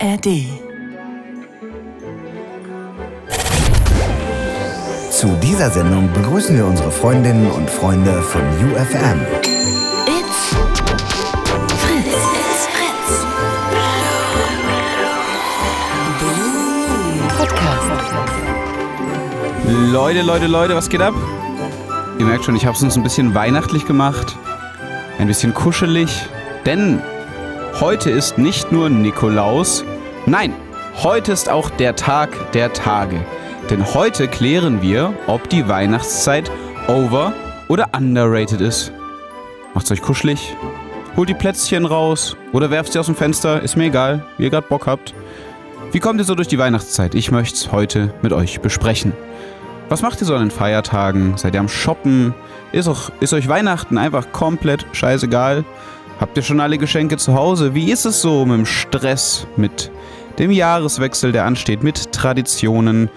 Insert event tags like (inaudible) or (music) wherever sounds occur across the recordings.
ARD. Zu dieser Sendung begrüßen wir unsere Freundinnen und Freunde von UFM. It's Fritz. It's Fritz. Podcast. Leute, Leute, Leute, was geht ab? Ihr merkt schon, ich habe es uns ein bisschen weihnachtlich gemacht, ein bisschen kuschelig, denn heute ist nicht nur Nikolaus, nein, heute ist auch der Tag der Tage. Denn heute klären wir, ob die Weihnachtszeit over oder underrated ist. Macht's euch kuschelig, holt die Plätzchen raus oder werft sie aus dem Fenster, ist mir egal, wie ihr gerade Bock habt. Wie kommt ihr so durch die Weihnachtszeit? Ich möchte es heute mit euch besprechen. Was macht ihr so an den Feiertagen? Seid ihr am Shoppen? Ist, auch, ist euch Weihnachten einfach komplett scheißegal? Habt ihr schon alle Geschenke zu Hause? Wie ist es so mit dem Stress, mit dem Jahreswechsel, der ansteht, mit Traditionen,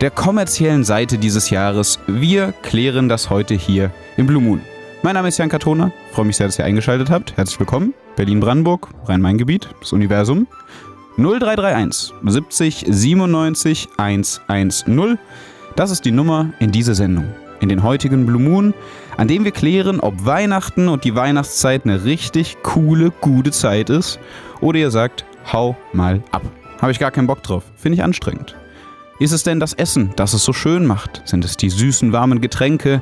der kommerziellen Seite dieses Jahres? Wir klären das heute hier im Blue Moon. Mein Name ist Jan Katona, freue mich sehr, dass ihr eingeschaltet habt. Herzlich willkommen. Berlin-Brandenburg, Rhein-Main-Gebiet, das Universum. 0331 70 97 110. Das ist die Nummer in dieser Sendung. In den heutigen Blue Moon, an dem wir klären, ob Weihnachten und die Weihnachtszeit eine richtig coole, gute Zeit ist. Oder ihr sagt, hau mal ab. Habe ich gar keinen Bock drauf. Finde ich anstrengend. Ist es denn das Essen, das es so schön macht? Sind es die süßen, warmen Getränke?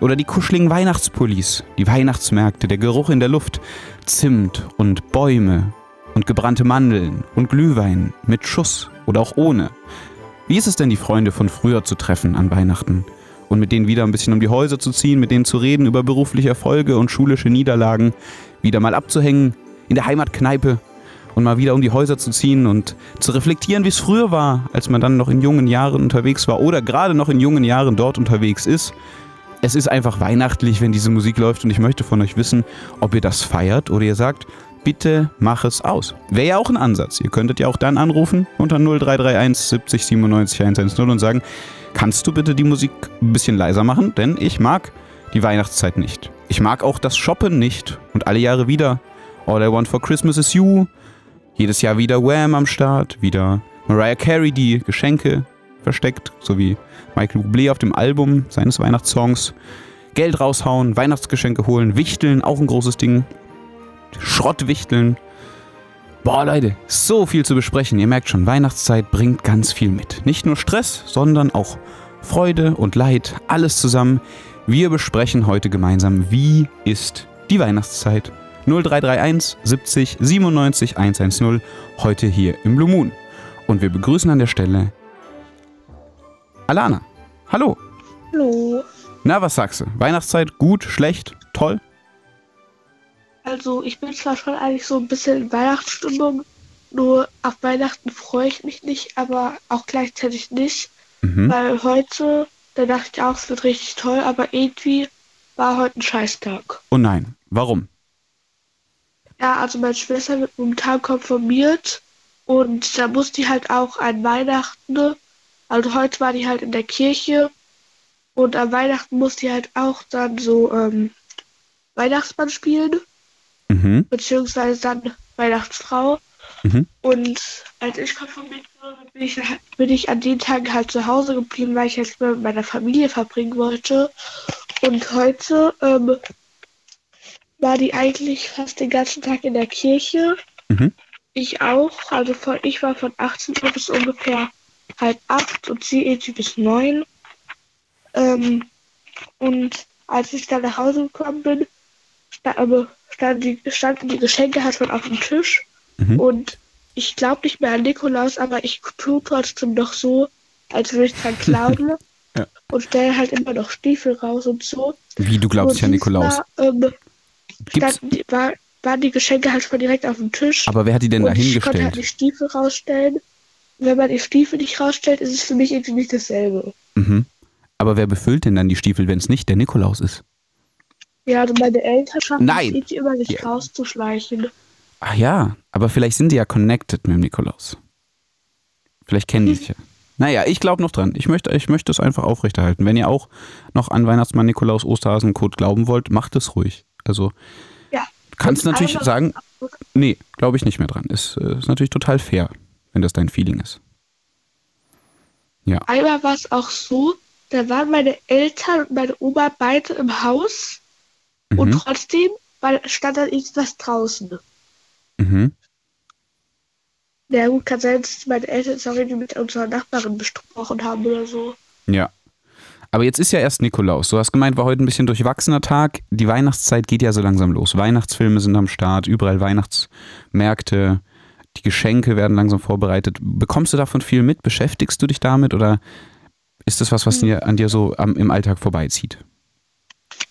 Oder die kuscheligen Weihnachtspullis? Die Weihnachtsmärkte, der Geruch in der Luft? Zimt und Bäume und gebrannte Mandeln und Glühwein mit Schuss oder auch ohne? Wie ist es denn, die Freunde von früher zu treffen an Weihnachten? Und mit denen wieder ein bisschen um die Häuser zu ziehen, mit denen zu reden über berufliche Erfolge und schulische Niederlagen, wieder mal abzuhängen in der Heimatkneipe und mal wieder um die Häuser zu ziehen und zu reflektieren, wie es früher war, als man dann noch in jungen Jahren unterwegs war oder gerade noch in jungen Jahren dort unterwegs ist. Es ist einfach weihnachtlich, wenn diese Musik läuft und ich möchte von euch wissen, ob ihr das feiert oder ihr sagt, bitte mach es aus. Wäre ja auch ein Ansatz. Ihr könntet ja auch dann anrufen unter 0331 70 97 110 und sagen, kannst du bitte die Musik ein bisschen leiser machen? Denn ich mag die Weihnachtszeit nicht. Ich mag auch das Shoppen nicht. Und alle Jahre wieder All I Want for Christmas is You. Jedes Jahr wieder Wham am Start. Wieder Mariah Carey, die Geschenke versteckt. Sowie Michael Bublé auf dem Album seines Weihnachtssongs. Geld raushauen, Weihnachtsgeschenke holen, wichteln, auch ein großes Ding. Schrottwichteln. Boah, Leute, so viel zu besprechen. Ihr merkt schon, Weihnachtszeit bringt ganz viel mit. Nicht nur Stress, sondern auch Freude und Leid, alles zusammen. Wir besprechen heute gemeinsam, wie ist die Weihnachtszeit. 0331 70 97 110, heute hier im Blue Moon. Und wir begrüßen an der Stelle Alana. Hallo. Hallo. Na, was sagst du? Weihnachtszeit gut, schlecht, toll? Also ich bin zwar schon eigentlich so ein bisschen in Weihnachtsstimmung, nur auf Weihnachten freue ich mich nicht, aber auch gleichzeitig nicht, Mhm. weil heute, da dachte ich auch, es wird richtig toll, aber irgendwie war heute ein Scheißtag. Oh nein, warum? Ja, also meine Schwester wird momentan konfirmiert und da muss die halt auch an Weihnachten, also heute war die halt in der Kirche und an Weihnachten muss die halt auch dann so ähm, Weihnachtsmann spielen. Mhm. beziehungsweise dann Weihnachtsfrau. Mhm. Und als ich konfirmiert wurde, bin ich, bin ich an den Tagen halt zu Hause geblieben, weil ich jetzt mit meiner Familie verbringen wollte. Und heute ähm, war die eigentlich fast den ganzen Tag in der Kirche. Mhm. Ich auch. Also von, ich war von 18 Uhr bis ungefähr halb acht und sie irgendwie bis neun. Ähm, und als ich dann nach Hause gekommen bin, aber standen die, standen die Geschenke halt schon auf dem Tisch. Mhm. Und ich glaube nicht mehr an Nikolaus, aber ich tue trotzdem noch so, als würde ich dran glauben. (laughs) Ja. Und stelle halt immer noch Stiefel raus und so. Wie, du glaubst und nicht an Nikolaus? Ähm, standen war, waren die Geschenke halt schon direkt auf dem Tisch. aber wer hat die denn da und ich konnte halt hingestellt? die Stiefel rausstellen. Wenn man die Stiefel nicht rausstellt, ist es für mich irgendwie nicht dasselbe. Mhm. Aber wer befüllt denn dann die Stiefel, wenn es nicht der Nikolaus ist? Ja, also meine Eltern schaffen Nein. es irgendwie immer nicht Ja. rauszuschleichen. Ach ja, aber vielleicht sind die ja connected mit dem Nikolaus. Vielleicht kennen die sich ja. (laughs) Naja, ich glaube noch dran. Ich möchte, ich möchte es einfach aufrechterhalten. Wenn ihr auch noch an Weihnachtsmann, Nikolaus, Osterhasen, Code glauben wollt, macht es ruhig. Also Ja. kannst natürlich sagen, nee, glaube ich nicht mehr dran. Ist, äh, ist natürlich total fair. wenn das dein Feeling ist. Ja. Einmal war es auch so, da waren meine Eltern und meine Oma beide im Haus und Mhm. trotzdem war, stand dann irgendwas draußen. Mhm. Na gut, kann sein, dass meine Eltern es auch irgendwie mit unserer Nachbarin besprochen haben oder so. Ja. Aber jetzt ist ja erst Nikolaus. Du hast gemeint, war heute ein bisschen durchwachsener Tag. Die Weihnachtszeit geht ja so langsam los. Weihnachtsfilme sind am Start, überall Weihnachtsmärkte, die Geschenke werden langsam vorbereitet. Bekommst du davon viel mit? Beschäftigst du dich damit oder ist das was, was dir, an dir so am, im Alltag vorbeizieht?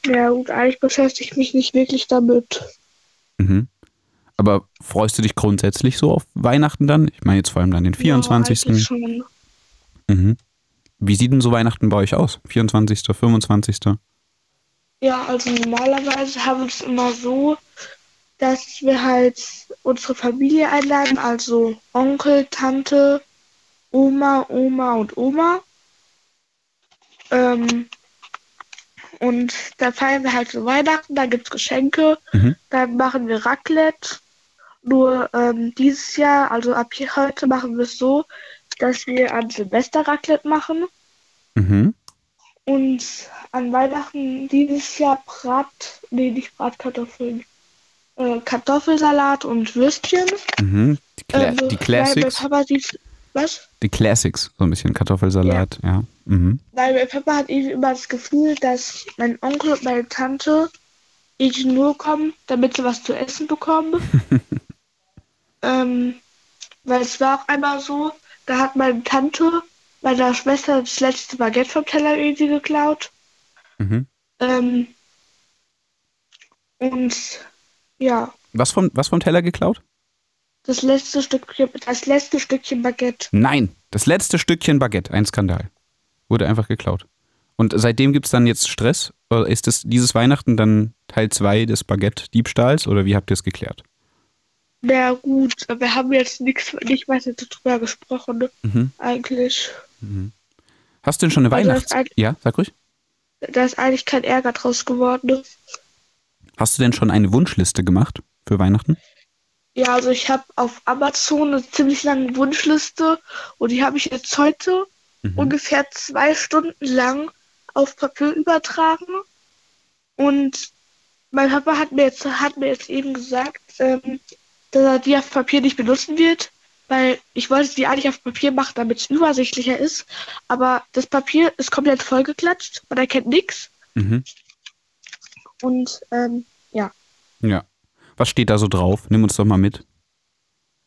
Ja gut, eigentlich beschäftige ich mich nicht wirklich damit. Mhm. Aber freust du dich grundsätzlich so auf Weihnachten dann? Ich meine jetzt vor allem dann den 24. Ja, eigentlich schon. mhm. Wie sieht denn so Weihnachten bei euch aus? 24., 25.? Ja, also normalerweise haben wir es immer so, dass wir halt unsere Familie einladen, also Onkel, Tante, Oma, Oma und Oma. Ähm, und da feiern wir halt so Weihnachten, da gibt's Geschenke, Mhm. dann machen wir Raclette. Nur ähm, dieses Jahr, also ab hier heute, machen wir es so, dass wir an Silvester Raclette machen. Mhm. Und an Weihnachten dieses Jahr Brat, nee, nicht Bratkartoffeln, äh, Kartoffelsalat und Würstchen. Mhm. Die, Cla Ähm, die Weil mein Classics. Papa dies, was? Die Classics. So ein bisschen Kartoffelsalat, ja. Mhm. Weil mein Papa hat irgendwie immer das Gefühl, dass mein Onkel und meine Tante irgendwie nur kommen, damit sie was zu essen bekommen. (laughs) ähm, weil es war auch einmal so, da hat meine Tante meiner Schwester das letzte Baguette vom Teller irgendwie geklaut. Mhm. Ähm, und ja, Was, vom, was vom Teller geklaut? Das letzte Stückchen, das letzte Stückchen Baguette. Nein, das letzte Stückchen Baguette, ein Skandal. Wurde einfach geklaut. Und seitdem gibt es dann jetzt Stress? Oder ist das dieses Weihnachten dann Teil 2 des Baguette-Diebstahls oder wie habt ihr es geklärt? Na gut, wir haben jetzt nichts, nicht weiter darüber gesprochen, ne? Mhm. eigentlich. Hast du denn schon eine Also Weihnachts... Ja, sag ruhig. Da ist eigentlich kein Ärger draus geworden. Ne? Hast du denn schon eine Wunschliste gemacht für Weihnachten? Ja, also ich habe auf Amazon eine ziemlich lange Wunschliste und die habe ich jetzt heute Mhm. ungefähr zwei Stunden lang auf Papier übertragen. Und mein Papa hat mir jetzt, hat mir jetzt eben gesagt, ähm, dass er die auf Papier nicht benutzen wird, weil ich wollte die eigentlich auf Papier machen, damit es übersichtlicher ist. Aber das Papier ist komplett vollgeklatscht, man erkennt nichts. Mhm. Und ähm, ja, Ja. Was steht da so drauf? Nimm uns doch mal mit.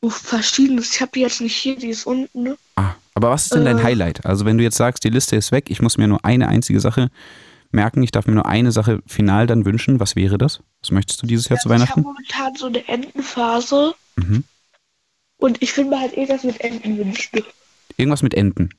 uff, verschiedenes. Ich habe die jetzt nicht hier, die ist unten. Ne? Ah, aber was ist denn dein Äh. Highlight? Also wenn du jetzt sagst, die Liste ist weg, ich muss mir nur eine einzige Sache merken, ich darf mir nur eine Sache final dann wünschen. Was wäre das? Was möchtest du dieses Jahr zu Also ich habe Weihnachten? momentan so eine Entenphase Mhm. und ich will mir halt eh das mit Enten wünschen. Irgendwas mit Enten.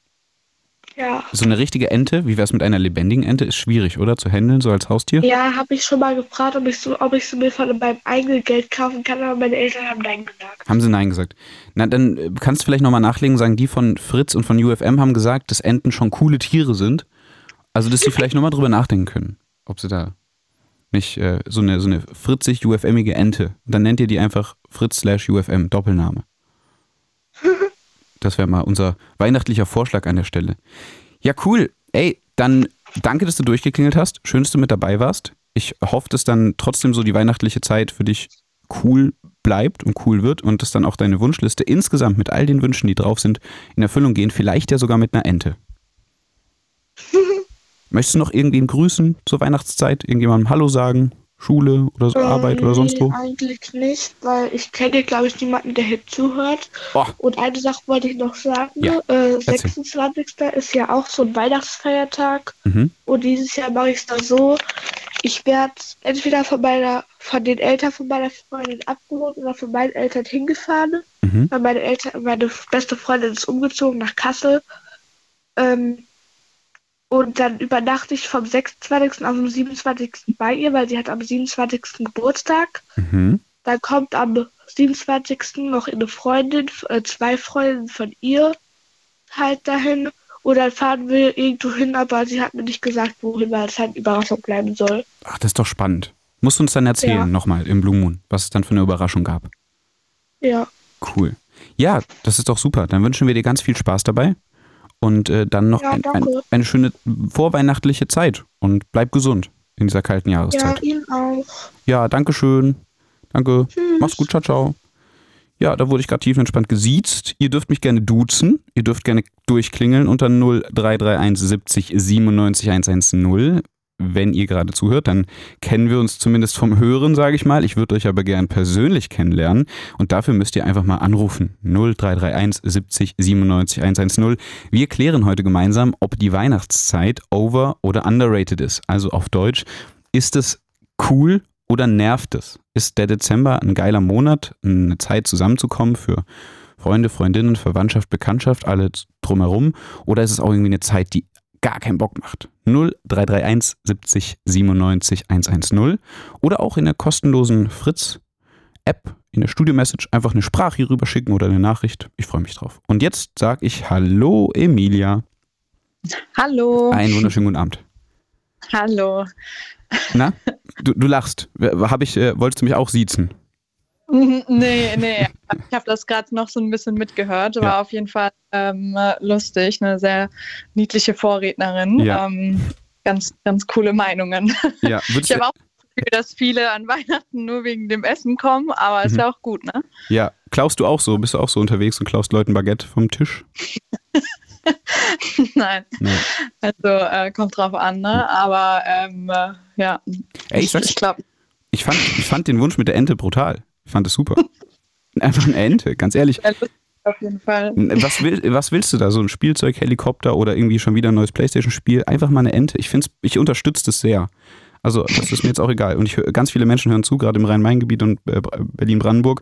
Ja. So eine richtige Ente, wie wär's mit einer lebendigen Ente, ist schwierig, oder? Zu handeln, so als Haustier? Ja, habe ich schon mal gefragt, ob ich so, ob ich sie mir von meinem eigenen Geld kaufen kann, aber meine Eltern haben Nein gesagt. Haben sie Nein gesagt. Na, dann äh, kannst du vielleicht nochmal nachlegen, sagen, die von Fritz und von UFM haben gesagt, dass Enten schon coole Tiere sind. Also, dass sie vielleicht nochmal drüber nachdenken können, ob sie da nicht äh, so eine, so eine fritzig UFMige Ente. Dann nennt ihr die einfach Fritz slash UFM, Doppelname. Das wäre mal unser weihnachtlicher Vorschlag an der Stelle. Ja, cool. Ey, dann danke, dass du durchgeklingelt hast. Schön, dass du mit dabei warst. Ich hoffe, dass dann trotzdem so die weihnachtliche Zeit für dich cool bleibt und cool wird und dass dann auch deine Wunschliste insgesamt mit all den Wünschen, die drauf sind, in Erfüllung gehen. Vielleicht ja sogar mit einer Ente. (laughs) Möchtest du noch irgendwen grüßen zur Weihnachtszeit? Irgendjemandem Hallo sagen? Schule oder so, Arbeit oder sonst wo? Eigentlich nicht, weil ich kenne, glaube ich, niemanden, der hier zuhört. Oh, Und eine Sache wollte ich noch sagen. Ja, Äh, erzähl. 26. ist ja auch so ein Weihnachtsfeiertag. mhm. Und dieses Jahr mache ich es dann so, ich werde entweder von meiner, von den Eltern von meiner Freundin abgeholt oder von meinen Eltern hingefahren. Mhm. Weil meine Eltern, meine beste Freundin ist umgezogen nach Kassel. Ähm, und dann übernachte ich vom 26. auf den 27. bei ihr, weil sie hat am 27. Geburtstag. Mhm. Dann kommt am 27. noch eine Freundin, äh, zwei Freundinnen von ihr halt dahin. Und dann fahren wir irgendwo hin, aber sie hat mir nicht gesagt, wohin, weil es halt Überraschung bleiben soll. Ach, das ist doch spannend. Musst du uns dann erzählen Ja. nochmal im Blue Moon, was es dann für eine Überraschung gab. Ja. Cool. Ja, das ist doch super. Dann wünschen wir dir ganz viel Spaß dabei. Und äh, dann noch Ja, ein, ein, eine schöne vorweihnachtliche Zeit. Und bleib gesund in dieser kalten Ja, Jahreszeit. Ihnen auch. Ja, danke schön. Danke. Tschüss. Mach's gut, ciao, ciao. Ja, da wurde ich gerade tiefenentspannt gesiezt. Ihr dürft mich gerne duzen. Ihr dürft gerne durchklingeln unter 0331 70 97 110. Wenn ihr gerade zuhört, dann kennen wir uns zumindest vom Hören, sage ich mal. Ich würde euch aber gern persönlich kennenlernen. Und dafür müsst ihr einfach mal anrufen. 0331 70 97 110. Wir klären heute gemeinsam, ob die Weihnachtszeit over- oder underrated ist. Also auf Deutsch, ist es cool oder nervt es? Ist der Dezember ein geiler Monat, eine Zeit zusammenzukommen für Freunde, Freundinnen, Verwandtschaft, Bekanntschaft, alle drumherum? Oder ist es auch irgendwie eine Zeit, die gar keinen Bock macht? 0331 70 97 110 oder auch in der kostenlosen Fritz-App in der Studio-Message einfach eine Sprache hier rüber schicken oder eine Nachricht. Ich freue mich drauf. Und jetzt sage ich Hallo Emilia. Hallo. Einen wunderschönen guten Abend. Hallo. Na, du, du lachst. Hab ich, äh, wolltest du mich auch siezen? Nee, nee. Ich habe das gerade noch so ein bisschen mitgehört. War Ja. auf jeden Fall ähm, lustig. Eine sehr niedliche Vorrednerin. Ja. Ähm, ganz, ganz coole Meinungen. Ja, Ich habe auch das Gefühl, dass viele an Weihnachten nur wegen dem Essen kommen, aber ist Mhm. ja auch gut, ne? Ja, klaust du auch so? Bist du auch so unterwegs und klaust Leuten Baguette vom Tisch? (laughs) Nein. Nee. Also äh, kommt drauf an, ne? Aber ähm, äh, ja. Ey, ich sag's- ich glaube, Ich fand, ich fand den Wunsch mit der Ente brutal. Ich fand es super. (laughs) Einfach eine Ente, ganz ehrlich. auf jeden Fall. Was, will, was willst du da? So ein Spielzeug, Helikopter oder irgendwie schon wieder ein neues Playstation-Spiel? Einfach mal eine Ente. Ich, find's, ich unterstütze das sehr. Also, das ist mir jetzt auch egal. Und ich höre, ganz viele Menschen hören zu, gerade im Rhein-Main-Gebiet und äh, Berlin-Brandenburg.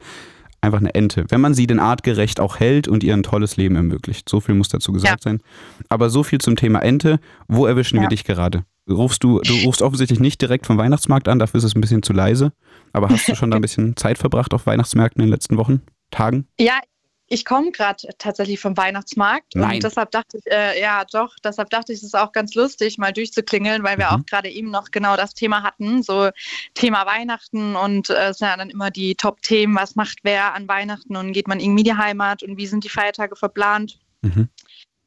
Einfach eine Ente. Wenn man sie denn artgerecht auch hält und ihr ein tolles Leben ermöglicht. So viel muss dazu gesagt sein. Aber so viel zum Thema Ente. Wo erwischen wir Ja. dich gerade? Rufst du, du rufst offensichtlich nicht direkt vom Weihnachtsmarkt an, dafür ist es ein bisschen zu leise. Aber hast du schon da ein (laughs) bisschen Zeit verbracht auf Weihnachtsmärkten in den letzten Wochen, Tagen? Ja, ich komme gerade tatsächlich vom Weihnachtsmarkt Nein. und deshalb dachte ich, äh, ja doch, deshalb dachte ich, es ist auch ganz lustig, mal durchzuklingeln, weil wir Mhm. auch gerade eben noch genau das Thema hatten, so Thema Weihnachten und äh, es sind ja dann immer die Top-Themen, was macht wer an Weihnachten und geht man irgendwie in die Heimat und wie sind die Feiertage verplant. Mhm.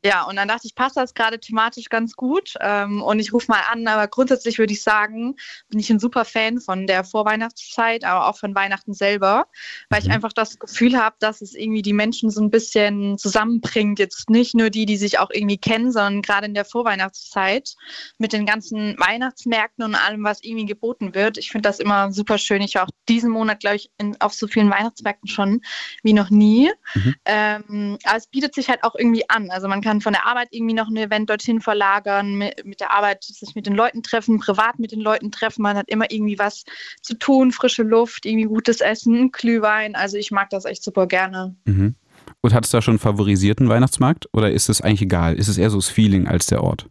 Ja, und dann dachte ich, passt das gerade thematisch ganz gut. Ähm, und ich rufe mal an, aber grundsätzlich würde ich sagen, bin ich ein super Fan von der Vorweihnachtszeit, aber auch von Weihnachten selber, weil ich Mhm. einfach das Gefühl habe, dass es irgendwie die Menschen so ein bisschen zusammenbringt. Jetzt nicht nur die, die sich auch irgendwie kennen, sondern gerade in der Vorweihnachtszeit mit den ganzen Weihnachtsmärkten und allem, was irgendwie geboten wird. Ich finde das immer super schön. Ich war auch diesen Monat, glaube ich, in, auf so vielen Weihnachtsmärkten schon wie noch nie. Mhm. Ähm, aber es bietet sich halt auch irgendwie an. Also man kann von der Arbeit irgendwie noch ein Event dorthin verlagern, mit, mit der Arbeit sich mit den Leuten treffen, privat mit den Leuten treffen. Man hat immer irgendwie was zu tun, frische Luft, irgendwie gutes Essen, Glühwein. Also ich mag das echt super gerne. Mhm. Und hattest du da schon einen favorisierten Weihnachtsmarkt oder ist es eigentlich egal? Ist es eher so das Feeling als der Ort?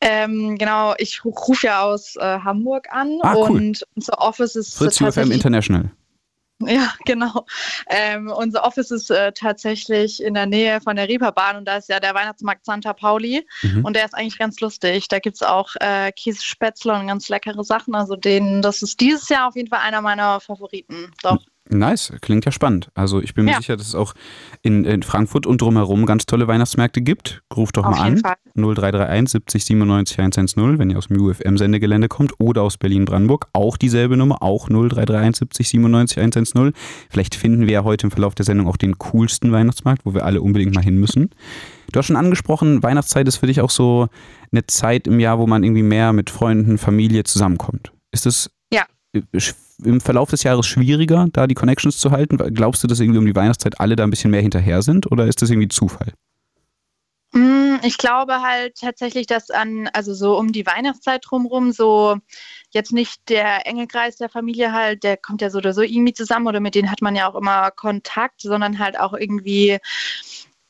Ähm, genau, ich ru- rufe ja aus äh, Hamburg an Ah, cool. und unser Office ist Fritz UFM International. (laughs) Ja, genau. Ähm, unser Office ist äh, tatsächlich in der Nähe von der Reeperbahn und da ist ja der Weihnachtsmarkt Santa Pauli Mhm. und der ist eigentlich ganz lustig. Da gibt es auch äh, Käsespätzle und ganz leckere Sachen. Also den, das ist dieses Jahr auf jeden Fall einer meiner Favoriten. Doch. Nice, klingt ja spannend. Also ich bin mir Ja. sicher, dass es auch in, in Frankfurt und drumherum ganz tolle Weihnachtsmärkte gibt. Ruft doch Auf mal an. Fall. 0331 70 97 110, wenn ihr aus dem UFM-Sendegelände kommt oder aus Berlin-Brandenburg. Auch dieselbe Nummer, auch 0331 70 97 110. Vielleicht finden wir ja heute im Verlauf der Sendung auch den coolsten Weihnachtsmarkt, wo wir alle unbedingt mal hin müssen. Du hast schon angesprochen, Weihnachtszeit ist für dich auch so eine Zeit im Jahr, wo man irgendwie mehr mit Freunden, Familie zusammenkommt. Ist es Ja. Im Verlauf des Jahres schwieriger, da die Connections zu halten? Glaubst du, dass irgendwie um die Weihnachtszeit alle da ein bisschen mehr hinterher sind oder ist das irgendwie Zufall? Mm, Ich glaube halt tatsächlich, dass an, also so um die Weihnachtszeit drumherum, so jetzt nicht der enge Kreis der Familie halt, der kommt ja so oder so irgendwie zusammen oder mit denen hat man ja auch immer Kontakt, sondern halt auch irgendwie,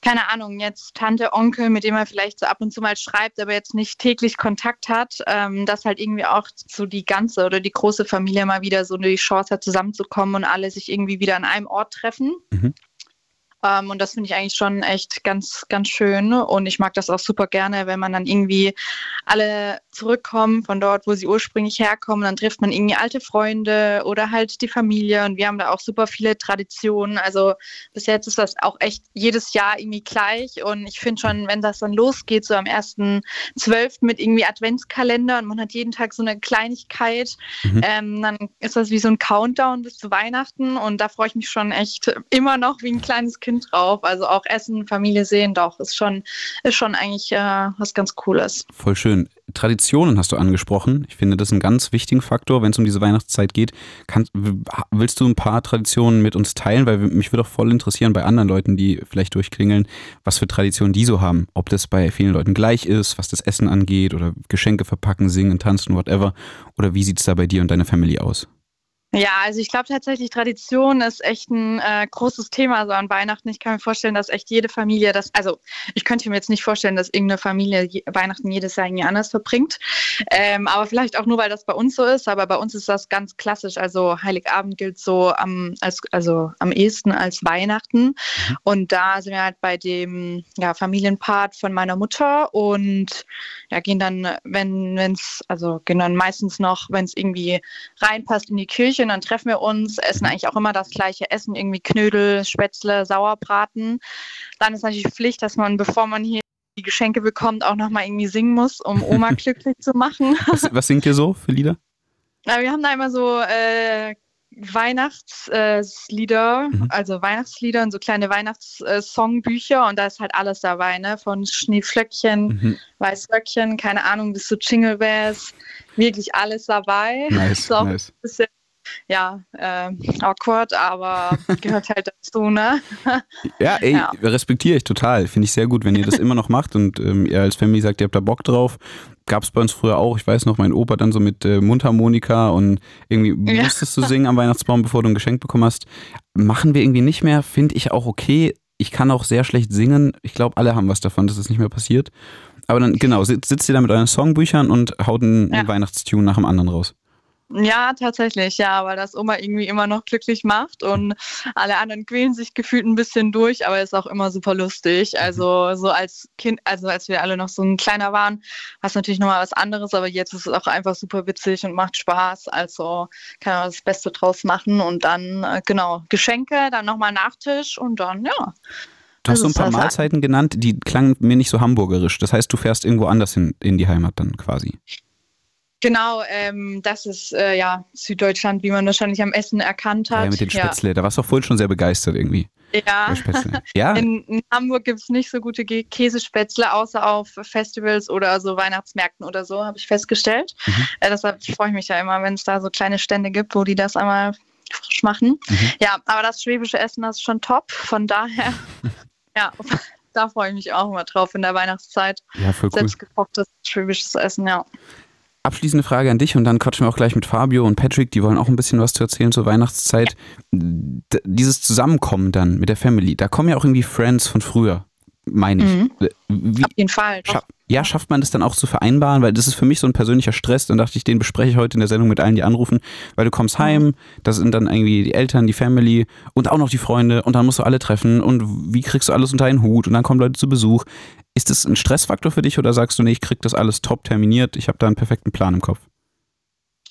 keine Ahnung, jetzt Tante, Onkel, mit dem man vielleicht so ab und zu mal schreibt, aber jetzt nicht täglich Kontakt hat, ähm, dass halt irgendwie auch so die ganze oder die große Familie mal wieder so die Chance hat, zusammenzukommen und alle sich irgendwie wieder an einem Ort treffen. Mhm. Ähm, und das finde ich eigentlich schon echt ganz, ganz schön. Und ich mag das auch super gerne, wenn man dann irgendwie alle zurückkommen von dort, wo sie ursprünglich herkommen. Dann trifft man irgendwie alte Freunde oder halt die Familie. Und wir haben da auch super viele Traditionen. Also bis jetzt ist das auch echt jedes Jahr irgendwie gleich. Und ich finde schon, wenn das dann losgeht, so am 1.12. mit irgendwie Adventskalender und man hat jeden Tag so eine Kleinigkeit, mhm. ähm, dann ist das wie so ein Countdown bis zu Weihnachten. Und da freue ich mich schon echt immer noch wie ein kleines Kind drauf. Also auch Essen, Familie sehen, doch, ist schon, ist schon eigentlich äh, was ganz Cooles. Voll schön. Traditionen hast du angesprochen. Ich finde das einen ganz wichtigen Faktor, wenn es um diese Weihnachtszeit geht. Kann, willst du ein paar Traditionen mit uns teilen? Weil mich würde auch voll interessieren bei anderen Leuten, die vielleicht durchklingeln, was für Traditionen die so haben. Ob das bei vielen Leuten gleich ist, was das Essen angeht oder Geschenke verpacken, singen, tanzen, whatever. Oder wie sieht es da bei dir und deiner Family aus? Ja, also ich glaube tatsächlich, Tradition ist echt ein äh, großes Thema so an Weihnachten. Ich kann mir vorstellen, dass echt jede Familie das, also ich könnte mir jetzt nicht vorstellen, dass irgendeine Familie je, Weihnachten jedes Jahr irgendwie anders verbringt. Ähm, aber vielleicht auch nur, weil das bei uns so ist. Aber bei uns ist das ganz klassisch. Also Heiligabend gilt so am, als, also am ehesten als Weihnachten. Mhm. Und da sind wir halt bei dem ja, Familienpart von meiner Mutter und ja, gehen dann, wenn es, also gehen dann meistens noch, wenn es irgendwie reinpasst in die Kirche und dann treffen wir uns, essen mhm. eigentlich auch immer das gleiche Essen, irgendwie Knödel, Spätzle, Sauerbraten. Dann ist natürlich Pflicht, dass man, bevor man hier die Geschenke bekommt, auch nochmal irgendwie singen muss, um Oma (laughs) glücklich zu machen. Was, was, singt ihr so für Lieder? Na, wir haben da immer so äh, Weihnachtslieder, mhm. also Weihnachtslieder und so kleine Weihnachtssongbücher äh, und da ist halt alles dabei, ne? Von Schneeflöckchen, mhm. Weißröckchen, keine Ahnung, bis zu Jingle Bells, wirklich alles dabei. Nice, auch nice. ein bisschen ja, äh, awkward, aber gehört halt dazu, ne? (laughs) Ja, ey, ja. respektiere ich total. Finde ich sehr gut, wenn ihr das immer noch macht und ähm, ihr als Family sagt, ihr habt da Bock drauf. Gab es bei uns früher auch, ich weiß noch, mein Opa dann so mit äh, Mundharmonika und irgendwie ja. musstest du singen am Weihnachtsbaum, bevor du ein Geschenk bekommen hast. Machen wir irgendwie nicht mehr, finde ich auch okay. Ich kann auch sehr schlecht singen. Ich glaube, alle haben was davon, dass es das nicht mehr passiert. Aber dann, genau, sitzt ihr da mit euren Songbüchern und haut einen ja. Weihnachtstune nach dem anderen raus. Ja, tatsächlich, ja, weil das Oma irgendwie immer noch glücklich macht und alle anderen quälen sich gefühlt ein bisschen durch, aber ist auch immer super lustig. Mhm. Also so als Kind, also als wir alle noch so ein kleiner waren, war es natürlich nochmal was anderes, aber jetzt ist es auch einfach super witzig und macht Spaß. Also kann man das Beste draus machen und dann, äh, genau, Geschenke, dann nochmal Nachtisch und dann, ja. Du hast so ein paar Mahlzeiten genannt, die klangen mir nicht so hamburgerisch. Das heißt, du fährst irgendwo anders hin, in die Heimat dann quasi. Genau, ähm, das ist äh, ja Süddeutschland, wie man wahrscheinlich am Essen erkannt hat. Ja, mit den Spätzle, ja. da warst du auch vorhin schon sehr begeistert irgendwie. Ja, (laughs) ja? In, in Hamburg gibt es nicht so gute Käsespätzle, außer auf Festivals oder so Weihnachtsmärkten oder so, habe ich festgestellt. Mhm. Äh, deshalb freue ich mich ja immer, wenn es da so kleine Stände gibt, wo die das einmal frisch machen. Mhm. Ja, aber das schwäbische Essen, das ist schon top. Von daher, (laughs) ja, da freue ich mich auch immer drauf in der Weihnachtszeit. Ja, voll cool. Selbstgekochtes schwäbisches Essen, ja. Abschließende Frage an dich und dann quatschen wir auch gleich mit Fabio und Patrick, die wollen auch ein bisschen was zu erzählen zur Weihnachtszeit. Ja. Dieses Zusammenkommen dann mit der Family, da kommen ja auch irgendwie Friends von früher, meine ich. Mhm. Wie, Auf jeden Fall. Scha ja, schafft man das dann auch zu vereinbaren? Weil das ist für mich so ein persönlicher Stress. Dann dachte ich, den bespreche ich heute in der Sendung mit allen, die anrufen. Weil du kommst heim, mhm. da sind dann irgendwie die Eltern, die Family und auch noch die Freunde und dann musst du alle treffen und wie kriegst du alles unter einen Hut und dann kommen Leute zu Besuch. Ist das ein Stressfaktor für dich oder sagst du, nee, ich krieg das alles top terminiert, ich habe da einen perfekten Plan im Kopf?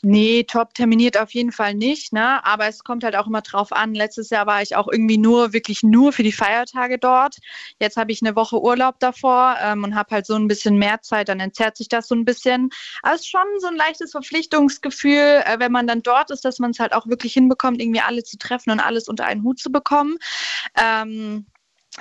Nee, top terminiert auf jeden Fall nicht, ne? Aber es kommt halt auch immer drauf an. Letztes Jahr war ich auch irgendwie nur, wirklich nur für die Feiertage dort. Jetzt habe ich eine Woche Urlaub davor ähm, und habe halt so ein bisschen mehr Zeit, dann entzerrt sich das so ein bisschen. Aber es ist schon so ein leichtes Verpflichtungsgefühl, äh, wenn man dann dort ist, dass man es halt auch wirklich hinbekommt, irgendwie alle zu treffen und alles unter einen Hut zu bekommen. Ähm,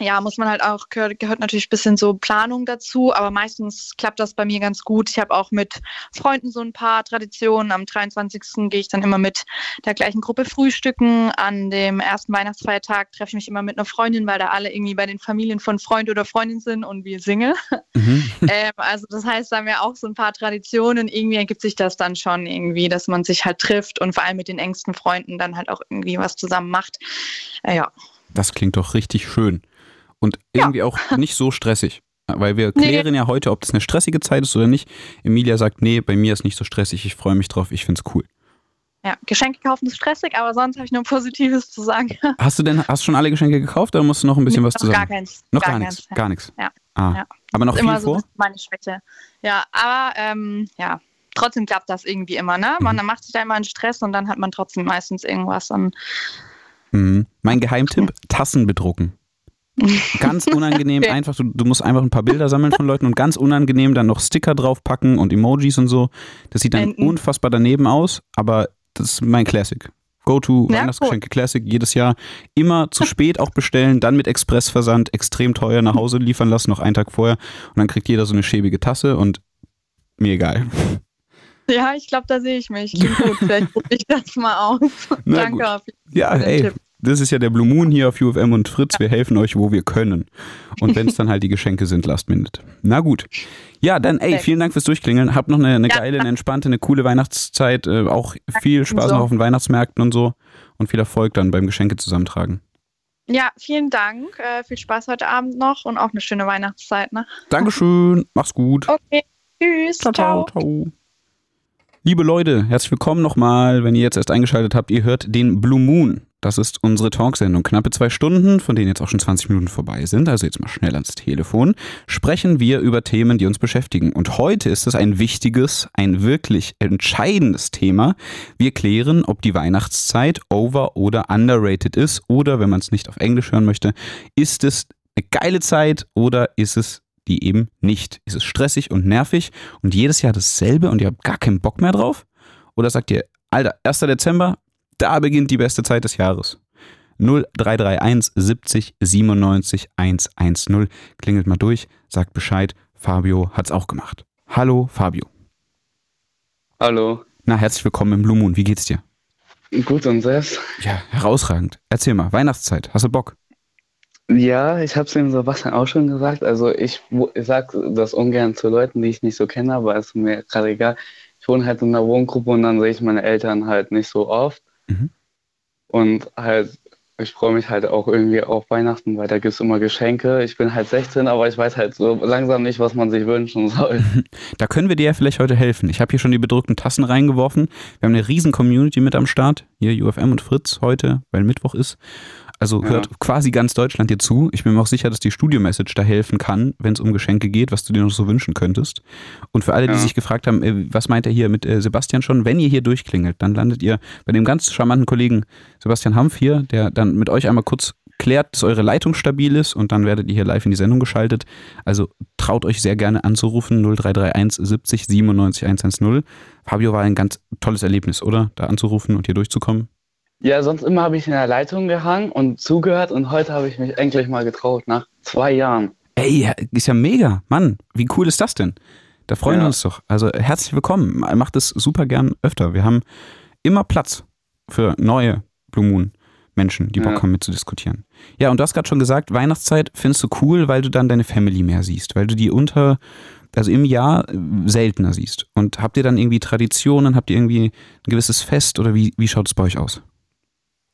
ja, muss man halt auch, gehört, gehört natürlich ein bisschen so Planung dazu, aber meistens klappt das bei mir ganz gut. Ich habe auch mit Freunden so ein paar Traditionen. Am 23. gehe ich dann immer mit der gleichen Gruppe frühstücken. An dem ersten Weihnachtsfeiertag treffe ich mich immer mit einer Freundin, weil da alle irgendwie bei den Familien von Freund oder Freundin sind und wir Single. Mhm. (laughs) ähm, also das heißt, da haben wir auch so ein paar Traditionen. Irgendwie ergibt sich das dann schon irgendwie, dass man sich halt trifft und vor allem mit den engsten Freunden dann halt auch irgendwie was zusammen macht. Äh, ja. Das klingt doch richtig schön und irgendwie ja. auch (laughs) nicht so stressig. Weil wir klären nee. ja heute, ob das eine stressige Zeit ist oder nicht. Emilia sagt, nee, bei mir ist nicht so stressig, ich freue mich drauf, ich finde es cool. Ja, Geschenke kaufen ist stressig, aber sonst habe ich nur Positives zu sagen. (laughs) Hast du denn, hast du schon alle Geschenke gekauft oder musst du noch ein bisschen was Noch zusammen? gar keins. Noch gar, nichts. Gar nichts. Ja. Ah. Ja. Aber noch ist viel immer so vor? bisschen meine Schwäche. Ja, aber ähm, ja, trotzdem klappt das irgendwie immer, ne? Man Mhm. macht sich da immer einen Stress und dann hat man trotzdem meistens irgendwas an. Mhm. Mein Geheimtipp: Tassen bedrucken. Ganz unangenehm, (laughs) Okay. einfach, du, du musst einfach ein paar Bilder sammeln von Leuten und ganz unangenehm dann noch Sticker draufpacken und Emojis und so. Das sieht dann Enden. unfassbar daneben aus, aber das ist mein Classic. Go-to Ja, Weihnachtsgeschenke Classic jedes Jahr. Immer zu (laughs) spät auch bestellen, dann mit Expressversand extrem teuer nach Hause liefern lassen, noch einen Tag vorher. Und dann kriegt jeder so eine schäbige Tasse und mir egal. Ja, ich glaube, da sehe ich mich. Klingt gut, vielleicht (laughs) probiere ich das mal aus. Danke. gut. Ja, ey, Tipp. Das ist ja der Blue Moon hier auf UFM und Fritz. Wir helfen euch, wo wir können. Und (laughs) wenn es dann halt die Geschenke sind, last minute. Na gut. Ja, dann, ey, vielen Dank fürs Durchklingeln. Habt noch eine, eine geile, eine (laughs) entspannte, eine coole Weihnachtszeit. Äh, auch viel Spaß noch auf den Weihnachtsmärkten und so. Und viel Erfolg dann beim Geschenke zusammentragen. Ja, vielen Dank. Äh, viel Spaß heute Abend noch und auch eine schöne Weihnachtszeit. Ne? Dankeschön. Mach's gut. Okay, tschüss. Ciao, ciao, ciao. Liebe Leute, herzlich willkommen nochmal, wenn ihr jetzt erst eingeschaltet habt. Ihr hört den Blue Moon. Das ist unsere Talksendung. Knappe zwei Stunden, von denen jetzt auch schon 20 Minuten vorbei sind, also jetzt mal schnell ans Telefon, sprechen wir über Themen, die uns beschäftigen. Und heute ist es ein wichtiges, ein wirklich entscheidendes Thema. Wir klären, ob die Weihnachtszeit over- oder underrated ist oder, wenn man es nicht auf Englisch hören möchte, ist es eine geile Zeit oder ist es die eben nicht? Ist es stressig und nervig und jedes Jahr dasselbe und ihr habt gar keinen Bock mehr drauf? Oder sagt ihr, Alter, 1. Dezember, da beginnt die beste Zeit des Jahres? 0331 70 97 110. Klingelt mal durch, sagt Bescheid. Fabio hat's auch gemacht. Hallo, Fabio. Hallo. Na, herzlich willkommen im Blue Moon. Wie geht's dir? Gut und selbst? Ja, herausragend. Erzähl mal, Weihnachtszeit. Hast du Bock? Ja, ich habe es dem Sebastian auch schon gesagt. Also ich, ich sag das ungern zu Leuten, die ich nicht so kenne, aber ist mir gerade egal. Ich wohne halt in einer Wohngruppe und dann sehe ich meine Eltern halt nicht so oft. Mhm. Und halt, ich freue mich halt auch irgendwie auf Weihnachten, weil da gibt es immer Geschenke. Ich bin halt 16, aber ich weiß halt so langsam nicht, was man sich wünschen soll. (laughs) Da können wir dir ja vielleicht heute helfen. Ich habe hier schon die bedruckten Tassen reingeworfen. Wir haben eine riesen Community mit am Start. Hier UFM und Fritz heute, weil Mittwoch ist. Also Ja. hört quasi ganz Deutschland dir zu. Ich bin mir auch sicher, dass die Studio-Message da helfen kann, wenn es um Geschenke geht, was du dir noch so wünschen könntest. Und für alle, die Ja. sich gefragt haben, äh, was meint er hier mit äh, Sebastian schon, wenn ihr hier durchklingelt, dann landet ihr bei dem ganz charmanten Kollegen Sebastian Hampf hier, der dann mit euch einmal kurz klärt, dass eure Leitung stabil ist und dann werdet ihr hier live in die Sendung geschaltet. Also traut euch sehr gerne anzurufen 0331 70 97 110. Fabio war ein ganz tolles Erlebnis, oder? Da anzurufen und hier durchzukommen. Ja, sonst immer habe ich in der Leitung gehangen und zugehört und heute habe ich mich endlich mal getraut, nach zwei Jahren. Ey, ist ja mega. Mann, wie cool ist das denn? Da freuen wir Ja. uns doch. Also herzlich willkommen. Macht es super gern öfter. Wir haben immer Platz für neue Blue Moon Menschen, die Bock Ja. haben mitzudiskutieren. Ja, und du hast gerade schon gesagt, Weihnachtszeit findest du cool, weil du dann deine Family mehr siehst, weil du die unter, also im Jahr äh, seltener siehst. Und habt ihr dann irgendwie Traditionen, habt ihr irgendwie ein gewisses Fest oder wie, wie schaut es bei euch aus?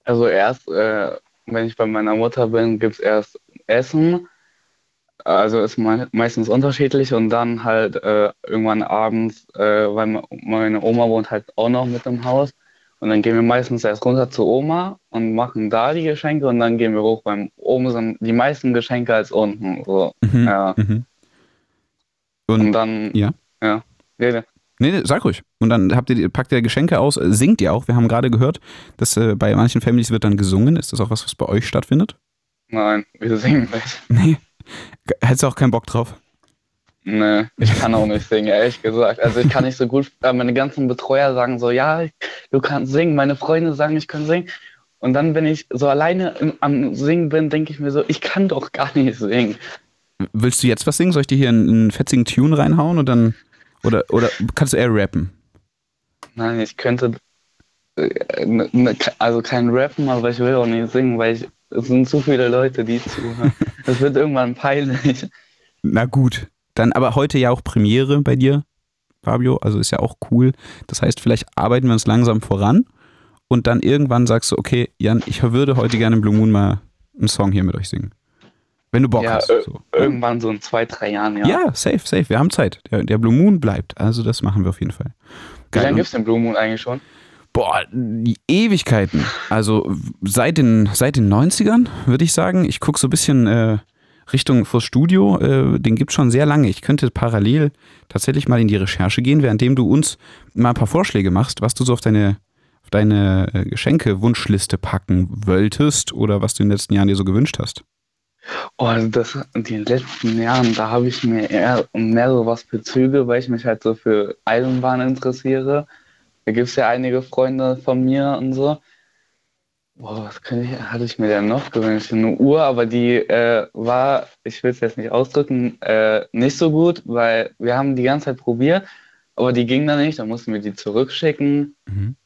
Also erst, äh, wenn ich bei meiner Mutter bin, gibt es erst Essen. Also ist me meistens unterschiedlich und dann halt äh, irgendwann abends, äh, weil me- meine Oma wohnt halt auch noch mit im Haus. Und dann gehen wir meistens erst runter zu Oma und machen da die Geschenke und dann gehen wir hoch. Beim oben sind die meisten Geschenke als unten. So. Mhm. Ja. Mhm. Und Und, dann, ja. ja. Nee, nee, sag ruhig. Und dann habt ihr, packt ihr Geschenke aus, äh, singt ihr auch. Wir haben gerade gehört, dass äh, bei manchen Families wird dann gesungen. Ist das auch was, was bei euch stattfindet? Nein, wir singen nicht. (laughs) Nee. Hättest du auch keinen Bock drauf? Nee, ich kann auch nicht singen, ehrlich gesagt. Also ich kann nicht so gut, äh, meine ganzen Betreuer sagen so, ja, du kannst singen, meine Freunde sagen, ich kann singen. Und dann, wenn ich so alleine im, am Singen bin, denke ich mir so, ich kann doch gar nicht singen. Willst du jetzt was singen? Soll ich dir hier einen, einen fetzigen Tune reinhauen und dann. Oder, oder kannst du eher rappen? Nein, ich könnte, äh, ne, ne, also kein Rappen, aber ich will auch nicht singen, weil ich, es sind zu viele Leute, die zuhören. (laughs) Das wird irgendwann peinlich. Na gut. Dann aber heute ja auch Premiere bei dir, Fabio. Also ist ja auch cool. Das heißt, vielleicht arbeiten wir uns langsam voran und dann irgendwann sagst du, okay, Jan, ich würde heute gerne im Blue Moon mal einen Song hier mit euch singen. Wenn du Bock Ja, hast. So. Irgendwann so in zwei, drei Jahren, ja. Ja, safe, safe. Wir haben Zeit. Der, der Blue Moon bleibt. Also das machen wir auf jeden Fall. Wie lange Und, gibt es den Blue Moon eigentlich schon? Boah, die Ewigkeiten. Also seit den, seit den 90ern, würde ich sagen. Ich gucke so ein bisschen äh, Richtung vors Studio. Äh, den gibt schon sehr lange. Ich könnte parallel tatsächlich mal in die Recherche gehen, währenddem du uns mal ein paar Vorschläge machst, was du so auf deine, auf deine äh, Geschenke-Wunschliste packen wolltest oder was du in den letzten Jahren dir so gewünscht hast. Oh, also das, in den letzten Jahren, da habe ich mir eher mehr so was Bezüge, weil ich mich halt so für Eisenbahn interessiere. Da gibt es ja einige Freunde von mir und so. Boah, was könnte ich, hatte ich mir denn noch gewünscht? Eine Uhr, aber die äh, war, ich will es jetzt nicht ausdrücken, äh, nicht so gut, weil wir haben die ganze Zeit probiert, aber die ging dann nicht, dann mussten wir die zurückschicken. Mhm.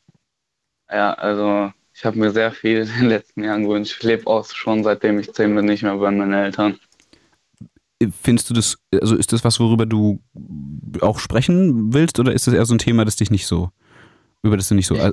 Ja, also ich habe mir sehr viel in den letzten Jahren gewünscht. Ich lebe auch schon seitdem ich zehn bin nicht mehr bei meinen Eltern. Findest du das, also ist das was, worüber du auch sprechen willst oder ist das eher so ein Thema, das dich nicht so, über das du nicht so äh,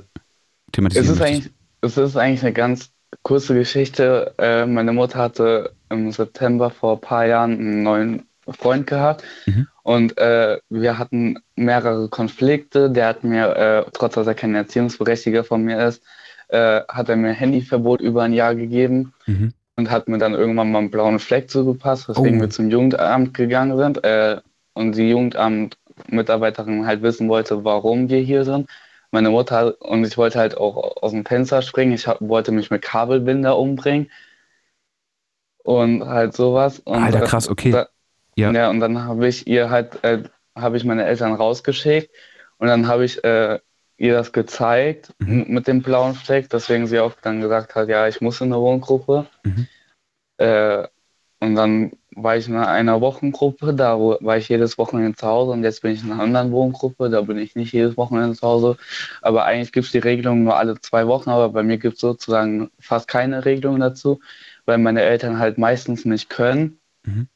Es thematisieren ist eigentlich, es ist eigentlich eine ganz kurze Geschichte. Äh, meine Mutter hatte im September vor ein paar Jahren einen neuen Freund gehabt Mhm. und äh, wir hatten mehrere Konflikte. Der hat mir, äh, trotz dass er kein Erziehungsberechtiger von mir ist, äh, hat er mir Handyverbot über ein Jahr gegeben Mhm. und hat mir dann irgendwann mal einen blauen Fleck zugepasst, weswegen Oh. wir zum Jugendamt gegangen sind äh, und die Jugendamt-Mitarbeiterin halt wissen wollte, warum wir hier sind. Meine Mutter und ich wollte halt auch aus dem Fenster springen. Ich hab, wollte mich mit Kabelbinder umbringen und halt sowas. Und Alter, krass, okay. Da, Ja. ja. und dann habe ich ihr halt, äh, habe ich meine Eltern rausgeschickt und dann habe ich äh, ihr das gezeigt Mhm. mit dem blauen Fleck, deswegen sie auch dann gesagt hat, ja, ich muss in eine Wohngruppe. Mhm. Äh, und dann war ich in einer Wochengruppe, da war ich jedes Wochenende zu Hause und jetzt bin ich in einer anderen Wohngruppe, da bin ich nicht jedes Wochenende zu Hause. Aber eigentlich gibt es die Regelung nur alle zwei Wochen, aber bei mir gibt es sozusagen fast keine Regelung dazu, weil meine Eltern halt meistens nicht können, Mhm.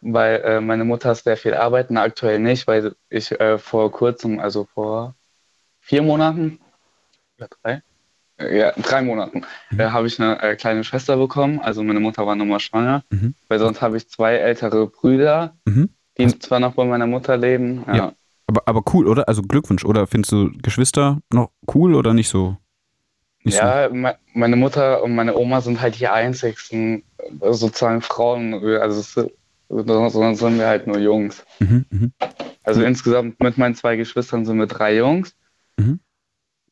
weil äh, meine Mutter sehr viel arbeiten, aktuell nicht, weil ich äh, vor kurzem, also vor vier Monaten oder drei, ja, drei Monaten, Mhm. habe ich eine äh, kleine Schwester bekommen. Also meine Mutter war nochmal schwanger, Mhm. weil sonst habe ich zwei ältere Brüder, Mhm. die zwar noch bei meiner Mutter leben. Ja. Ja. Aber, aber cool, oder? Also Glückwunsch. Oder findest du Geschwister noch cool oder nicht so? Nicht Ja, me meine Mutter und meine Oma sind halt die einzigsten äh, sozusagen Frauen, also sonst sind wir halt nur Jungs. So? Mhm. Mhm. Also insgesamt mit meinen zwei Geschwistern sind wir drei Jungs Mhm.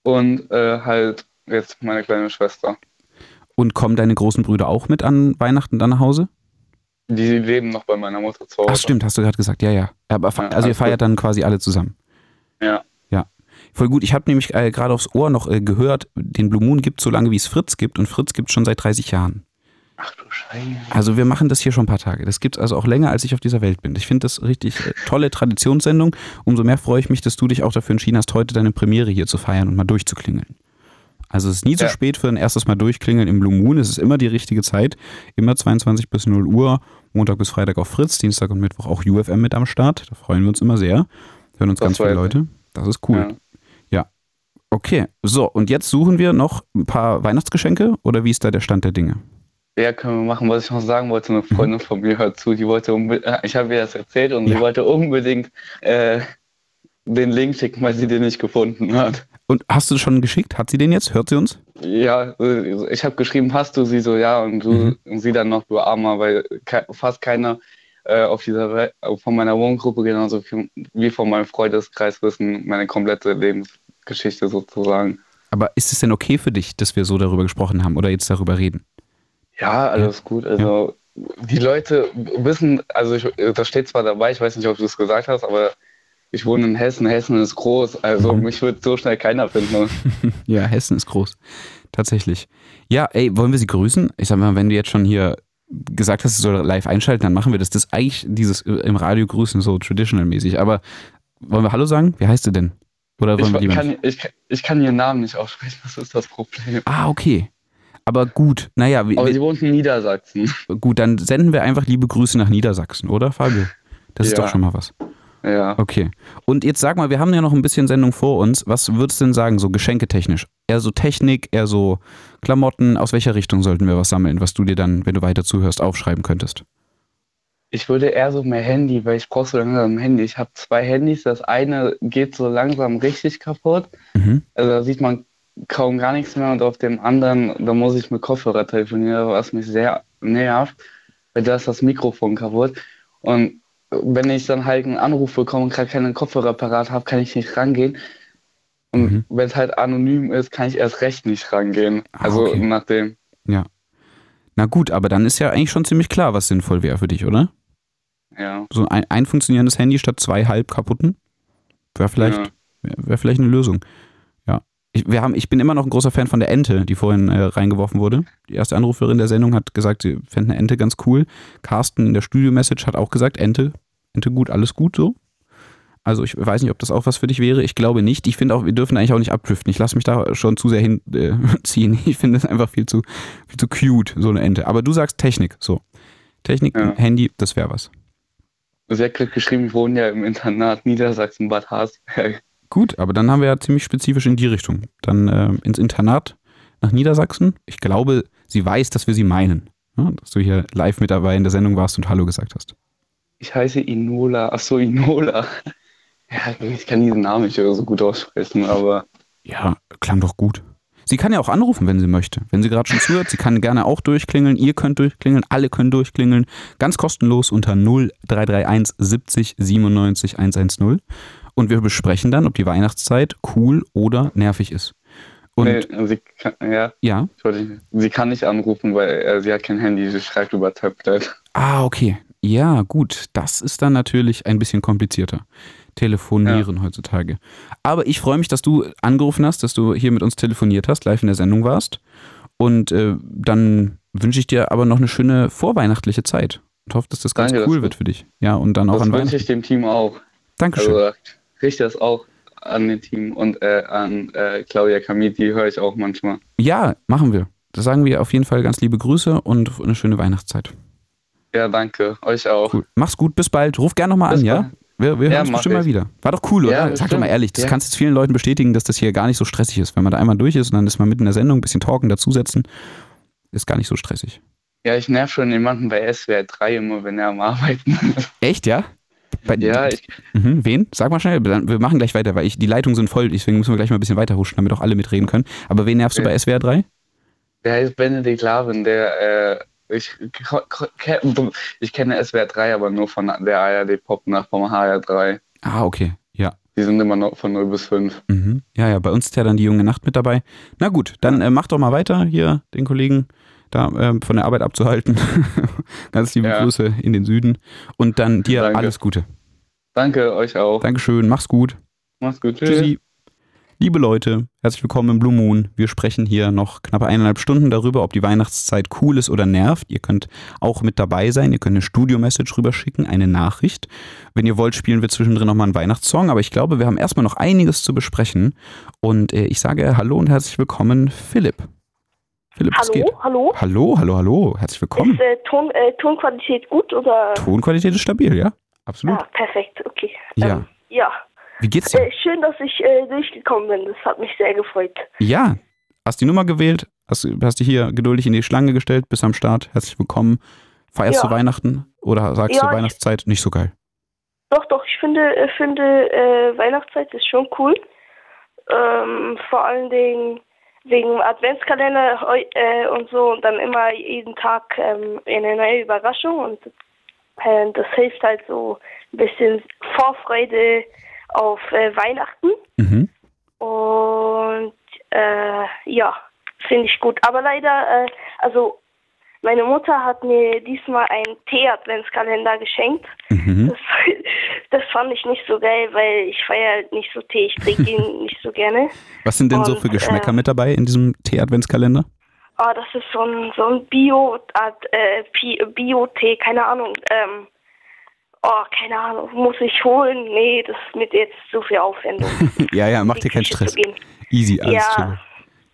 und äh, halt jetzt meine kleine Schwester. Und kommen deine großen Brüder auch mit an Weihnachten dann nach Hause? Die leben noch bei meiner Mutter zu Hause. Ach stimmt, hast du gerade gesagt. Ja, ja. Aber Ja, also ihr feiert dann quasi alle zusammen. Ja. Ja. Voll gut. Ich habe nämlich äh, gerade aufs Ohr noch äh, gehört, den Blue Moon gibt so lange, wie es Fritz gibt. Und Fritz gibt schon seit 30 Jahren. Ach du Scheiße. Also wir machen das hier schon ein paar Tage. Das gibt es also auch länger, als ich auf dieser Welt bin. Ich finde das richtig äh, tolle Traditionssendung. Umso mehr freue ich mich, dass du dich auch dafür entschieden hast, heute deine Premiere hier zu feiern und mal durchzuklingeln. Also es ist nie zu Ja. spät für ein erstes Mal durchklingeln im Blue Moon. Es ist immer die richtige Zeit. Immer 22 bis 0 Uhr. Montag bis Freitag auf Fritz, Dienstag und Mittwoch auch UFM mit am Start. Da freuen wir uns immer sehr. Hören uns Das ganz viele. Leute. Das ist cool. Ja. Ja. Okay. So, und jetzt suchen wir noch ein paar Weihnachtsgeschenke oder wie ist da der Stand der Dinge? Ja, können wir machen. Was ich noch sagen wollte, eine Freundin von mir hört zu, die wollte unbedingt, ich habe ihr das erzählt und Ja. sie wollte unbedingt äh, den Link schicken, weil sie den nicht gefunden hat. Und hast du schon geschickt? Hat sie den jetzt? Hört sie uns? Ja, äh, ich habe geschrieben, hast du sie so, ja, und du Mhm. und sie dann noch, du Armer, weil ke fast keiner äh, auf dieser Welt, von meiner Wohngruppe, genauso viel, wie von meinem Freundeskreis wissen, meine komplette Lebensgeschichte sozusagen. Aber ist es denn okay für dich, dass wir so darüber gesprochen haben oder jetzt darüber reden? Ja, alles gut. Also die Leute wissen, also ich, das steht zwar dabei, ich weiß nicht, ob du es gesagt hast, aber ich wohne in Hessen. Hessen ist groß, also Mhm. mich wird so schnell keiner finden. (laughs) Ja, Hessen ist groß. Tatsächlich. Ja, ey, wollen wir sie grüßen? Ich sag mal, wenn du jetzt schon hier gesagt hast, sie soll live einschalten, dann machen wir das. Das ist eigentlich dieses äh, im Radio grüßen so traditional-mäßig. Aber wollen wir Hallo sagen? Wie heißt sie denn? Oder wollen wir Ich lieber kann, ich, ich kann ihren Namen nicht aussprechen, das ist das Problem. Ah, okay. Aber gut, naja, wir, Aber sie wohnt in Niedersachsen. (laughs) gut, dann senden wir einfach liebe Grüße nach Niedersachsen, oder Fabio? Das ist Ja. doch schon mal was. Ja. Okay. Und jetzt sag mal, wir haben ja noch ein bisschen Sendung vor uns. Was würdest du denn sagen, so geschenketechnisch? Eher so Technik, eher so Klamotten? Aus welcher Richtung sollten wir was sammeln, was du dir dann, wenn du weiter zuhörst, aufschreiben könntest? Ich würde eher so mehr Handy, weil ich brauche so langsam ein Handy. Ich habe zwei Handys, das eine geht so langsam richtig kaputt. Mhm. Also da sieht man kaum gar nichts mehr und auf dem anderen, da muss ich mit Kopfhörer telefonieren, was mich sehr nervt, weil da ist das Mikrofon kaputt. Und wenn ich dann halt einen Anruf bekomme und gerade keinen Kopfhörer parat habe, kann ich nicht rangehen. Und Mhm. wenn es halt anonym ist, kann ich erst recht nicht rangehen. Ah, Also okay. nach dem, Ja. Na gut, aber dann ist ja eigentlich schon ziemlich klar, was sinnvoll wäre für dich, oder? ja. So ein, ein funktionierendes Handy statt zwei halb kaputten? Wäre vielleicht, Ja. wär, wär vielleicht eine Lösung. Ich, wir haben, ich bin immer noch ein großer Fan von der Ente, die vorhin äh, reingeworfen wurde. Die erste Anruferin der Sendung hat gesagt, sie fände eine Ente ganz cool. Carsten in der Studio-Message hat auch gesagt, Ente, Ente gut, alles gut so. Also ich weiß nicht, ob das auch was für dich wäre. Ich glaube nicht. Ich finde auch, wir dürfen eigentlich auch nicht abdriften. Ich lasse mich da schon zu sehr hinziehen. Äh, (laughs) ich finde es einfach viel zu, viel zu cute, so eine Ente. Aber du sagst Technik, so. Technik, Ja. Handy, das wäre was. Sie hat gerade geschrieben, ich wohne ja im Internat Niedersachsen, Bad Harzberg. Gut, aber dann haben wir ja ziemlich spezifisch in die Richtung. Dann ähm, ins Internat nach Niedersachsen. Ich glaube, sie weiß, dass wir sie meinen. Ja, dass du hier live mit dabei in der Sendung warst und Hallo gesagt hast. Ich heiße Inola. Achso, Inola. (laughs) Ja, ich kann diesen Namen nicht so gut aussprechen, aber Ja, klang doch gut. Sie kann ja auch anrufen, wenn sie möchte. Wenn sie gerade schon zuhört, sie kann gerne auch durchklingeln. Ihr könnt durchklingeln, alle können durchklingeln. Ganz kostenlos unter 0331 70 97 110. Und wir besprechen dann, ob die Weihnachtszeit cool oder nervig ist. Und nee, sie kann, ja, ja, sie kann nicht anrufen, weil äh, sie hat kein Handy, sie schreibt über Tablet. Ah, okay. Ja, gut. Das ist dann natürlich ein bisschen komplizierter. Telefonieren heutzutage. Aber ich freue mich, dass du angerufen hast, dass du hier mit uns telefoniert hast, live in der Sendung warst. Und äh, dann wünsche ich dir aber noch eine schöne vorweihnachtliche Zeit. Und hoffe, dass das ganz Danke, cool das- wird für dich. Ja, und dann auch Das an wünsche Weihnachten. ich dem Team auch. Dankeschön. Also richte das auch an den Team und äh, an äh, Claudia Kamit, die höre ich auch manchmal. ja, machen wir. Da sagen wir auf jeden Fall ganz liebe Grüße und eine schöne Weihnachtszeit. Ja, danke. Euch auch. Cool. Mach's gut, bis bald. Ruf gerne nochmal an, Bis ja? bald. Wir, wir Ja, hören uns bestimmt mal ich. wieder. War doch cool, oder? Ja, Sag doch mal ehrlich, das Ja. kannst du jetzt vielen Leuten bestätigen, dass das hier gar nicht so stressig ist. Wenn man da einmal durch ist und dann ist man mitten in der Sendung, ein bisschen talken, dazusetzen, ist gar nicht so stressig. Ja, ich nerv schon jemanden bei SWR 3 immer, wenn er am Arbeiten ist. Echt, ja? Bei, ja, ich, mhm, wen? Sag mal schnell, wir machen gleich weiter, weil ich, die Leitungen sind voll, deswegen müssen wir gleich mal ein bisschen weiter huschen, damit auch alle mitreden können. Aber wen nervst du Ja. bei SWR 3? der heißt Benedikt Lavin, der, äh, ich, ich kenne SWR 3, aber nur von der ARD Pop nach vom HR3. Ah, okay, ja. Die sind immer noch von 0 bis 5. Mhm. Ja, ja, bei uns ist ja dann die junge Nacht mit dabei. Na gut, dann äh, mach doch mal weiter, hier den Kollegen da ähm, von der Arbeit abzuhalten. (laughs) Ganz liebe Ja. Grüße in den Süden. Und dann dir Danke. alles Gute. Danke, euch auch. Dankeschön, mach's gut. Macht's gut. Tschüss. Tschüssi. Liebe Leute, herzlich willkommen im Blue Moon. Wir sprechen hier noch knappe eineinhalb Stunden darüber, ob die Weihnachtszeit cool ist oder nervt. Ihr könnt auch mit dabei sein. Ihr könnt eine Studio-Message rüberschicken, eine Nachricht. Wenn ihr wollt, spielen wir zwischendrin nochmal einen Weihnachtssong. Aber ich glaube, wir haben erstmal noch einiges zu besprechen. Und äh, ich sage Hallo und herzlich willkommen, Philipp. Philipp, was geht? Hallo, hallo. Hallo, hallo, hallo. Herzlich willkommen. Ist äh, Ton, äh, Tonqualität gut oder? Tonqualität ist stabil, ja? Absolut. Ah, perfekt, okay. Ja. Ähm, ja. Wie geht's dir? Äh, schön, dass ich äh, durchgekommen bin. Das hat mich sehr gefreut. Ja, hast die Nummer gewählt, hast, hast dich hier geduldig in die Schlange gestellt, bist am Start, herzlich willkommen. Feierst Ja. du Weihnachten oder sagst Ja, du Weihnachtszeit nicht so geil? Doch, doch, ich finde, äh, finde äh, Weihnachtszeit ist schon cool. Ähm, vor allen Dingen wegen Adventskalender heu- äh, und so und dann immer jeden Tag ähm, eine neue Überraschung und äh, das hilft halt so ein bisschen Vorfreude auf äh, Weihnachten. Mhm. Und äh, ja, finde ich gut. Aber leider, äh, also meine Mutter hat mir diesmal einen Tee-Adventskalender geschenkt. Mhm. Das, das fand ich nicht so geil, weil ich feiere halt nicht so Tee. Ich trinke (laughs) ihn nicht so gerne. Was sind denn so Und, für Geschmäcker äh, mit dabei in diesem Tee-Adventskalender? Ah, das ist so ein, so ein Bio, äh, Bio-Tee, keine Ahnung. Ähm, oh, keine Ahnung, muss ich holen? Nee, das ist mit jetzt zu viel Aufwendung. (laughs) ja, ja, mach dir keinen Stress. Easy, alles Ja.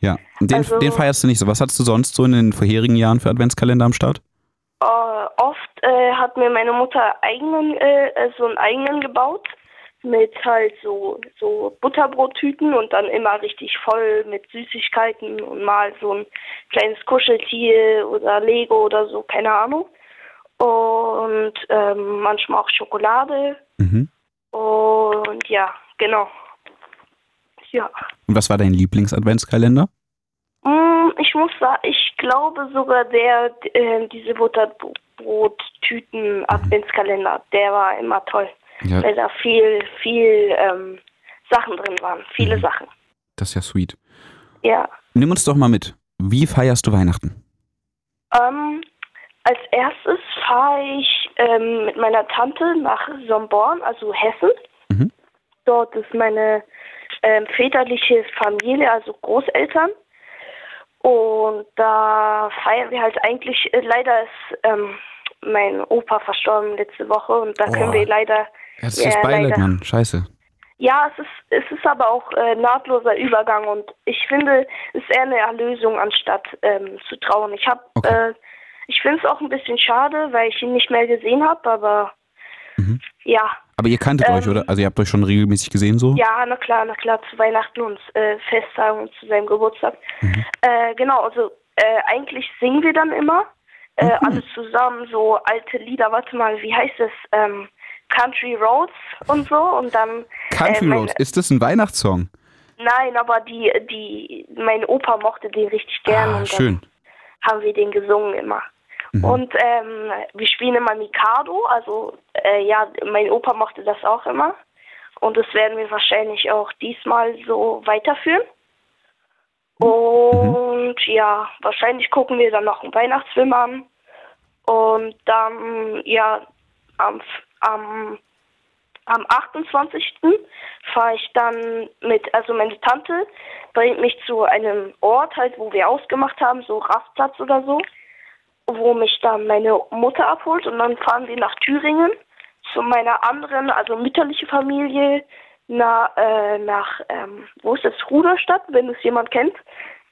Ja, den, Also- den feierst du nicht so. Was hattest du sonst so in den vorherigen Jahren für Adventskalender am Start? Äh, oft äh, hat mir meine Mutter eigenen, äh, äh, so einen eigenen gebaut mit halt so so Butterbrottüten und dann immer richtig voll mit Süßigkeiten und mal so ein kleines Kuscheltier oder Lego oder so, keine Ahnung. Und ähm, manchmal auch Schokolade Mhm. und ja, genau. Ja. Und was war dein Lieblings-Adventskalender? Mm, Ich muss sagen, ich glaube sogar der, äh, diese Butterbrot-Tüten-Adventskalender, der war immer toll. Ja, Weil da viel, viel ähm, Sachen drin waren. Viele Mhm. Sachen. das ist ja sweet. Ja. Nimm uns doch mal mit. Wie feierst du Weihnachten? Ähm, als erstes fahre ich ähm, mit meiner Tante nach Somborn, also Hessen. Mhm. Dort ist meine ähm, väterliche Familie, also Großeltern. Und da feiern wir halt eigentlich, äh, leider ist ähm, mein Opa verstorben letzte Woche und da Oh. können wir leider, Herzliches Ja, Beileid. Mann. Scheiße. ja, es ist, es ist aber auch äh, nahtloser Übergang und ich finde, es ist eher eine Erlösung, anstatt ähm, zu trauern. Ich habe, Okay. äh, ich finde es auch ein bisschen schade, weil ich ihn nicht mehr gesehen habe, aber Mhm. ja, Aber ihr kanntet Ähm, euch, oder? Also ihr habt euch schon regelmäßig gesehen so? ja, na klar, na klar, zu Weihnachten und äh, Festtagen und zu seinem Geburtstag. Mhm. Äh, genau, also äh, eigentlich singen wir dann immer äh, Mhm. alles zusammen, so alte Lieder, warte mal, wie heißt es? Ähm, Country Roads und so und dann Country äh, Roads, ist das ein Weihnachtssong? Nein, aber die, die, mein Opa mochte den richtig gern ah, und schön. dann haben wir den gesungen immer. Mhm. Und ähm, wir spielen immer Mikado, also äh, ja, mein Opa mochte das auch immer. Und das werden wir wahrscheinlich auch diesmal so weiterführen. Und ja, wahrscheinlich gucken wir dann noch einen Weihnachtsfilm an. Und dann, ja, am, am, am 28. fahre ich dann mit, also meine Tante bringt mich zu einem Ort halt, wo wir ausgemacht haben, so Rastplatz oder so, wo mich dann meine Mutter abholt und dann fahren wir nach Thüringen zu meiner anderen, also mütterliche Familie, na, äh, nach, ähm, wo ist das, Ruderstadt, wenn es jemand kennt.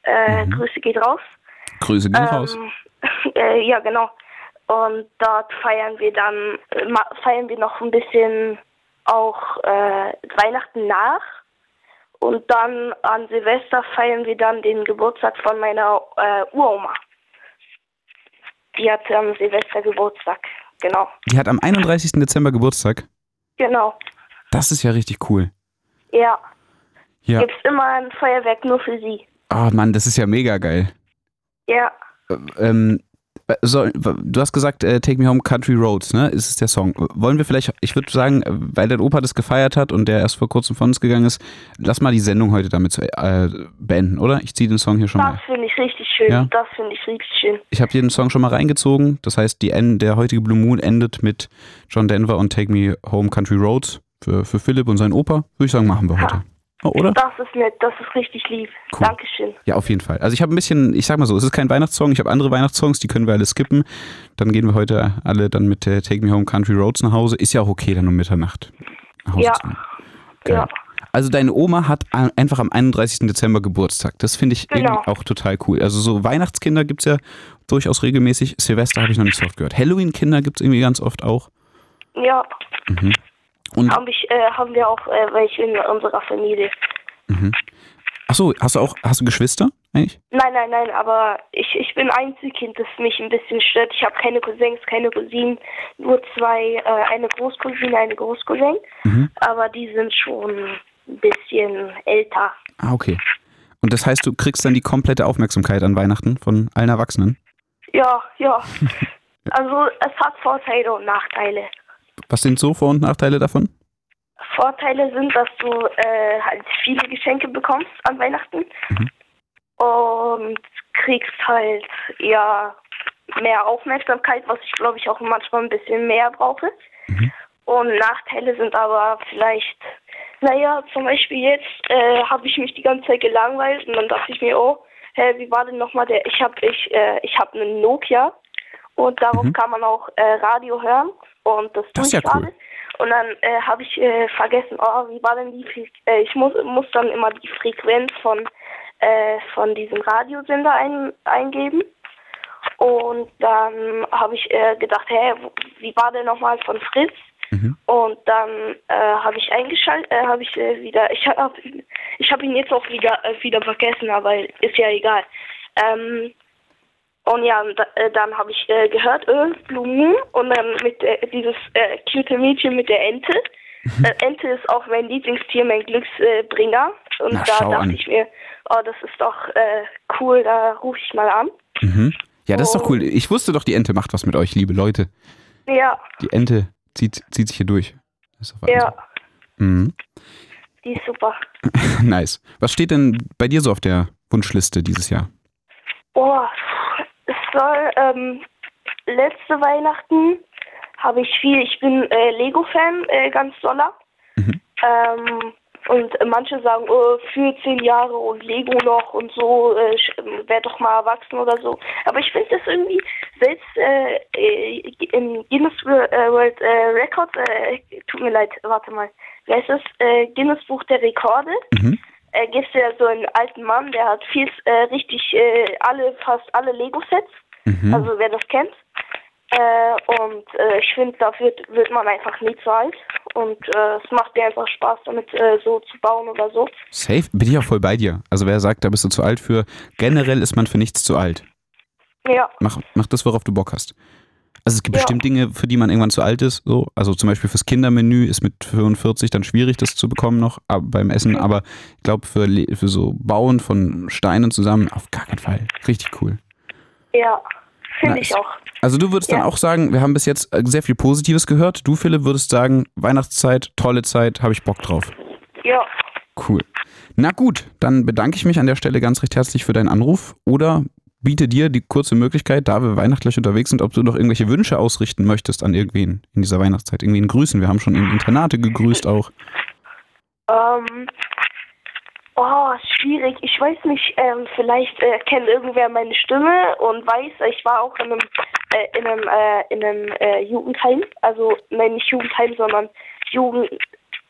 Äh, Grüße geht raus. Grüße gehen raus. Ähm, (laughs) äh, ja, genau. Und dort feiern wir dann, äh, feiern wir noch ein bisschen auch äh, Weihnachten nach. Und dann an Silvester feiern wir dann den Geburtstag von meiner äh, Uroma. Die hat am Silvester Geburtstag. Genau. Die hat am 31. Dezember Geburtstag. Genau. Das ist ja richtig cool. Ja. Ja. Gibt's immer ein Feuerwerk nur für sie. Oh Mann, das ist ja mega geil. Ja. Ähm, so, du hast gesagt, äh, Take Me Home Country Roads, ne? Ist es der Song. Wollen wir vielleicht, ich würde sagen, äh, weil dein Opa das gefeiert hat und der erst vor kurzem von uns gegangen ist, lass mal die Sendung heute damit zu, äh, beenden, oder? Ich ziehe den Song hier schon Das mal. finde ich richtig schön. Ja. Das finde ich richtig schön. Ich habe hier den Song schon mal reingezogen. Das heißt, die End, der heutige Blue Moon endet mit John Denver und Take Me Home Country Roads für, für Philipp und seinen Opa. Würde ich sagen, machen wir heute. Oh, oder? Das ist nett, das ist richtig lieb. Cool. Dankeschön. Ja, auf jeden Fall. Also ich habe ein bisschen, ich sag mal so, es ist kein Weihnachtssong, ich habe andere Weihnachtssongs, die können wir alle skippen. Dann gehen wir heute alle dann mit der Take Me Home Country Roads nach Hause. Ist ja auch okay, dann um Mitternacht nach Hause Ja. zu gehen. Geil. Ja. Also deine Oma hat einfach am 31. Dezember Geburtstag. Das finde ich Genau. irgendwie auch total cool. Also so Weihnachtskinder gibt es ja durchaus regelmäßig. Silvester habe ich noch nicht so oft gehört. Halloween-Kinder gibt es irgendwie ganz oft auch. Ja, Und hab ich, äh, haben wir auch äh, welche in unserer Familie. achso, hast du auch, hast du Geschwister eigentlich? Nein, nein, nein, aber ich, ich bin Einzelkind, das mich ein bisschen stört. Ich habe keine Cousins, keine Cousinen, nur zwei, äh, eine Großcousine, eine Großcousin. Mhm. Aber die sind schon ein bisschen älter. Ah, okay. Und das heißt, du kriegst dann die komplette Aufmerksamkeit an Weihnachten von allen Erwachsenen? Ja, ja. (laughs) Also es hat Vorteile und Nachteile. Was sind so Vor- und Nachteile davon? Vorteile sind, dass du äh, halt viele Geschenke bekommst an Weihnachten und kriegst halt ja mehr Aufmerksamkeit, was ich glaube ich auch manchmal ein bisschen mehr brauche. Und Nachteile sind aber vielleicht, naja, zum Beispiel jetzt äh, habe ich mich die ganze Zeit gelangweilt und dann dachte ich mir, oh, hä, wie war denn nochmal der, ich habe ich, äh, ich hab einen Nokia und darauf kann man auch äh, Radio hören und das, Das ist tue ja ich cool. Und dann äh, habe ich äh, vergessen, oh, wie war denn die, Fre äh, ich muss, muss dann immer die Frequenz von, äh, von diesem Radiosender ein, eingeben. Und dann habe ich äh, gedacht, hä, wie war der nochmal von Fritz? Und dann habe ich eingeschaltet, äh, habe ich wieder, ich habe ich hab ihn jetzt auch wieder wieder vergessen, aber ist ja egal. Ähm, und ja, und äh, dann habe ich äh, gehört, äh, Blue Moon und dann mit äh, dieses äh, cute Mädchen mit der Ente. Äh, Ente ist auch mein Lieblingstier, mein Glücksbringer. Und Na, da dachte an. ich mir, oh, das ist doch äh, cool, da rufe ich mal an. Mhm. Ja, das ist doch cool. Ich wusste doch, die Ente macht was mit euch, liebe Leute. Ja, Die Ente zieht, zieht sich hier durch. Ja. Mhm. die ist super. (laughs) Nice. Was steht denn bei dir so auf der Wunschliste dieses Jahr? Oh, es soll, ähm, letzte Weihnachten habe ich viel, ich bin äh, Lego-Fan, äh, ganz doller. Mhm. Ähm, und manche sagen, oh, für zehn Jahre und Lego noch und so, äh, sch- werd doch mal erwachsen oder so. Aber ich finde das irgendwie, selbst äh, äh, im Guinness äh, World äh, Records, äh, tut mir leid, warte mal, wie heißt das? Äh, Guinness Buch der Rekorde Mhm. Äh, gibt es ja so einen alten Mann, der hat viel, äh, richtig äh, alle, fast alle Lego-Sets, Mhm. also wer das kennt. Äh, und äh, ich finde, da wird, wird man einfach nie zu alt. Und äh, es macht mir einfach Spaß, damit äh, so zu bauen oder so. Safe, bin ich auch voll bei dir. Also wer sagt, da bist du zu alt für, generell ist man für nichts zu alt. Ja, Mach, mach das, worauf du Bock hast. Also es gibt Ja. bestimmt Dinge, für die man irgendwann zu alt ist. So. Also zum Beispiel fürs Kindermenü ist mit 45 dann schwierig, das zu bekommen noch beim Essen. Aber ich glaube, für, für so Bauen von Steinen zusammen, auf gar keinen Fall. Richtig cool. ja, finde ich auch. Also du würdest dann Ja. auch sagen, wir haben bis jetzt äh, sehr viel Positives gehört. Du, Philipp, würdest sagen, Weihnachtszeit, tolle Zeit, habe ich Bock drauf. Ja, Cool. Na gut, dann bedanke ich mich an der Stelle ganz recht herzlich für deinen Anruf oder biete dir die kurze Möglichkeit, da wir weihnachtlich unterwegs sind, ob du noch irgendwelche Wünsche ausrichten möchtest an irgendwen in dieser Weihnachtszeit. Irgendwen grüßen. Wir haben schon in Internate gegrüßt auch. ähm, oh, schwierig. Ich weiß nicht, ähm, vielleicht äh, kennt irgendwer meine Stimme und weiß, ich war auch in einem, äh, in einem, äh, in einem äh, Jugendheim. Also, nein, nicht Jugendheim, sondern Jugend,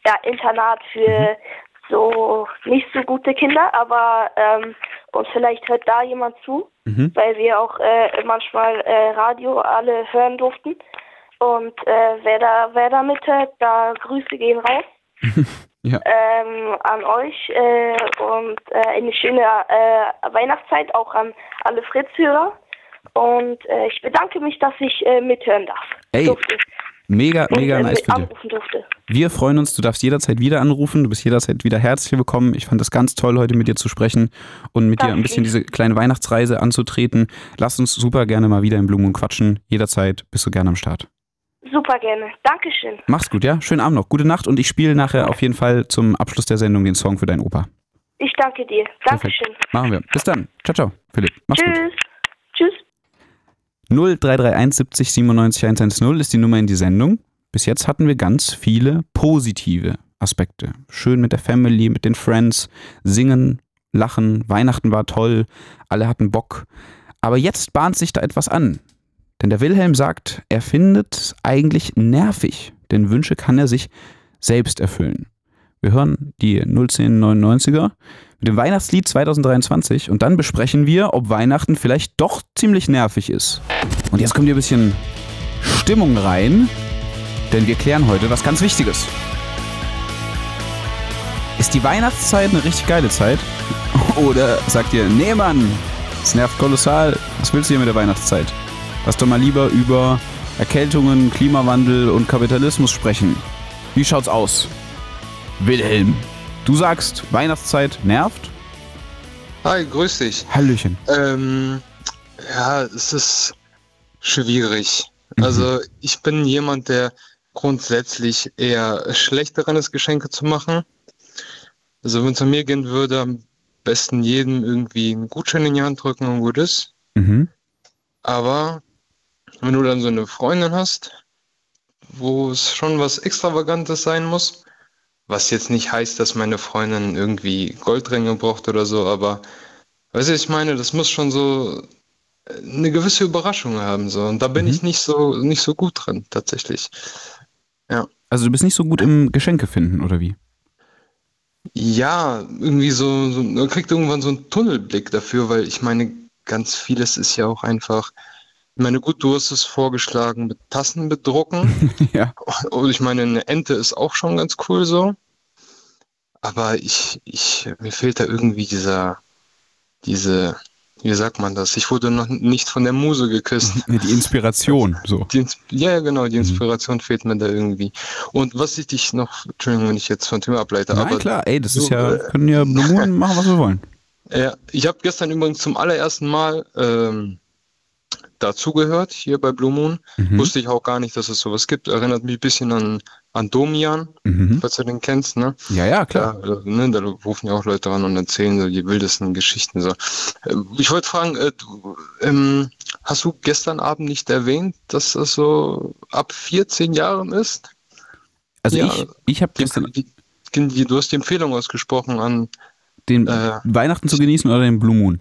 ja, Internat für so nicht so gute Kinder, aber ähm, und vielleicht hört da jemand zu, Mhm. weil wir auch äh, manchmal äh, Radio alle hören durften. Und äh, wer da wer da mithört, da Grüße gehen raus (laughs) Ja. ähm, an euch äh, und äh, eine schöne äh, Weihnachtszeit auch an alle Fritz-Hörer. Und ich bedanke mich, dass ich mithören darf. Ey, durfte. Mega, Und, mega nice für dich. Wir freuen uns, du darfst jederzeit wieder anrufen. Du bist jederzeit wieder herzlich willkommen. Ich fand das ganz toll, heute mit dir zu sprechen und mit dir ein Danke. bisschen diese kleine Weihnachtsreise anzutreten. Lass uns super gerne mal wieder in Blumen quatschen. Jederzeit bist du gerne am Start. Super gerne. Dankeschön. Mach's gut, ja? Schönen Abend noch. Gute Nacht und ich spiele nachher auf jeden Fall zum Abschluss der Sendung den Song für deinen Opa. Ich danke dir. Dankeschön. Machen wir. Bis dann. Ciao, ciao. Philipp, mach's gut. Tschüss. Tschüss. 0331 70 97 110 ist die Nummer in die Sendung. Bis jetzt hatten wir ganz viele positive Aspekte. Schön mit der Family, mit den Friends, singen, lachen, Weihnachten war toll, alle hatten Bock. Aber jetzt bahnt sich da etwas an. Denn der Wilhelm sagt, er findet es eigentlich nervig, denn Wünsche kann er sich selbst erfüllen. Wir hören die 01099er mit dem Weihnachtslied 2023 und dann besprechen wir, ob Weihnachten vielleicht doch ziemlich nervig ist. Und jetzt kommt hier ein bisschen Stimmung rein, denn wir klären heute was ganz Wichtiges. Ist die Weihnachtszeit eine richtig geile Zeit? (laughs) Oder sagt ihr, nee Mann, es nervt kolossal, was willst du hier mit der Weihnachtszeit? Lass doch mal lieber über Erkältungen, Klimawandel und Kapitalismus sprechen. Wie schaut's aus? Wilhelm, du sagst, Weihnachtszeit nervt? Hi, grüß dich. Hallöchen. Ähm, ja, es ist schwierig. Also ich bin jemand, der grundsätzlich eher schlecht daran ist, Geschenke zu machen. Also wenn es an mir gehen würde, am besten jedem irgendwie einen Gutschein in die Hand drücken und gut ist. Mhm. Aber wenn du dann so eine Freundin hast, wo es schon was Extravagantes sein muss, was jetzt nicht heißt, dass meine Freundin irgendwie Goldringe braucht oder so, aber weißt du, ich meine, das muss schon so eine gewisse Überraschung haben so und da bin Mhm. ich nicht so nicht so gut drin tatsächlich. Also du bist nicht so gut im Geschenke finden, oder wie? Ja, irgendwie so, so man kriegt irgendwann so einen Tunnelblick dafür, weil ich meine, ganz vieles ist ja auch einfach meine, gut, du hast es vorgeschlagen mit Tassen bedrucken. (laughs) ja. Und ich meine, eine Ente ist auch schon ganz cool so. Aber ich, ich, mir fehlt da irgendwie dieser, diese, wie sagt man das? Ich wurde noch nicht von der Muse geküsst. (laughs) Die Inspiration, so. Die, ja, genau, die Inspiration fehlt mir da irgendwie. Und was ich dich noch, Entschuldigung, wenn ich jetzt von Thema ableite, Nein, aber klar, ey, das ist so, ja, äh, können ja Blue Moon machen, was wir wollen. (laughs) Ja, ich habe gestern übrigens zum allerersten Mal ähm, dazugehört hier bei Blue Moon. Mhm. Wusste ich auch gar nicht, dass es sowas gibt. Erinnert mich ein bisschen an, an Domian, Mhm. falls du den kennst, ne? Ja, ja, klar. Ja, also, ne, da rufen ja auch Leute ran und erzählen so die wildesten Geschichten. So. Äh, Ich wollte fragen, äh, du, ähm, hast du gestern Abend nicht erwähnt, dass das so ab 14 Jahren ist? Also ja, ich, ich habe Die, gestern die, die, du hast die Empfehlung ausgesprochen an den äh, Weihnachten zu genießen oder den Blue Moon.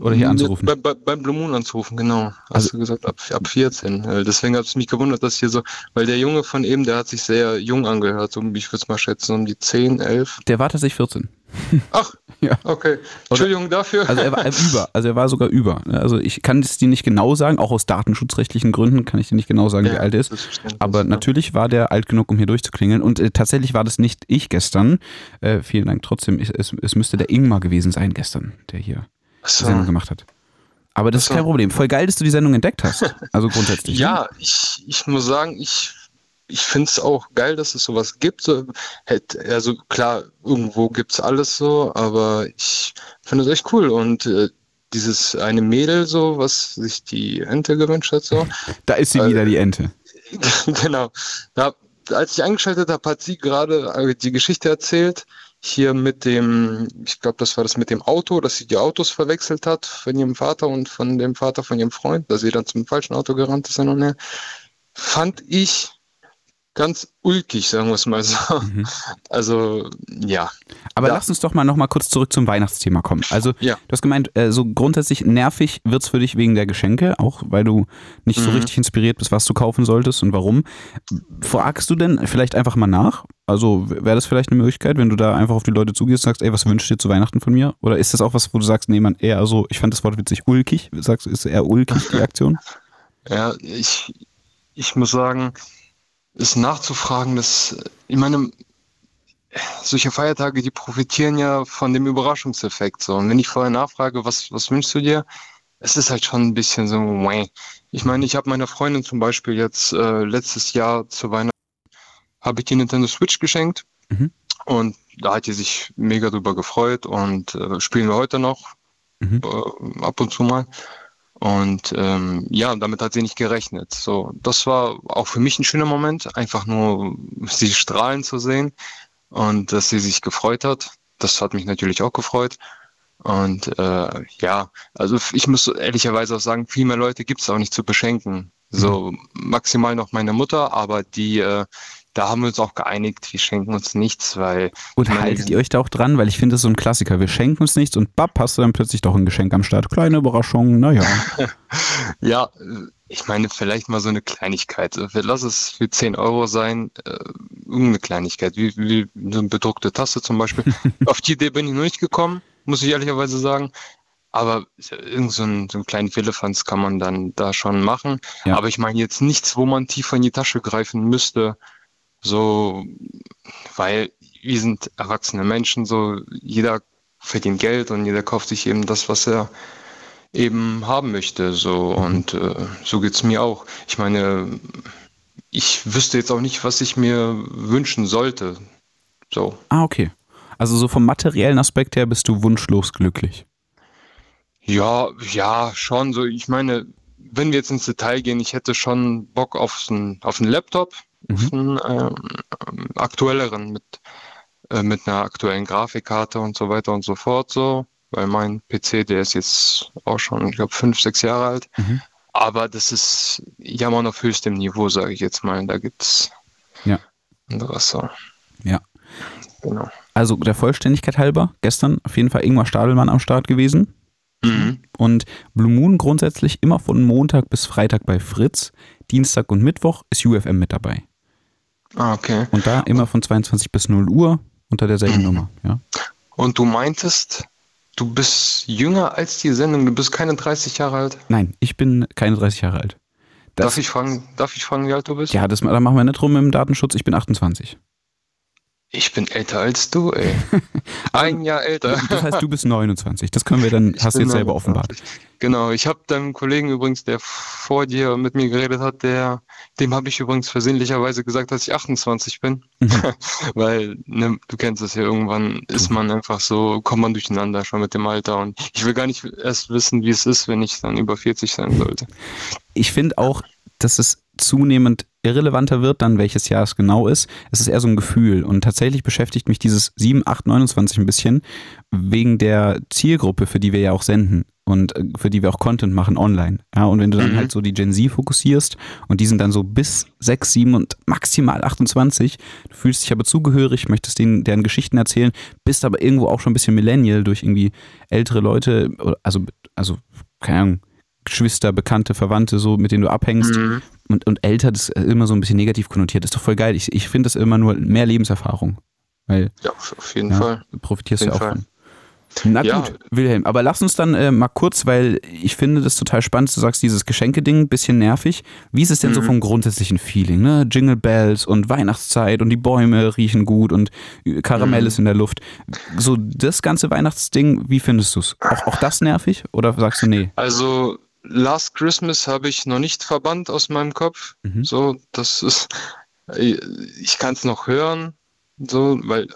Oder hier anzurufen. Bei, bei, beim Blue Moon anzurufen, genau. Hast Also- du gesagt, ab, ab 14. Äh, Deswegen hat es mich gewundert, dass hier so, weil der Junge von eben, der hat sich sehr jung angehört, so, ich würde es mal schätzen, um die 10, 11. Der war tatsächlich 14. Ach, (laughs) Ja. okay. Entschuldigung dafür. Also er war über, also er war sogar über. Also ich kann es dir nicht genau sagen, auch aus datenschutzrechtlichen Gründen kann ich dir nicht genau sagen, wie Ja, alt er ist. Aber ja. natürlich war der alt genug, um hier durchzuklingeln. Und äh, tatsächlich war das nicht ich gestern. Äh, vielen Dank trotzdem. Ich, es, es müsste der Ingmar gewesen sein gestern, der hier so. Sendung gemacht hat. Aber das so. ist kein Problem. Voll geil, dass du die Sendung entdeckt hast. Also grundsätzlich. ne? Ja, ich, ich muss sagen, ich, ich finde es auch geil, dass es sowas gibt. So, also klar, irgendwo gibt's alles so, aber ich finde es echt cool. Und äh, dieses eine Mädel so, was sich die Ente gewünscht hat, so. Da ist sie Äh, wieder, die Ente. (laughs) genau. Da, als ich eingeschaltet habe, hat sie gerade äh, die Geschichte erzählt. Hier mit dem, ich glaube, das war das mit dem Auto, dass sie die Autos verwechselt hat von ihrem Vater und von dem Vater von ihrem Freund, dass sie dann zum falschen Auto gerannt ist und her. Fand ich ganz ulkig, sagen wir es mal so. Also, ja. Aber Ja. lass uns doch mal noch mal kurz zurück zum Weihnachtsthema kommen. Also, Ja. du hast gemeint, äh, so grundsätzlich nervig wird's für dich wegen der Geschenke, auch weil du nicht so Mhm. richtig inspiriert bist, was du kaufen solltest und warum. Fragst du denn vielleicht einfach mal nach? Also, wäre das vielleicht eine Möglichkeit, wenn du da einfach auf die Leute zugehst und sagst, ey, was wünschst du dir zu Weihnachten von mir? Oder ist das auch was, wo du sagst, nee, man eher so, ich fand das Wort witzig, ulkig? Sagst du, ist eher ulkig die (laughs) Aktion? Ja, ich, ich muss sagen, ist nachzufragen, dass, ich meine, solche Feiertage, die profitieren ja von dem Überraschungseffekt. So. Und wenn ich vorher nachfrage, was, was wünschst du dir? Es ist halt schon ein bisschen so, meh. ich meine, ich habe meiner Freundin zum Beispiel jetzt äh, letztes Jahr zu Weihnachten, habe ich die Nintendo Switch geschenkt. Mhm. Und da hat die sich mega drüber gefreut und äh, spielen wir heute noch Mhm. äh, ab und zu mal. Und ähm, ja, damit hat sie nicht gerechnet. So, das war auch für mich ein schöner Moment, einfach nur sie strahlen zu sehen und dass sie sich gefreut hat. Das hat mich natürlich auch gefreut. Und äh, ja, also ich muss ehrlicherweise auch sagen, viel mehr Leute gibt es auch nicht zu beschenken. So maximal noch meine Mutter, aber die, äh, da haben wir uns auch geeinigt, wir schenken uns nichts, weil Und meine, haltet ihr euch da auch dran? Weil ich finde, das ist so ein Klassiker. Wir schenken uns nichts und bapp, hast du dann plötzlich doch ein Geschenk am Start. Kleine Überraschung, naja. (laughs) Ja, ich meine, vielleicht mal so eine Kleinigkeit. Lass es für 10 Euro sein, äh, irgendeine Kleinigkeit, wie, wie eine bedruckte Tasse zum Beispiel. (laughs) Auf die Idee bin ich noch nicht gekommen, muss ich ehrlicherweise sagen. Aber irgend so ein, so ein kleinen Philippans kann man dann da schon machen. Ja. Aber ich meine jetzt nichts, wo man tiefer in die Tasche greifen müsste. So, weil wir sind erwachsene Menschen, so jeder verdient Geld und jeder kauft sich eben das, was er eben haben möchte. So und äh, so geht's mir auch. Ich meine, ich wüsste jetzt auch nicht, was ich mir wünschen sollte. So. Ah, okay. Also so vom materiellen Aspekt her bist du wunschlos glücklich. Ja, ja, schon. So, ich meine, wenn wir jetzt ins Detail gehen, ich hätte schon Bock auf einen, auf einen Laptop, ähm, ähm, aktuelleren mit, äh, mit einer aktuellen Grafikkarte und so weiter und so fort. So, weil mein PC, der ist jetzt auch schon, ich glaube, fünf, sechs Jahre alt. Mhm. Aber das ist Jammern auf höchstem Niveau, sage ich jetzt mal. Da gibt's Ja. anderes so. Ja. Genau. Also der Vollständigkeit halber, gestern auf jeden Fall Ingmar Stadelmann am Start gewesen. Mhm. Und Blue Moon grundsätzlich immer von Montag bis Freitag bei Fritz. Dienstag und Mittwoch ist UFM mit dabei. Ah, okay. Und da immer von 22 bis 0 Uhr unter derselben Mhm. Nummer. Ja. Und du meintest, du bist jünger als die Sendung, du bist keine 30 Jahre alt. Nein, ich bin keine 30 Jahre alt. Das, darf ich fragen, darf ich fragen, wie alt du bist? Ja, das, da machen wir nicht rum im Datenschutz. Ich bin 28. Ich bin älter als du, ey. (laughs) Ein Jahr älter. Das heißt, du bist 29. Das können wir dann, (laughs) Ich hast du jetzt selber 29. offenbart. Genau, ich habe deinem Kollegen übrigens, der vor dir mit mir geredet hat, der, dem habe ich übrigens versehentlicherweise gesagt, dass ich 28 bin. Mhm. (laughs) Weil, ne, du kennst es ja, irgendwann ist man einfach so, kommt man durcheinander schon mit dem Alter. Und ich will gar nicht erst wissen, wie es ist, wenn ich dann über 40 sein sollte. Ich finde auch, dass es zunehmend irrelevanter wird, dann welches Jahr es genau ist. Es ist eher so ein Gefühl. Und tatsächlich beschäftigt mich dieses 7, 8, 29 ein bisschen wegen der Zielgruppe, für die wir ja auch senden und äh, für die wir auch Content machen online. Ja, und wenn du dann Mhm. halt so die Gen Z fokussierst und die sind dann so bis 6, 7 und maximal 28, du fühlst dich aber zugehörig, möchtest denen deren Geschichten erzählen, bist aber irgendwo auch schon ein bisschen Millennial durch irgendwie ältere Leute, also, also keine Ahnung, Geschwister, Bekannte, Verwandte, so, mit denen du abhängst. Mhm. Und, und älter, das ist immer so ein bisschen negativ konnotiert. Das ist doch voll geil. Ich, ich finde das immer nur mehr Lebenserfahrung. Weil Ja, auf jeden ja, Fall. du profitierst Auf ja auch jeden von. Na Ja. gut, Wilhelm, aber lass uns dann äh, mal kurz, weil ich finde das total spannend, du sagst dieses Geschenkeding, bisschen nervig. Wie ist es denn so Mhm. vom grundsätzlichen Feeling? Ne? Jingle Bells und Weihnachtszeit und die Bäume riechen gut und äh, Karamell Mhm. ist in der Luft. So das ganze Weihnachtsding, wie findest du es? Auch, auch das nervig oder sagst du nee? Also Last Christmas habe ich noch nicht verbannt aus meinem Kopf. Mhm. So, das ist, ich kann es noch hören, so, weil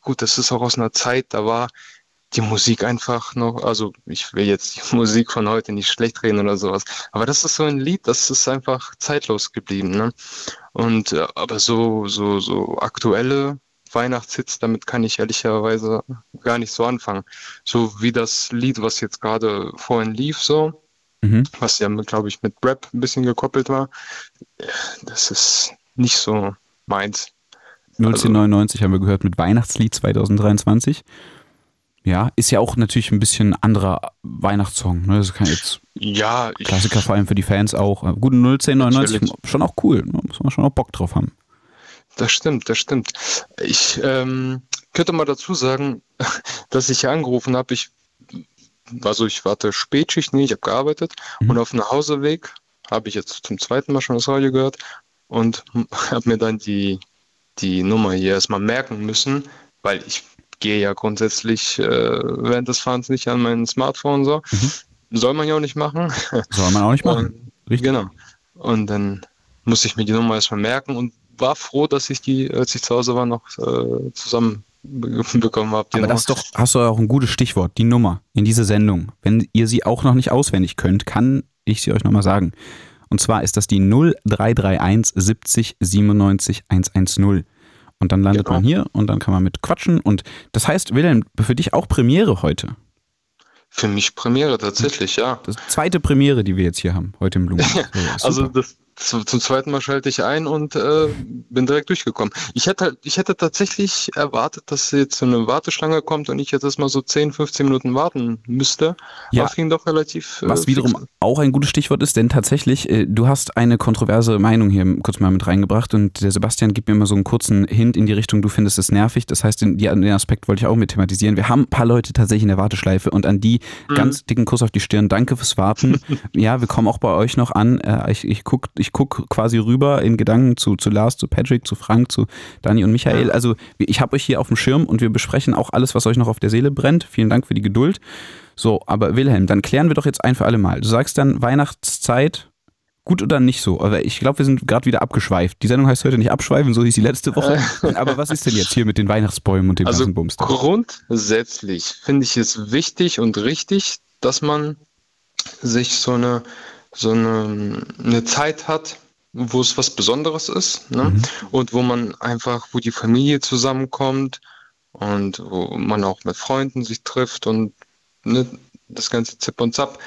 gut, das ist auch aus einer Zeit, da war die Musik einfach noch, also ich will jetzt die (laughs) Musik von heute nicht schlecht reden oder sowas, aber das ist so ein Lied, das ist einfach zeitlos geblieben, ne? Und äh, aber so so so aktuelle Weihnachtshits, damit kann ich ehrlicherweise gar nicht so anfangen. So wie das Lied, was jetzt gerade vorhin lief, so Mhm. was ja, glaube ich, mit Rap ein bisschen gekoppelt war. Das ist nicht so meins. 1999 haben wir gehört mit Weihnachtslied 2023. Ja, ist ja auch natürlich ein bisschen anderer Weihnachtssong. Ne? Das kann jetzt Ja, ich, Klassiker vor allem für die Fans auch. Äh, Gut, 01099 Natürlich. schon auch cool. Ne? Muss man schon auch Bock drauf haben. das stimmt, das stimmt. Ich ähm, könnte mal dazu sagen, (laughs) dass ich hier angerufen habe. Ich, also ich warte Spätschicht, nee, ich habe gearbeitet Mhm. und auf dem Nachhauseweg habe ich jetzt zum zweiten Mal schon das Radio gehört und (laughs) habe mir dann die, die Nummer hier erstmal merken müssen, weil ich gehe ja grundsätzlich äh, während des Fahrens nicht an mein Smartphone so. Soll man ja auch nicht machen. Soll man auch nicht (laughs) machen. Richtig. Genau. Und dann musste ich mir die Nummer erstmal merken und war froh, dass ich die, als ich zu Hause war, noch äh, zusammen bekommen habe. die Aber Nummer. das doch, hast du auch ein gutes Stichwort, die Nummer in diese Sendung. Wenn ihr sie auch noch nicht auswendig könnt, kann ich sie euch nochmal sagen. Und zwar ist das die 0331 70 97 110. Und dann landet Genau. man hier und dann kann man mit quatschen. Und das heißt, Wilhelm, für dich auch Premiere heute. Für mich Premiere tatsächlich, ja. Das ist die zweite Premiere, die wir jetzt hier haben, heute im Blumen. (laughs) Also das, zu, zum zweiten Mal schalte ich ein und äh, bin direkt durchgekommen. Ich hätte, ich hätte tatsächlich erwartet, dass jetzt so eine Warteschlange kommt und ich jetzt erstmal so 10, 15 Minuten warten müsste. Ja. Aber es ging doch relativ. äh, Was wiederum fix. auch ein gutes Stichwort ist, denn tatsächlich, äh, du hast eine kontroverse Meinung hier kurz mal mit reingebracht und der Sebastian gibt mir immer so einen kurzen Hint in die Richtung, du findest es nervig. Das heißt, den, den Aspekt wollte ich auch mit thematisieren. Wir haben ein paar Leute tatsächlich in der Warteschleife und an die Mhm. ganz dicken Kuss auf die Stirn. Danke fürs Warten. (laughs) ja, wir kommen auch bei euch noch an. Äh, Ich, ich guck, ich guck quasi rüber in Gedanken zu, zu Lars, zu Patrick, zu Frank, zu Dani und Michael. Also ich habe euch hier auf dem Schirm und wir besprechen auch alles, was euch noch auf der Seele brennt. Vielen Dank für die Geduld. So, aber Wilhelm, dann klären wir doch jetzt ein für alle Mal. Du sagst dann Weihnachtszeit, gut oder nicht so? Aber ich glaube, wir sind gerade wieder abgeschweift. Die Sendung heißt heute nicht abschweifen, so hieß die letzte Woche. aber was ist denn jetzt hier mit den Weihnachtsbäumen und dem Also ganzen Bums? grundsätzlich finde ich es wichtig und richtig, dass man sich so eine, so eine, eine Zeit hat, wo es was Besonderes ist ne? Mhm. und wo man einfach, wo die Familie zusammenkommt und wo man auch mit Freunden sich trifft und ne, das ganze Zip und Zap,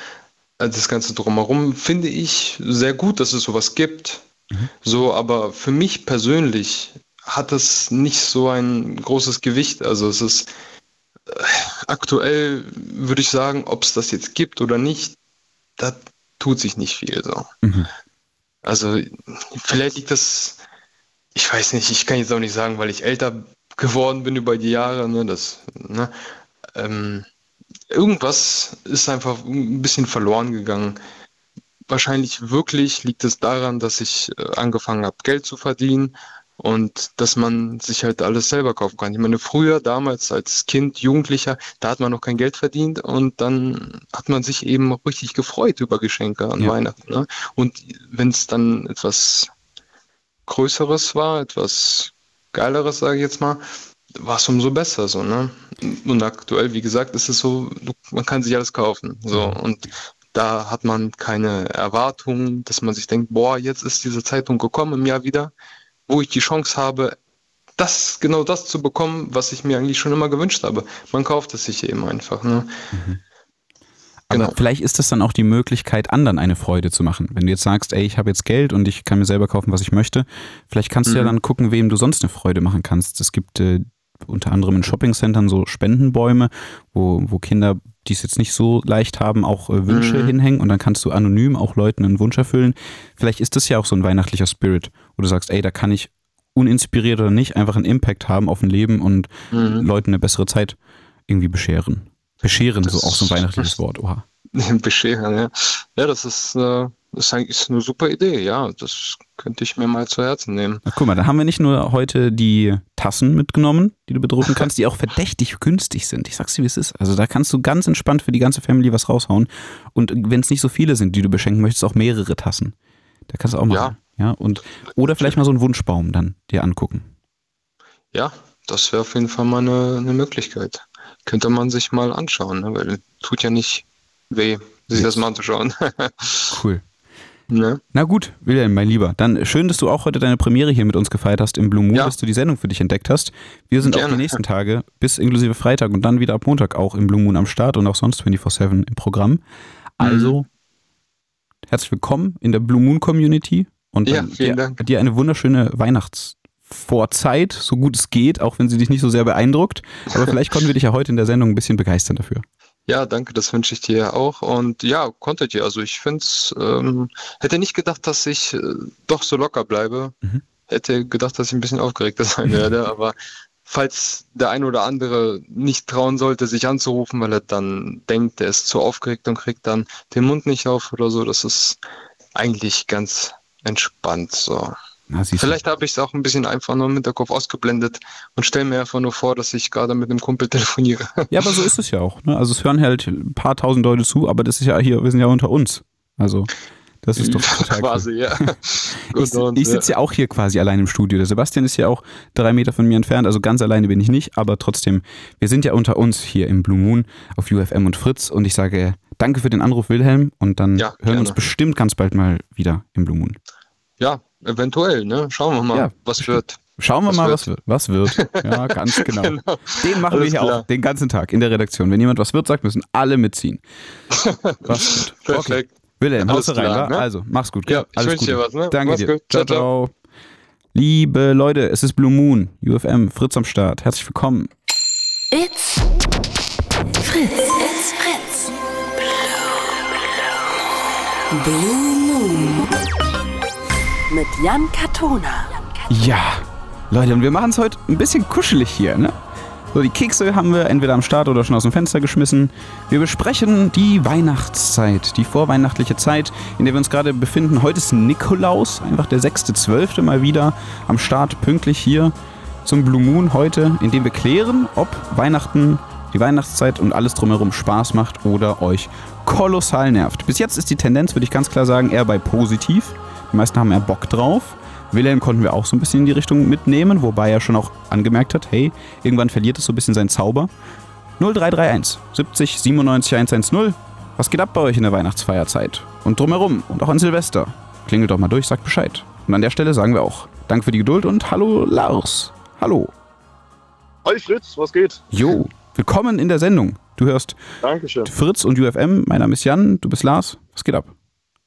äh, das ganze drumherum finde ich sehr gut, dass es sowas gibt. So, aber für mich persönlich hat es nicht so ein großes Gewicht. Also es ist äh, aktuell, würde ich sagen, ob es das jetzt gibt oder nicht, da tut sich nicht viel so. Mhm. Also vielleicht liegt das, ich weiß nicht, ich kann jetzt auch nicht sagen, weil ich älter geworden bin über die Jahre, ne, das, ne, ähm, irgendwas ist einfach ein bisschen verloren gegangen. Wahrscheinlich wirklich liegt es daran, dass ich äh, angefangen habe, Geld zu verdienen und dass man sich halt alles selber kaufen kann. Ich meine, früher, damals als Kind, Jugendlicher, da hat man noch kein Geld verdient und dann hat man sich eben richtig gefreut über Geschenke an Ja. Weihnachten. Ne? Und wenn es dann etwas Größeres war, etwas Geileres, sage ich jetzt mal, war es umso besser so, ne? Und aktuell, wie gesagt, ist es so, man kann sich alles kaufen. So und da hat man keine Erwartungen, dass man sich denkt, boah, jetzt ist diese Zeitung gekommen im Jahr wieder, wo ich die Chance habe, das, genau das zu bekommen, was ich mir eigentlich schon immer gewünscht habe. Man kauft es sich eben einfach, ne? Aber Genau. vielleicht ist das dann auch die Möglichkeit, anderen eine Freude zu machen. Wenn du jetzt sagst, ey, ich habe jetzt Geld und ich kann mir selber kaufen, was ich möchte, vielleicht kannst du ja Mhm. dann gucken, wem du sonst eine Freude machen kannst. Es gibt äh, unter anderem in Shoppingcentern so Spendenbäume, wo, wo Kinder, die es jetzt nicht so leicht haben, auch äh, Wünsche Mhm. hinhängen und dann kannst du anonym auch Leuten einen Wunsch erfüllen. Vielleicht ist das ja auch so ein weihnachtlicher Spirit, wo du sagst, ey, da kann ich uninspiriert oder nicht einfach einen Impact haben auf ein Leben und Mhm. Leuten eine bessere Zeit irgendwie bescheren. Bescheren, Das- so auch so ein weihnachtliches (laughs) Wort, oha. (laughs) Bescheren, ja. Ja, das ist, äh, ist eigentlich eine super Idee, ja. Das könnte ich mir mal zu Herzen nehmen. Na, guck mal, da haben wir nicht nur heute die Tassen mitgenommen, die du bedrucken (laughs) kannst, die auch verdächtig günstig sind. Ich sag's dir, wie es ist. Also da kannst du ganz entspannt für die ganze Family was raushauen. Und wenn es nicht so viele sind, die du beschenken möchtest, auch mehrere Tassen. Da kannst du auch machen. Ja. Und, oder vielleicht mal so einen Wunschbaum dann dir angucken. Ja, das wäre auf jeden Fall mal eine, eine Möglichkeit. Könnte man sich mal anschauen, ne? weil tut ja nicht weh, sich das mal anzuschauen. (laughs) Cool. ne? Na gut, Wilhelm, mein Lieber. Dann schön, dass du auch heute deine Premiere hier mit uns gefeiert hast im Blue Moon, Ja. dass du die Sendung für dich entdeckt hast. Wir sind auch Gerne. die nächsten Tage bis inklusive Freitag und dann wieder ab Montag auch im Blue Moon am Start und auch sonst 24-7 im Programm. Also, herzlich willkommen in der Blue Moon Community und Ja, vielen dir, Dank. dir eine wunderschöne Weihnachtsvorzeit, so gut es geht, auch wenn sie dich nicht so sehr beeindruckt. Aber (laughs) vielleicht konnten wir dich ja heute in der Sendung ein bisschen begeistern dafür. Ja, danke, das wünsche ich dir auch. Und ja, konntet ihr. Also ich finde es, ähm, hätte nicht gedacht, dass ich äh, doch so locker bleibe. Mhm. Hätte gedacht, dass ich ein bisschen aufgeregter sein werde, (laughs) aber falls der ein oder andere nicht trauen sollte, sich anzurufen, weil er dann denkt, er ist zu aufgeregt und kriegt dann den Mund nicht auf oder so, das ist eigentlich ganz entspannt. So. Na. Vielleicht habe ich es auch ein bisschen einfach nur im Hinterkopf ausgeblendet und stelle mir einfach nur vor, dass ich gerade mit einem Kumpel telefoniere. (laughs) Ja, aber so ist es ja auch. Ne? Also es hören halt ein paar tausend Leute zu, aber das ist ja hier, wir sind ja unter uns. Also das ist doch (laughs) total cool. quasi, ja. (laughs) Ich, ich sitze ja auch hier quasi allein im Studio. Der Sebastian ist ja auch drei Meter von mir entfernt, also ganz alleine bin ich nicht, aber trotzdem, wir sind ja unter uns hier im Blue Moon auf UFM und Fritz und ich sage danke für den Anruf, Wilhelm, und dann Ja, hören wir uns bestimmt ganz bald mal wieder im Blue Moon. Ja, eventuell, ne? Schauen wir mal, Ja, was wird. (laughs) Schauen wir Was mal, wird? was wird. Was wird. Ja, ganz (laughs) genau. Genau. Den machen wir Alles hier klar. auch den ganzen Tag in der Redaktion. Wenn jemand was wird, sagt, müssen alle mitziehen. Was wird. (laughs) Perfekt. Wilhelm, Alles haust du rein, klar, wa? ne? Also, mach's gut. Ja, gell? ich Alles wünsch dir was, ne? Danke Mach's dir. gut. Ciao, Ciao, ciao. Liebe Leute, es ist Blue Moon, UFM, Fritz am Start. Herzlich willkommen. It's Fritz. It's Fritz. Blue Moon. Mit Jan Katona. Ja, Leute, und wir machen es heute ein bisschen kuschelig hier, ne? So, die Kekse haben wir entweder am Start oder schon aus dem Fenster geschmissen. Wir besprechen die Weihnachtszeit, die vorweihnachtliche Zeit, in der wir uns gerade befinden. Heute ist Nikolaus, einfach der 6.12. mal wieder am Start, pünktlich hier zum Blue Moon heute, in dem wir klären, ob Weihnachten, die Weihnachtszeit und alles drumherum Spaß macht oder euch kolossal nervt. Bis jetzt ist die Tendenz, würde ich ganz klar sagen, eher bei positiv. Die meisten haben eher Bock drauf. Wilhelm konnten wir auch so ein bisschen in die Richtung mitnehmen, wobei er schon auch angemerkt hat, hey, irgendwann verliert es so ein bisschen seinen Zauber. 0331 70 97 110. Was geht ab bei euch in der Weihnachtsfeierzeit? Und drumherum und auch an Silvester. Klingelt doch mal durch, sagt Bescheid. Und an der Stelle sagen wir auch Danke für die Geduld und hallo Lars. Hallo. Hi Fritz, was geht? Jo, willkommen in der Sendung. Du hörst Dankeschön. Fritz und UFM. Mein Name ist Jan, du bist Lars. Was geht ab?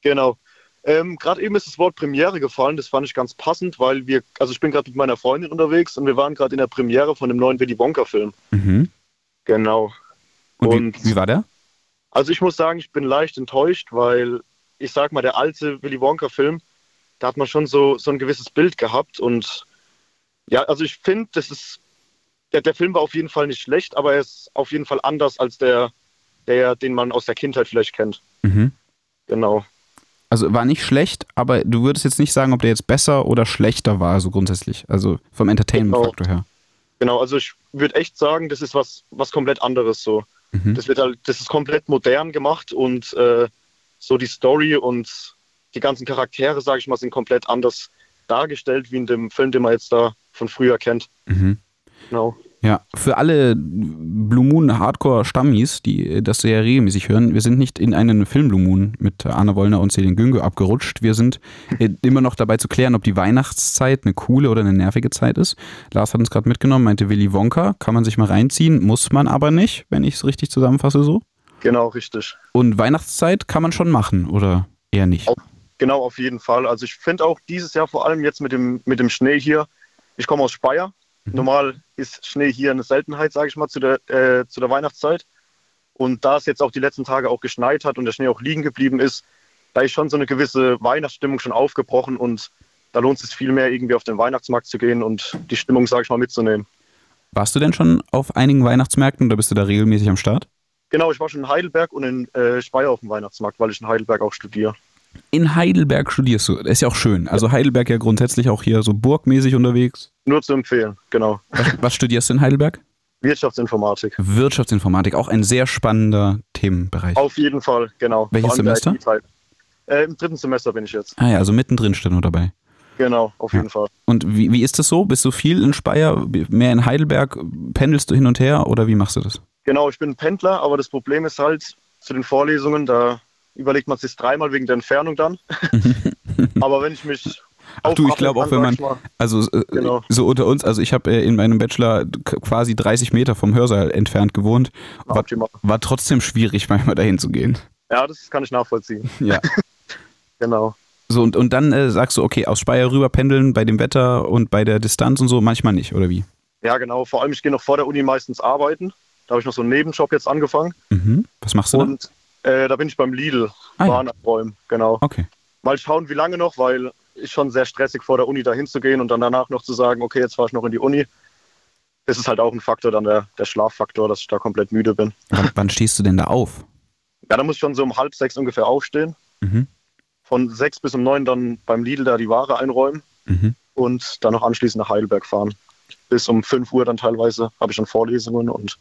Genau. Ähm, gerade eben ist das Wort Premiere gefallen, das fand ich ganz passend, weil wir, also ich bin gerade mit meiner Freundin unterwegs und wir waren gerade in der Premiere von dem neuen Willy Wonka-Film. Mhm. Genau. Und, Und- wie, wie war der? Also ich muss sagen, ich bin leicht enttäuscht, weil ich sag mal, der alte Willy Wonka-Film, da hat man schon so, so ein gewisses Bild gehabt und ja, also ich finde, das ist, der, der Film war auf jeden Fall nicht schlecht, aber er ist auf jeden Fall anders als der, der, den man aus der Kindheit vielleicht kennt. Mhm. Genau. Also war nicht schlecht, aber du würdest jetzt nicht sagen, ob der jetzt besser oder schlechter war, so grundsätzlich. Also vom Entertainment-Faktor her. Genau, also ich würde echt sagen, das ist was, was komplett anderes so. Mhm. Das wird halt, das ist komplett modern gemacht und äh, so die Story und die ganzen Charaktere, sage ich mal, sind komplett anders dargestellt wie in dem Film, den man jetzt da von früher kennt. Mhm. Genau. Ja, für alle Blue Moon Hardcore Stammis, die das sehr regelmäßig hören, wir sind nicht in einen Film Blue Moon mit Arne Wollner und Selin Günge abgerutscht. Wir sind äh, immer noch dabei zu klären, ob die Weihnachtszeit eine coole oder eine nervige Zeit ist. Lars hat uns gerade mitgenommen, meinte Willy Wonka, kann man sich mal reinziehen, muss man aber nicht, wenn ich es richtig zusammenfasse so. Genau, richtig. Und Weihnachtszeit kann man schon machen oder eher nicht? Auf, genau, auf jeden Fall. Also ich finde auch dieses Jahr vor allem jetzt mit dem, mit dem Schnee hier, ich komme aus Speyer, Mhm. Normal ist Schnee hier eine Seltenheit, sage ich mal, zu der, äh, zu der Weihnachtszeit. Und da es jetzt auch die letzten Tage auch geschneit hat und der Schnee auch liegen geblieben ist, da ist schon so eine gewisse Weihnachtsstimmung schon aufgebrochen und da lohnt es sich viel mehr, irgendwie auf den Weihnachtsmarkt zu gehen und die Stimmung, sage ich mal, mitzunehmen. Warst du denn schon auf einigen Weihnachtsmärkten oder bist du da regelmäßig am Start? Genau, ich war schon in Heidelberg und in äh, Speyer auf dem Weihnachtsmarkt, weil ich in Heidelberg auch studiere. In Heidelberg studierst du. Ist ja auch schön. Also Heidelberg ja grundsätzlich auch hier so burgmäßig unterwegs. Nur zu empfehlen, genau. Was, was studierst du in Heidelberg? Wirtschaftsinformatik. Wirtschaftsinformatik, auch ein sehr spannender Themenbereich. Auf jeden Fall, genau. Welches Semester? Äh, Im dritten Semester bin ich jetzt. Ah ja, also mittendrin steht nur dabei. Genau, auf jeden Fall. Und wie, wie ist das so? Bist du viel in Speyer, mehr in Heidelberg? Pendelst du hin und her oder wie machst du das? Genau, ich bin Pendler, aber das Problem ist halt zu den Vorlesungen, da überlegt man sich dreimal wegen der Entfernung dann. (laughs) aber wenn ich mich Ach du, ich glaube auch, wenn man, also äh, Genau. so unter uns, also ich habe äh, in meinem Bachelor quasi 30 Meter vom Hörsaal entfernt gewohnt. War, war trotzdem schwierig, (laughs) manchmal dahin zu gehen. Ja, das kann ich nachvollziehen. (laughs) Ja. Genau. So, und, und dann äh, sagst du, okay, aus Speyer rüber pendeln bei dem Wetter und bei der Distanz und so, manchmal nicht, oder wie? Ja, genau. Vor allem, ich gehe noch vor der Uni meistens arbeiten. Da habe ich noch so einen Nebenjob jetzt angefangen. Mhm. Was machst du? Und äh, da bin ich beim Lidl, Ah, ja. Waren abräumen, genau. Okay. Mal schauen, wie lange noch, weil ist schon sehr stressig vor der Uni dahin zu gehen und dann danach noch zu sagen, okay, jetzt fahre ich noch in die Uni. Das ist halt auch ein Faktor, dann der, der Schlaffaktor, dass ich da komplett müde bin. Wann, wann stehst du denn da auf? Ja, da muss ich schon so um halb sechs ungefähr aufstehen. Mhm. Von sechs bis um neun dann beim Lidl da die Ware einräumen Mhm. und dann noch anschließend nach Heidelberg fahren. Bis um fünf Uhr dann teilweise habe ich schon Vorlesungen und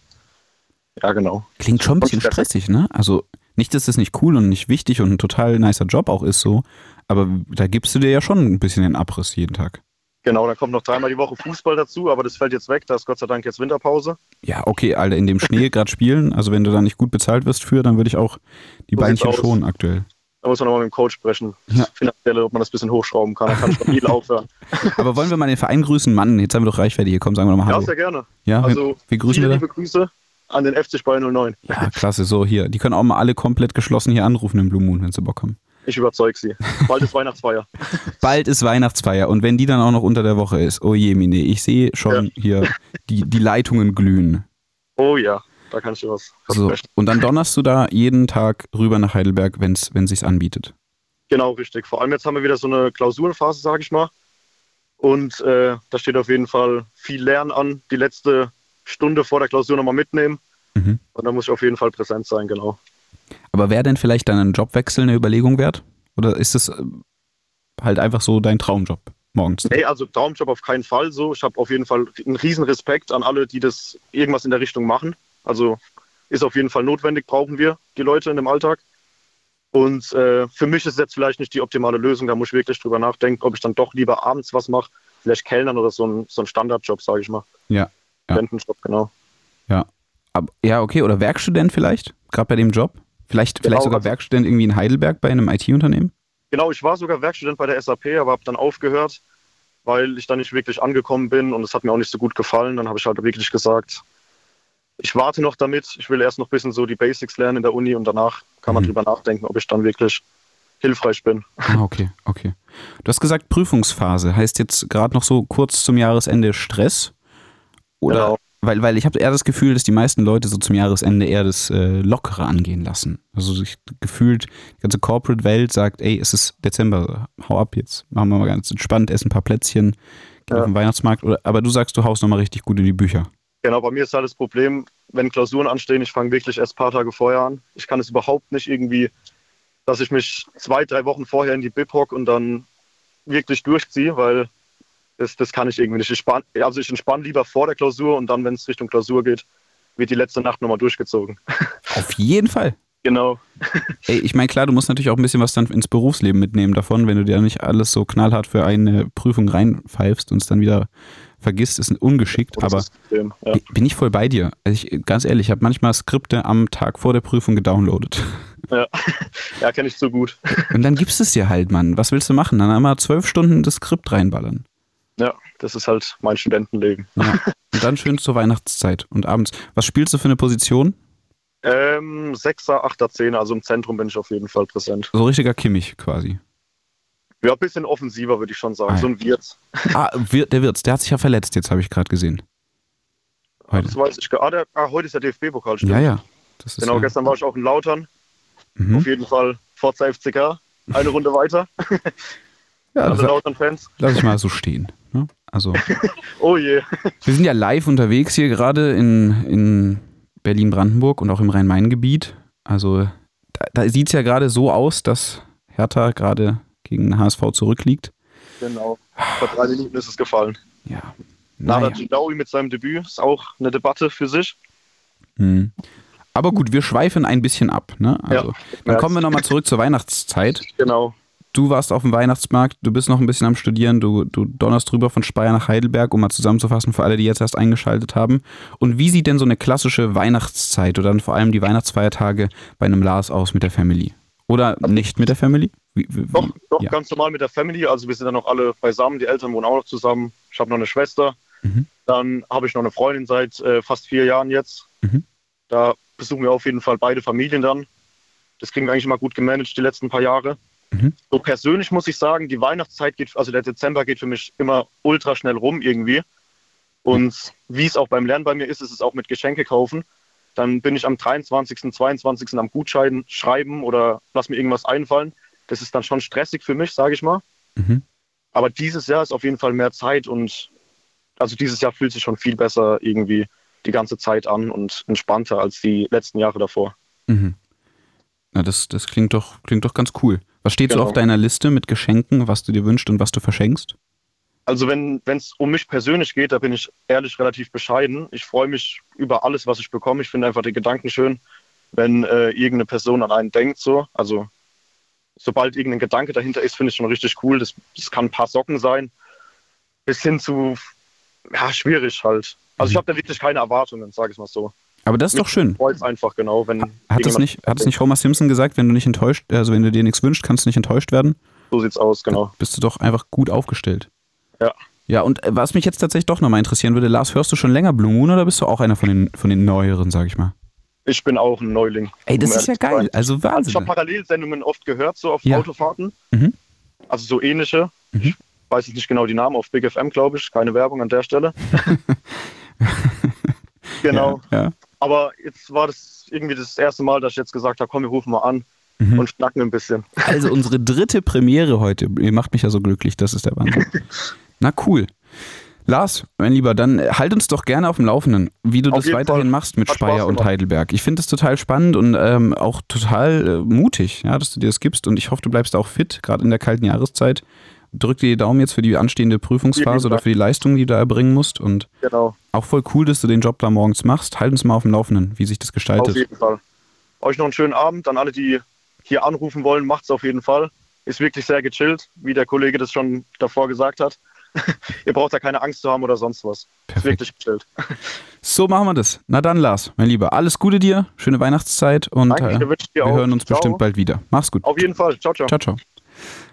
ja, genau. Klingt schon ein bisschen stressig, ne? Also nicht, dass das nicht cool und nicht wichtig und ein total nicer Job auch ist so, aber da gibst du dir ja schon ein bisschen den Abriss jeden Tag. Genau, dann kommt noch dreimal die Woche Fußball dazu, aber das fällt jetzt weg, da ist Gott sei Dank jetzt Winterpause. Ja, okay, Alter, in dem Schnee (laughs) gerade spielen, also wenn du da nicht gut bezahlt wirst für, dann würde ich auch die So Beinchen schonen aktuell. Da muss man nochmal mit dem Coach sprechen. Ja. Finanzielle, ob man das ein bisschen hochschrauben kann. Dann kann schon viel (laughs) aufhören. Aber wollen wir mal den Verein grüßen? Mann, jetzt haben wir doch Reichweite hier. Komm, sagen wir doch mal Ja, Hallo. sehr gerne. Ja, Also, wie, wie grüßen viele wir da? liebe Grüße an den FC Speyer 09. Ja, klasse, so hier. Die können auch mal alle komplett geschlossen hier anrufen im Blue Moon, wenn sie Bock haben. Ich überzeug sie. Bald ist (laughs) Weihnachtsfeier. Bald ist Weihnachtsfeier und wenn die dann auch noch unter der Woche ist, oh je, Mine, ich sehe schon hier die, die Leitungen glühen. Oh ja, da kann ich dir was So, und dann donnerst du da jeden Tag rüber nach Heidelberg, wenn's, wenn sich's anbietet. Genau, richtig. Vor allem jetzt haben wir wieder so eine Klausurenphase, sage ich mal. Und äh, da steht auf jeden Fall viel Lernen an. Die letzte Stunde vor der Klausur nochmal mitnehmen. Mhm. Und da muss ich auf jeden Fall präsent sein, genau. Aber wäre denn vielleicht dann ein Jobwechsel eine Überlegung wert? Oder ist es äh, halt einfach so dein Traumjob morgens? Nee, also Traumjob auf keinen Fall so. Ich habe auf jeden Fall einen riesen Respekt an alle, die das irgendwas in der Richtung machen. Also ist auf jeden Fall notwendig, brauchen wir die Leute in dem Alltag. Und äh, für mich ist es jetzt vielleicht nicht die optimale Lösung. Da muss ich wirklich drüber nachdenken, ob ich dann doch lieber abends was mache. Vielleicht Kellnern oder so ein, so ein Standardjob, sage ich mal. Ja. Ja. Studentenjob, genau. Ja. Aber, ja, okay. Oder Werkstudent vielleicht? Gerade bei dem Job? Vielleicht, Genau, vielleicht sogar also- Werkstudent irgendwie in Heidelberg bei einem IT-Unternehmen? Genau, ich war sogar Werkstudent bei der SAP, aber habe dann aufgehört, weil ich da nicht wirklich angekommen bin und es hat mir auch nicht so gut gefallen. Dann habe ich halt wirklich gesagt, ich warte noch damit. Ich will erst noch ein bisschen so die Basics lernen in der Uni und danach kann man Mhm. drüber nachdenken, ob ich dann wirklich hilfreich bin. Ah, okay, okay. Du hast gesagt Prüfungsphase. Heißt jetzt gerade noch so kurz zum Jahresende Stress? Oder? Genau. Weil, weil ich habe eher das Gefühl, dass die meisten Leute so zum Jahresende eher das äh, Lockere angehen lassen. Also sich gefühlt, die ganze Corporate-Welt sagt, ey, es ist Dezember, hau ab jetzt. Machen wir mal ganz entspannt, essen ein paar Plätzchen, gehen Ja. auf den Weihnachtsmarkt. Oder, aber du sagst, du haust nochmal richtig gut in die Bücher. Genau, bei mir ist halt das Problem, wenn Klausuren anstehen, ich fange wirklich erst ein paar Tage vorher an. Ich kann es überhaupt nicht irgendwie dass ich mich zwei, drei Wochen vorher in die Bib hock und dann wirklich durchziehe, weil das, das kann ich irgendwie nicht. Ich spann, also ich entspanne lieber vor der Klausur und dann, wenn es Richtung Klausur geht, wird die letzte Nacht nochmal durchgezogen. (laughs) Auf jeden Fall. Genau. (laughs) Ey, ich meine, klar, du musst natürlich auch ein bisschen was dann ins Berufsleben mitnehmen davon, wenn du dir nicht alles so knallhart für eine Prüfung reinpfeifst und es dann wieder vergisst, ist ungeschickt, aber ja. bin ich voll bei dir. Also ich, ganz ehrlich, ich habe manchmal Skripte am Tag vor der Prüfung gedownloadet. Ja, (laughs) ja kenne ich so gut. Und dann gibst es dir halt, Mann. Was willst du machen? Dann einmal zwölf Stunden das Skript reinballern. Ja, das ist halt mein Studentenleben. Ja. Und dann schön zur Weihnachtszeit und abends. Was spielst du für eine Position? Ähm, Sechser, Achter, Zehner, also im Zentrum bin ich auf jeden Fall präsent. So richtiger Kimmich quasi. Ja, ein bisschen offensiver, würde ich schon sagen. Ah, So ein Wirt. Ah, der Wirtz, der hat sich ja verletzt, jetzt habe ich gerade gesehen. Heute. Das weiß ich gar ah, der, ah, heute ist der DFB-Pokal, stimmt. Ja, ja. Genau, ja, gestern war ich auch in Lautern. Mhm. Auf jeden Fall Forza FCK. Eine (laughs) Runde weiter. Ja Alle das Lautern-Fans. lass ich mal so stehen. Ne? Also, (laughs) Oh je. wir sind ja live unterwegs hier gerade in, in Berlin-Brandenburg und auch im Rhein-Main-Gebiet. Also, da, da sieht es ja gerade so aus, dass Hertha gerade gegen den HSV zurückliegt. Genau. Vor drei Minuten ist es gefallen. Ja. Nada Naja. Gilaui mit seinem Debüt ist auch eine Debatte für sich. Hm. Aber gut, wir schweifen ein bisschen ab. Ne? Also, Ja, dann kommen wir nochmal zurück zur Weihnachtszeit. Genau. Du warst auf dem Weihnachtsmarkt, du bist noch ein bisschen am Studieren, du, du donnerst drüber von Speyer nach Heidelberg, um mal zusammenzufassen für alle, die jetzt erst eingeschaltet haben. Und wie sieht denn so eine klassische Weihnachtszeit oder dann vor allem die Weihnachtsfeiertage bei einem Lars aus mit der Family? Oder nicht mit der Family? Wie, wie, Doch, doch ja. ganz normal mit der Family. Also wir sind dann noch alle beisammen. Die Eltern wohnen auch noch zusammen. Ich habe noch eine Schwester. Mhm. Dann habe ich noch eine Freundin seit äh, fast vier Jahren jetzt. Mhm. Da besuchen wir auf jeden Fall beide Familien dann. Das kriegen wir eigentlich immer gut gemanagt die letzten paar Jahre. Mhm. So persönlich muss ich sagen, die Weihnachtszeit geht, also der Dezember geht für mich immer ultra schnell rum irgendwie. Und wie es auch beim Lernen bei mir ist, ist es auch mit Geschenke kaufen. Dann bin ich am 23., 22. am Gutschein schreiben oder lass mir irgendwas einfallen. Das ist dann schon stressig für mich, sage ich mal. Mhm. Aber dieses Jahr ist auf jeden Fall mehr Zeit und also dieses Jahr fühlt sich schon viel besser irgendwie die ganze Zeit an und entspannter als die letzten Jahre davor. Mhm. Na, das, das klingt doch, klingt doch ganz cool. Was steht so Genau. auf deiner Liste mit Geschenken, was du dir wünschst und was du verschenkst? Also wenn es um mich persönlich geht, da bin ich ehrlich relativ bescheiden. Ich freue mich über alles, was ich bekomme. Ich finde einfach die Gedanken schön, wenn äh, irgendeine Person an einen denkt. So. Also sobald irgendein Gedanke dahinter ist, finde ich schon richtig cool. Das, das kann ein paar Socken sein, bis hin zu, ja, schwierig halt. Also ich habe da wirklich keine Erwartungen, sage ich mal so. Aber das ist doch schön. Freut es einfach, genau. Wenn Hat es nicht, hat es nicht Homer Simpson gesagt, wenn du nicht enttäuscht, also wenn du dir nichts wünschst, kannst du nicht enttäuscht werden? So sieht's aus, genau. Bist du doch einfach gut aufgestellt. Ja. Ja, und äh, was mich jetzt tatsächlich doch nochmal interessieren würde, Lars, hörst du schon länger Blue Moon oder bist du auch einer von den, von den neueren, sag ich mal? Ich bin auch ein Neuling. Ey, das um ist ja geil. Also Also ich Wahnsinn. habe Parallelsendungen oft gehört, so auf Ja. Autofahrten. Mhm. Also so ähnliche. Mhm. Ich weiß jetzt nicht genau die Namen, auf Big FM, glaube ich. Keine Werbung an der Stelle. (laughs) genau. Ja, ja. Aber jetzt war das irgendwie das erste Mal, dass ich jetzt gesagt habe, komm, wir rufen mal an Mhm. und schnacken ein bisschen. Also unsere dritte Premiere heute. Ihr macht mich ja so glücklich, das ist der Wahnsinn. (laughs) Na cool. Lars, mein Lieber, dann äh, halt uns doch gerne auf dem Laufenden, wie du Auf das weiterhin Fall. machst mit Hat Speyer und. Heidelberg. Ich finde das total spannend und ähm, auch total äh, mutig, ja, dass du dir das gibst und ich hoffe, du bleibst auch fit, gerade in der kalten Jahreszeit. Drück dir die Daumen jetzt für die anstehende Prüfungsphase oder für die Leistung, die du da erbringen musst und Genau, auch voll cool, dass du den Job da morgens machst. Halt uns mal auf dem Laufenden, wie sich das auf gestaltet. jeden Fall. Euch noch einen schönen Abend. An alle, die hier anrufen wollen, macht's auf jeden Fall. Ist wirklich sehr gechillt, wie der Kollege das schon davor gesagt hat. (laughs) Ihr braucht da keine Angst zu haben oder sonst was. Ist Perfekt. wirklich gechillt. (laughs) So machen wir das. Na dann, Lars, mein Lieber, alles Gute dir, schöne Weihnachtszeit und Danke, äh, wir auch. hören uns Ciao. bestimmt bald wieder. Mach's gut. Auf jeden Fall. Ciao, ciao. Ciao, ciao.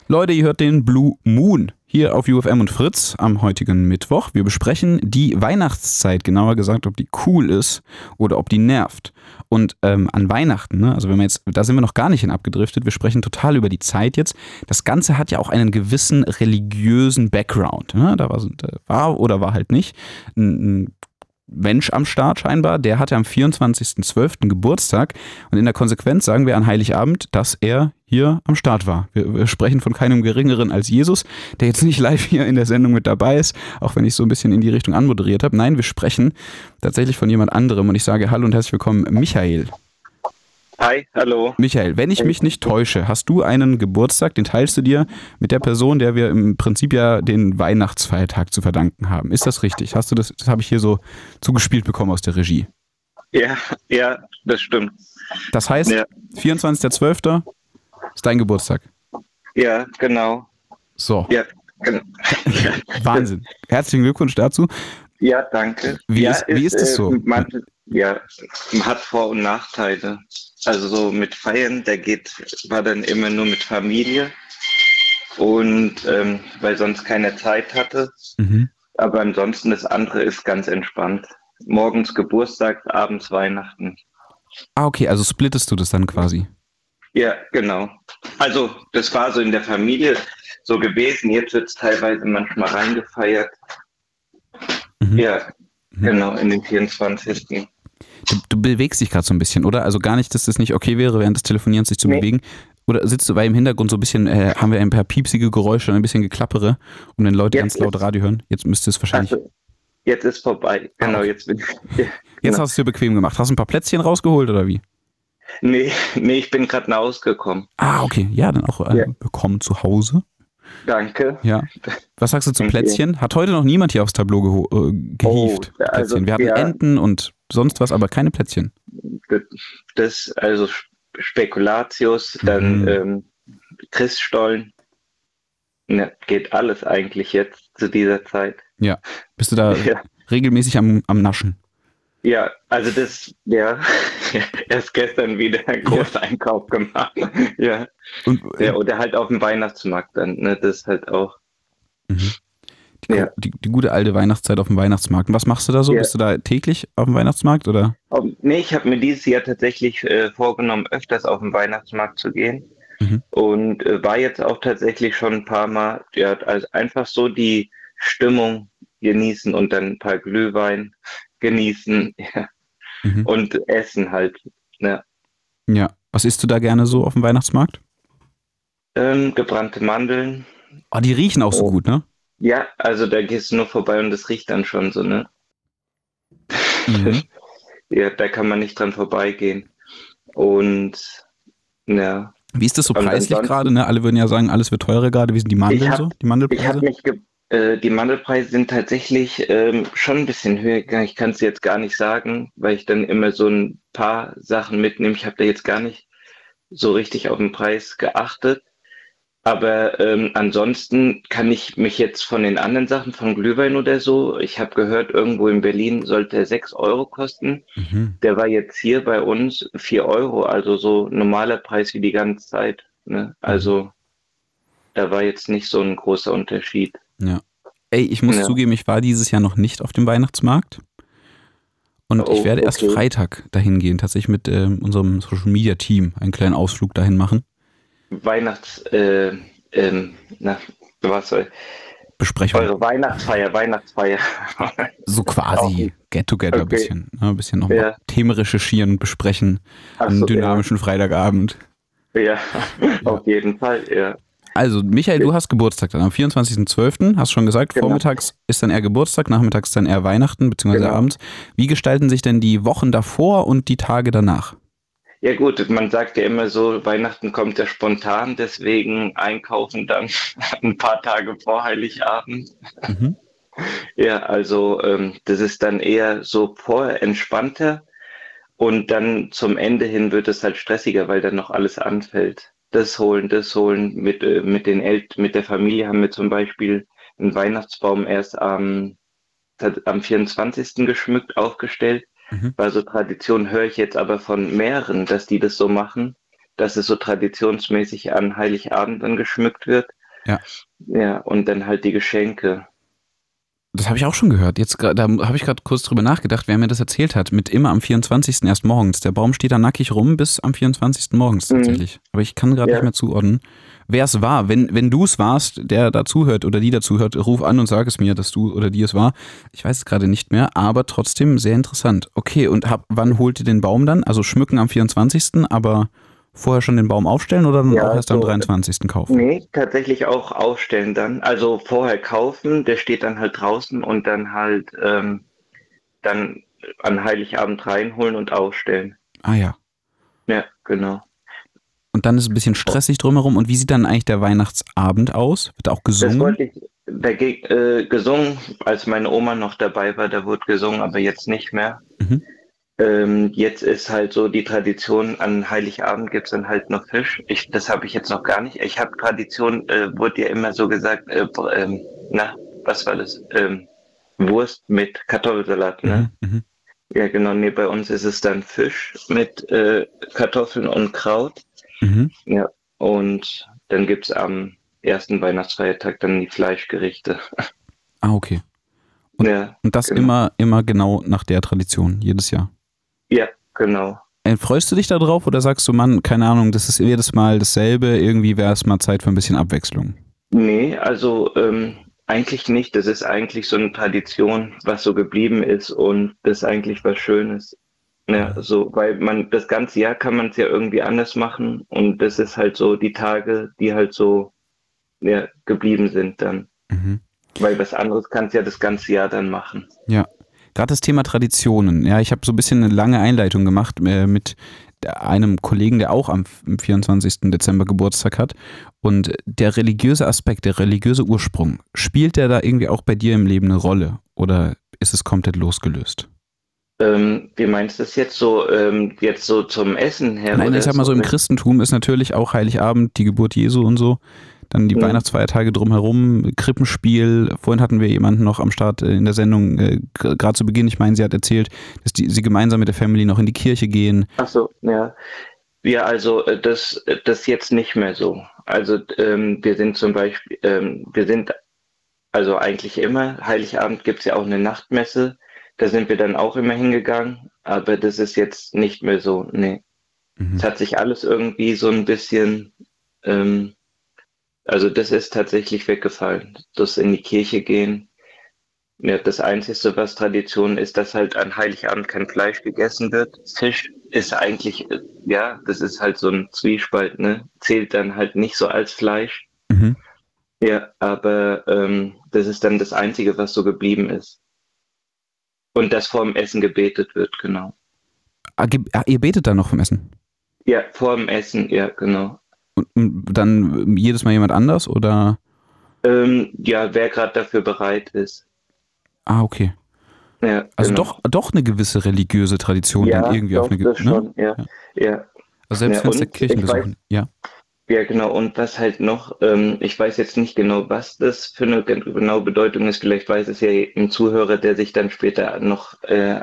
Leute, ihr hört den Blue Moon hier auf UFM und Fritz am heutigen Mittwoch. Wir besprechen die Weihnachtszeit, genauer gesagt, ob die cool ist oder ob die nervt. Und ähm, an Weihnachten, ne, also wenn wir jetzt, da sind wir noch gar nicht hin abgedriftet, wir sprechen total über die Zeit jetzt. Das Ganze hat ja auch einen gewissen religiösen Background. Ne? Da war, war oder war halt nicht ein, ein Mensch am Start scheinbar, der hatte am 24.12. Geburtstag und in der Konsequenz sagen wir an Heiligabend, dass er hier am Start war. Wir, wir sprechen von keinem Geringeren als Jesus, der jetzt nicht live hier in der Sendung mit dabei ist, auch wenn ich so ein bisschen in die Richtung anmoderiert habe. Nein, wir sprechen tatsächlich von jemand anderem und ich sage Hallo und herzlich willkommen, Michael. Hi, hallo. Michael, wenn ich mich nicht täusche, hast du einen Geburtstag, den teilst du dir mit der Person, der wir im Prinzip ja den Weihnachtsfeiertag zu verdanken haben. Ist das richtig? Hast du das, das habe ich hier so zugespielt bekommen aus der Regie. Ja, ja, das stimmt. Das heißt, Ja. 24.12. ist dein Geburtstag. Ja, genau. So, Ja, gen- (laughs) Wahnsinn. Herzlichen Glückwunsch dazu. ja danke. Wie ja, ist- wie ist es so? Man, ja, man hat Vor- und Nachteile. Also so mit Feiern, der geht, war dann immer nur mit Familie und ähm, weil sonst keine Zeit hatte. Mhm. Aber ansonsten das andere ist ganz entspannt. Morgens Geburtstag, abends Weihnachten. Ah, okay, also splittest du das dann quasi. Ja, genau. Also das war so in der Familie so gewesen. Jetzt wird es teilweise manchmal reingefeiert. Mhm. Ja, genau, in den 24. Du, du bewegst dich gerade so ein bisschen, oder? Also gar nicht, dass das nicht okay wäre, während des Telefonierens sich zu Nee. bewegen. Oder sitzt du, weil im Hintergrund so ein bisschen, äh, haben wir ein paar piepsige Geräusche und ein bisschen Geklappere und wenn Leute Jetzt ganz laut Radio hören, jetzt müsste es wahrscheinlich. Also, jetzt ist vorbei. Genau, jetzt bin ich. (laughs) Ja, Jetzt genau. hast du es dir bequem gemacht. Hast du ein paar Plätzchen rausgeholt oder wie? Nee, nee, ich bin gerade nach Hause gekommen. Ah, okay. Ja, dann auch äh, Ja. bekommen zu Hause. Danke. Ja. Was sagst du zu. Plätzchen? Hat heute noch niemand hier aufs Tableau geho- äh, gehievt. Oh, also, Plätzchen. Wir hatten ja. Enten und sonst was, aber keine Plätzchen. Das, also Sp- Spekulatius, dann Mhm. ähm, Christstollen. Ja, geht alles eigentlich jetzt zu dieser Zeit. Bist du da (laughs) Ja. regelmäßig am, am Naschen? Ja, also das, ja, (laughs) erst gestern wieder einen Großeinkauf gemacht. (laughs) Ja. Und, äh, ja, oder halt auf dem Weihnachtsmarkt dann, ne, das ist halt auch. Mhm. Die, Ja. die, die gute alte Weihnachtszeit auf dem Weihnachtsmarkt. Und was machst du da so? Ja. Bist du da täglich auf dem Weihnachtsmarkt oder? Oh, nee, ich habe mir dieses Jahr tatsächlich äh, vorgenommen, öfters auf den Weihnachtsmarkt zu gehen. Mhm. Und äh, war jetzt auch tatsächlich schon ein paar Mal, ja, also einfach so die Stimmung genießen und dann ein paar Glühwein genießen (laughs) ja, Mhm. und essen halt. Ne. Ja. Was isst du da gerne so auf dem Weihnachtsmarkt? Ähm, gebrannte Mandeln. Oh, die riechen auch so Oh. gut, ne? Ja, also da gehst du nur vorbei und das riecht dann schon so, ne? Mhm. (laughs) Ja, da kann man nicht dran vorbeigehen. Und ja, Wie ist das so preislich gerade? Ne? Alle würden ja sagen, alles wird teurer gerade. Wie sind die Mandeln Ich hab- so? Die ich Mandelpreise? habe mich, ge äh, die Mandelpreise sind tatsächlich ähm, schon ein bisschen höher gegangen. Ich kann es jetzt gar nicht sagen, weil ich dann immer so ein paar Sachen mitnehme. Ich habe da jetzt gar nicht so richtig auf den Preis geachtet. Aber ähm, ansonsten kann ich mich jetzt von den anderen Sachen, von Glühwein oder so, ich habe gehört, irgendwo in Berlin sollte er 6 Euro kosten. Mhm. Der war jetzt hier bei uns 4 Euro, also so normaler Preis wie die ganze Zeit. Ne? Also da war jetzt nicht so ein großer Unterschied. Ey, ich muss Ja. zugeben, ich war dieses Jahr noch nicht auf dem Weihnachtsmarkt. Und ich Oh, werde erst okay. Freitag dahin gehen, tatsächlich mit ähm, unserem Social Media Team einen kleinen Ausflug dahin machen. Weihnachts, äh, ähm, na, was soll, Besprechung. eure Weihnachtsfeier, Weihnachtsfeier. (laughs) So quasi Get Together ein Okay. bisschen. Ne? Ein bisschen nochmal Ja. Themen recherchieren und besprechen. Ach einen so, dynamischen Freitagabend. Ja, ja. (laughs) auf jeden Fall, ja. Also, Michael, du hast Geburtstag dann am 24.12., hast schon gesagt, Genau. vormittags ist dann eher Geburtstag, nachmittags dann eher Weihnachten, beziehungsweise Genau. abends. Wie gestalten sich denn die Wochen davor und die Tage danach? Ja gut, man sagt ja immer so, Weihnachten kommt ja spontan, deswegen einkaufen dann (laughs) ein paar Tage vor Heiligabend. Mhm. (laughs) Ja, also ähm, das ist dann eher so vorher entspannter und dann zum Ende hin wird es halt stressiger, weil dann noch alles anfällt. Das holen, das holen. Mit, äh, mit den Eltern, mit der Familie haben wir zum Beispiel einen Weihnachtsbaum erst am, am 24. geschmückt, aufgestellt. Mhm. War so Tradition, höre ich jetzt aber von mehreren, dass die das so machen, dass es so traditionsmäßig an Heiligabend dann geschmückt wird. Ja. Ja, und dann halt die Geschenke. Das habe ich auch schon gehört. Jetzt, da habe ich gerade kurz drüber nachgedacht, wer mir das erzählt hat. Mit immer am 24. erst morgens. Der Baum steht da nackig rum bis am 24. morgens Mhm. tatsächlich. Aber ich kann gerade Ja. nicht mehr zuordnen, wer es war. Wenn, wenn du es warst, der da zuhört oder die dazuhört, ruf an und sag es mir, dass du oder die es war. Ich weiß es gerade nicht mehr, aber trotzdem sehr interessant. Okay, und hab, wann holt ihr den Baum dann? Also schmücken am 24., aber vorher schon den Baum aufstellen oder dann Ja, auch erst am so- 23. kaufen? Nee, tatsächlich auch aufstellen dann. Also vorher kaufen, der steht dann halt draußen und dann halt ähm, dann an Heiligabend reinholen und aufstellen. Ah ja. Ja, genau. Und dann ist es ein bisschen stressig drumherum. Und wie sieht dann eigentlich der Weihnachtsabend aus? Wird auch Das gesungen? wollte ich, da äh, gesungen, als meine Oma noch dabei war, da wurde gesungen, aber jetzt nicht mehr. Mhm. Ähm, jetzt ist halt so die Tradition, an Heiligabend gibt's dann halt noch Fisch. Ich, das habe ich jetzt noch gar nicht. Ich habe Tradition, äh, wurde ja immer so gesagt, äh, ähm, na, was war das? Ähm, Wurst mit Kartoffelsalat, ne? Mhm. Mhm. Ja, genau. Nee, bei uns ist es dann Fisch mit äh, Kartoffeln und Kraut. Mhm. Ja, und dann gibt's am ersten Weihnachtsfeiertag dann die Fleischgerichte. Ah, okay. Und, ja, und das genau. immer, immer genau nach der Tradition, jedes Jahr. Ja, genau. Äh, Freust du dich da drauf oder sagst du, Mann, keine Ahnung, das ist jedes Mal dasselbe, irgendwie wäre es mal Zeit für ein bisschen Abwechslung? Nee, also ähm, eigentlich nicht. Das ist eigentlich so eine Tradition, was so geblieben ist und das ist eigentlich was Schönes. Ja, so, weil man das ganze Jahr kann man es ja irgendwie anders machen und das ist halt so die Tage, die halt so ja, geblieben sind dann. Mhm. Weil was anderes kannst ja das ganze Jahr dann machen. Ja, gerade das Thema Traditionen. Ja, ich habe so ein bisschen eine lange Einleitung gemacht äh, mit einem Kollegen, der auch am 24. Dezember Geburtstag hat. Und der religiöse Aspekt, der religiöse Ursprung, spielt der da irgendwie auch bei dir im Leben eine Rolle? Oder ist es komplett losgelöst? Ähm, wie meinst du das jetzt so, ähm, jetzt so zum Essen her? Nein, ich sag mal so, im Christentum ist natürlich auch Heiligabend die Geburt Jesu und so. Dann die Mhm. Weihnachtsfeiertage drumherum, Krippenspiel. Vorhin hatten wir jemanden noch am Start äh, in der Sendung, äh, gerade zu Beginn, ich meine, sie hat erzählt, dass die, sie gemeinsam mit der Family noch in die Kirche gehen. Ach so, ja. Ja, also äh, das, äh, das jetzt nicht mehr so. Also ähm, wir sind zum Beispiel, ähm, wir sind also eigentlich immer, Heiligabend gibt's ja auch eine Nachtmesse, da sind wir dann auch immer hingegangen, aber das ist jetzt nicht mehr so, nee. Mhm. Es hat sich alles irgendwie so ein bisschen, ähm, also das ist tatsächlich weggefallen. Das in die Kirche gehen. Ja, das Einzige, was Tradition ist, dass halt an Heiligabend kein Fleisch gegessen wird. Fisch ist eigentlich, äh, ja, das ist halt so ein Zwiespalt, ne? Zählt dann halt nicht so als Fleisch. Mhm. Ja, aber ähm, das ist dann das Einzige, was so geblieben ist. Und dass vor dem Essen gebetet wird, genau. Ah, ah, ihr betet dann noch vom Essen? Ja, vor dem Essen, ja, genau. Und, dann äh, jedes Mal jemand anders oder? Ähm, ja, wer gerade dafür bereit ist. Ah, okay. Ja, Also genau. doch, doch eine gewisse religiöse Tradition ja, dann irgendwie doch, auf eine das ge- ne? ja, ja. Also selbst Ja, wenn es der Kirchen ich weiß- besuchen. Ja. Ja, genau. Und was halt noch, ähm, ich weiß jetzt nicht genau, was das für eine gen- genaue Bedeutung ist. Vielleicht weiß es ja ein Zuhörer, der sich dann später noch äh,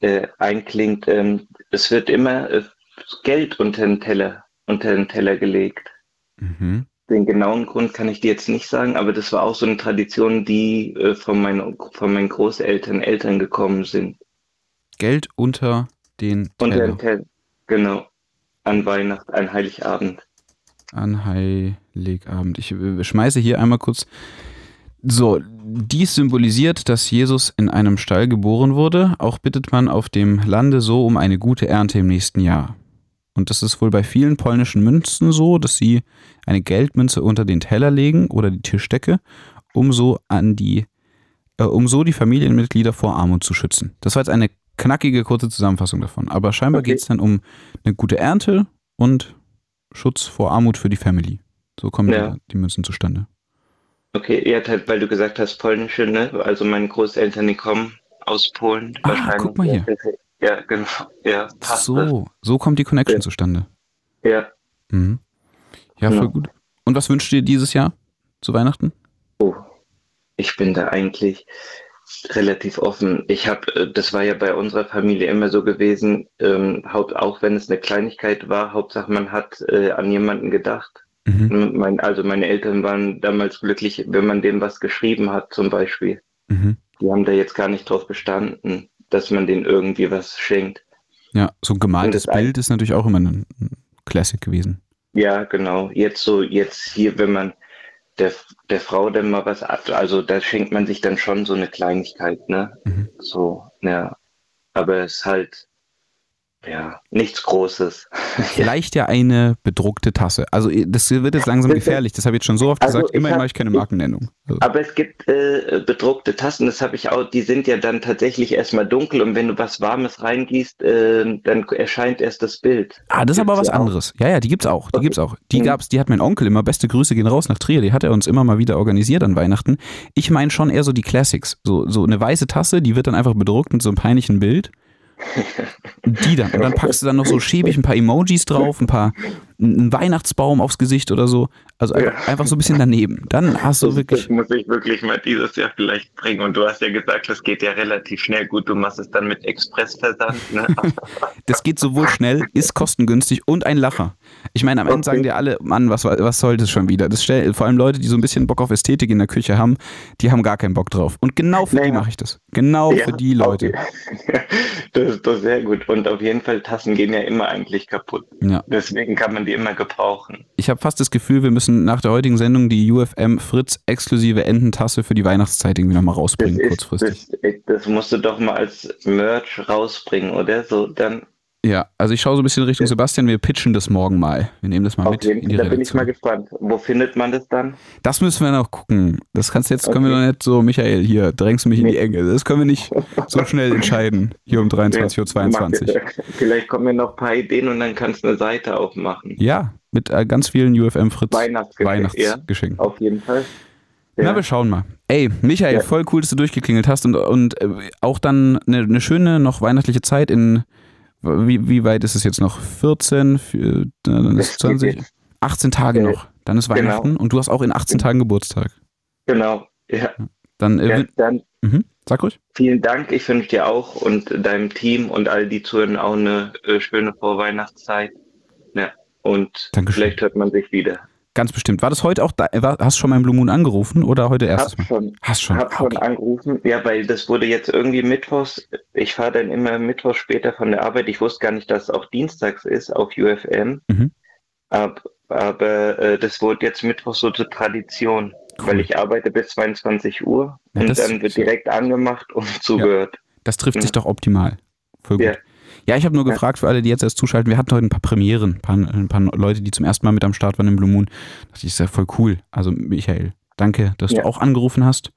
äh, einklingt. Ähm, es wird immer äh, Geld unter den Teller, unter den Teller gelegt. Mhm. Den genauen Grund kann ich dir jetzt nicht sagen, aber das war auch so eine Tradition, die äh, von, meinen, von meinen Großeltern, Eltern gekommen sind. Geld unter den Unter Teller den Teller, genau. An Weihnachten, an Heiligabend. an Heiligabend. Ich äh, schmeiße hier einmal kurz. So, dies symbolisiert, dass Jesus in einem Stall geboren wurde. Auch bittet man auf dem Lande so um eine gute Ernte im nächsten Jahr. Und das ist wohl bei vielen polnischen Münzen so, dass sie eine Geldmünze unter den Teller legen oder die Tischdecke, um so an die, äh, um so die Familienmitglieder vor Armut zu schützen. Das war jetzt eine knackige, kurze Zusammenfassung davon. Aber scheinbar Okay. geht es dann um eine gute Ernte und Schutz vor Armut für die Family. So kommen Ja. die, die Münzen zustande. Okay, ja, halt, weil du gesagt hast, polnische, ne? Also meine Großeltern, die kommen aus Polen. Ah, wahrscheinlich. guck mal hier. Ja, genau. Ja, passt So, so kommt die Connection Ja. zustande. das. Ja. Mhm. Ja, voll Genau. gut. Und was wünscht ihr dieses Jahr zu Weihnachten? Oh, ich bin da eigentlich relativ offen. Ich habe, das war ja bei unserer Familie immer so gewesen, ähm, auch wenn es eine Kleinigkeit war, Hauptsache man hat äh, an jemanden gedacht. Mhm. Mein, also meine Eltern waren damals glücklich, wenn man dem was geschrieben hat, zum Beispiel. Mhm. Die haben da jetzt gar nicht drauf bestanden, dass man denen irgendwie was schenkt. Ja, so ein gemaltes Bild ist natürlich auch immer ein, ein Classic gewesen. Ja, genau. Jetzt so, jetzt hier, wenn man der, der Frau dann mal was ab, also da schenkt man sich dann schon so eine Kleinigkeit, ne? Mhm. So, ja. Aber es ist halt, ja, nichts Großes. (laughs) Vielleicht ja eine bedruckte Tasse. Also das wird jetzt langsam gefährlich. Das habe ich jetzt schon so oft Also gesagt. Immerhin mache ich keine Markennennung. Also, Aber es gibt äh, bedruckte Tassen, das habe ich auch, die sind ja dann tatsächlich erstmal dunkel und wenn du was Warmes reingießt, äh, dann erscheint erst das Bild. ah, das ist aber was ja auch. anderes. Ja, ja, die gibt's auch. Die Okay. gibt's auch. Die Mhm. gab's, die hat mein Onkel immer. Beste Grüße gehen raus nach Trier. Die hat er uns immer mal wieder organisiert an Weihnachten. Ich meine schon eher so die Classics. So, so eine weiße Tasse, die wird dann einfach bedruckt mit so einem peinlichen Bild. Die dann. Und dann packst du dann noch so schäbig ein paar Emojis drauf, ein paar, einen Weihnachtsbaum aufs Gesicht oder so. Also einfach, einfach so ein bisschen daneben. Dann hast du wirklich. das muss ich wirklich mal dieses Jahr vielleicht bringen. Und du hast ja gesagt, das geht ja relativ schnell. Gut, du machst es dann mit Expressversand. Ne? (laughs) Das geht sowohl schnell, ist kostengünstig und ein Lacher. Ich meine, am Ende Okay. sagen dir alle, Mann, was, was soll das schon wieder? Das stell, vor allem Leute, die so ein bisschen Bock auf Ästhetik in der Küche haben, die haben gar keinen Bock drauf. Und genau für die Naja. mache ich das. Genau Ja, für die Leute. okay. (laughs) Das ist doch sehr gut. Und auf jeden Fall, Tassen gehen ja immer eigentlich kaputt. Ja. Deswegen kann man die immer gebrauchen. Ich habe fast das Gefühl, wir müssen nach der heutigen Sendung die UFM Fritz exklusive Ententasse für die Weihnachtszeit irgendwie nochmal Das, rausbringen, ist, kurzfristig. das, das musst du doch mal als Merch rausbringen, oder? So, dann Ja, also ich schaue so ein bisschen Richtung Sebastian, wir pitchen das morgen mal. Wir nehmen das mal auf mit in die da bin ich mal Redaktion. gespannt. Wo findet man das dann? Das müssen wir noch gucken. Das kannst du jetzt, können wir Okay. doch nicht so, Michael, hier, drängst du mich in die Nee. Enge. Das können wir nicht so (laughs) schnell entscheiden, hier um 23.22 Uhr. (laughs) Vielleicht kommen mir noch ein paar Ideen und dann kannst du eine Seite aufmachen. Ja, mit äh, ganz vielen UFM Fritz Weihnachtsgeschenk, Weihnachtsgeschenken. Auf jeden Fall. Na, wir schauen mal. Ey, Michael, Ja. voll cool, dass du durchgeklingelt hast und, und äh, auch dann eine, eine schöne, noch weihnachtliche Zeit in, wie, wie weit ist es jetzt noch? 14, für, dann ist Das 20, geht 18 Tage noch. Dann ist genau. Weihnachten und du hast auch in 18 Tagen Geburtstag. Genau. Ja. Dann, äh, ja dann mhm, sag ruhig. vielen Dank. Ich wünsche dir auch und deinem Team und all die zuhören auch eine äh, schöne Vorweihnachtszeit. Ja. Und Dankeschön. vielleicht hört man sich wieder. Ganz bestimmt. War das heute auch da? War, hast du schon beim Blue Moon angerufen oder heute erstes Hab schon, Hast schon. hab Ah, schon okay. angerufen. Ja, weil das wurde jetzt irgendwie mittwochs. Ich fahre dann immer mittwochs später von der Arbeit. Ich wusste gar nicht, dass es auch dienstags ist auf UFM. Mhm. Ab, aber äh, das wurde jetzt mittwochs so zur Tradition, Cool. weil ich arbeite bis 22 Uhr Ja, und dann wird direkt angemacht und zugehört. Das trifft Ja. sich doch optimal. Voll gut. Ja. Ich habe nur gefragt für alle, die jetzt erst zuschalten. Wir hatten heute ein paar Premieren, ein paar, ein paar Leute, die zum ersten Mal mit am Start waren im Blue Moon. Da dachte ich, ist ja voll cool. Also, Michael, danke, dass Ja. du auch angerufen hast.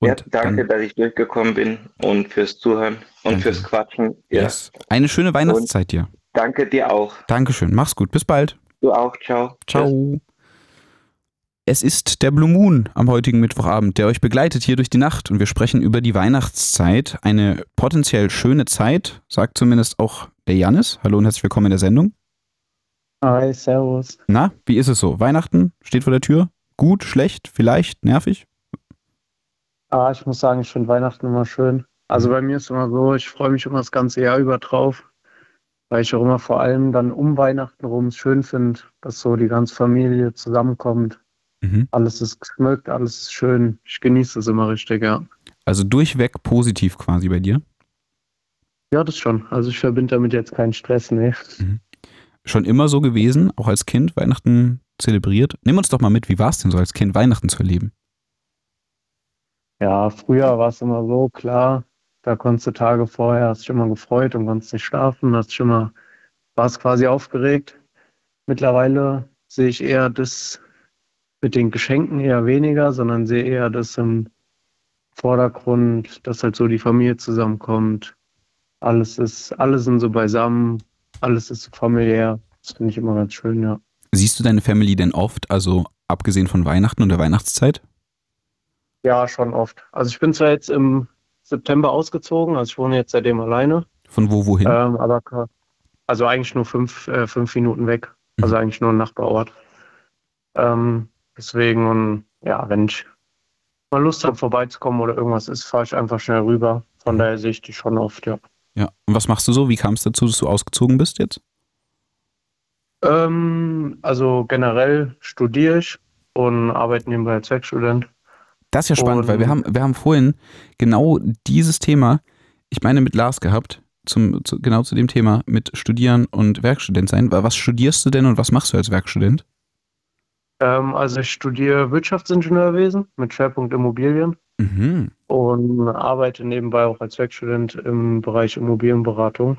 Und ja, danke, dann, dass ich durchgekommen bin und fürs Zuhören und Danke. fürs Quatschen. Ja. yes. Eine schöne Weihnachtszeit dir. Danke dir auch. Dankeschön. Mach's gut. Bis bald. Du auch. Ciao. Tschüss. Es ist der Blue Moon am heutigen Mittwochabend, der euch begleitet hier durch die Nacht und wir sprechen über die Weihnachtszeit. Eine potenziell schöne Zeit, sagt zumindest auch der Janis. Hallo und herzlich willkommen in der Sendung. Hi, servus. Na, wie ist es so? Weihnachten steht vor der Tür? Gut, schlecht, vielleicht, nervig? Ah, ich muss sagen, ich finde Weihnachten immer schön. Also bei mir ist immer so, ich freue mich immer das ganze Jahr über drauf, weil ich auch immer vor allem dann um Weihnachten rum es schön finde, dass so die ganze Familie zusammenkommt. Mhm. Alles ist geschmückt, alles ist schön. Ich genieße es immer richtig, ja. Also durchweg positiv quasi bei dir. Ja, das schon. Also ich verbinde damit jetzt keinen Stress, nee. Schon immer so gewesen, auch als Kind Weihnachten zelebriert. Nimm uns doch mal mit, wie war es denn so als Kind, Weihnachten zu erleben? Ja, früher war es immer so, klar, da konntest du Tage vorher, hast dich immer gefreut und konntest nicht schlafen, hast dich immer, warst quasi aufgeregt. Mittlerweile sehe ich eher das mit den Geschenken eher weniger, sondern sehe eher das im Vordergrund, dass halt so die Familie zusammenkommt. Alles ist, alle sind so beisammen, alles ist so familiär. Das finde ich immer ganz schön, ja. Siehst du deine Family denn oft, also abgesehen von Weihnachten und der Weihnachtszeit? Ja, schon oft. Also ich bin zwar jetzt im September ausgezogen, also ich wohne jetzt seitdem alleine. Von wo wohin? Ähm, aber also eigentlich nur fünf, äh, fünf Minuten weg. Also eigentlich nur ein Nachbarort. Ähm, deswegen, und ja, wenn ich mal Lust habe, vorbeizukommen oder irgendwas ist, fahre ich einfach schnell rüber. Von daher sehe ich die schon oft, ja. Ja. Und was machst du so? Wie kam es dazu, dass du ausgezogen bist jetzt? Ähm, also generell studiere ich und arbeite nebenbei als Werkstudent. Das ist ja spannend, Und- weil wir haben, wir haben vorhin genau dieses Thema, ich meine mit Lars gehabt, zum, zu, genau zu dem Thema mit Studieren und Werkstudent sein. Was studierst du denn und was machst du als Werkstudent? Ähm, also ich studiere Wirtschaftsingenieurwesen mit Schwerpunkt Immobilien Mhm. und arbeite nebenbei auch als Werkstudent im Bereich Immobilienberatung.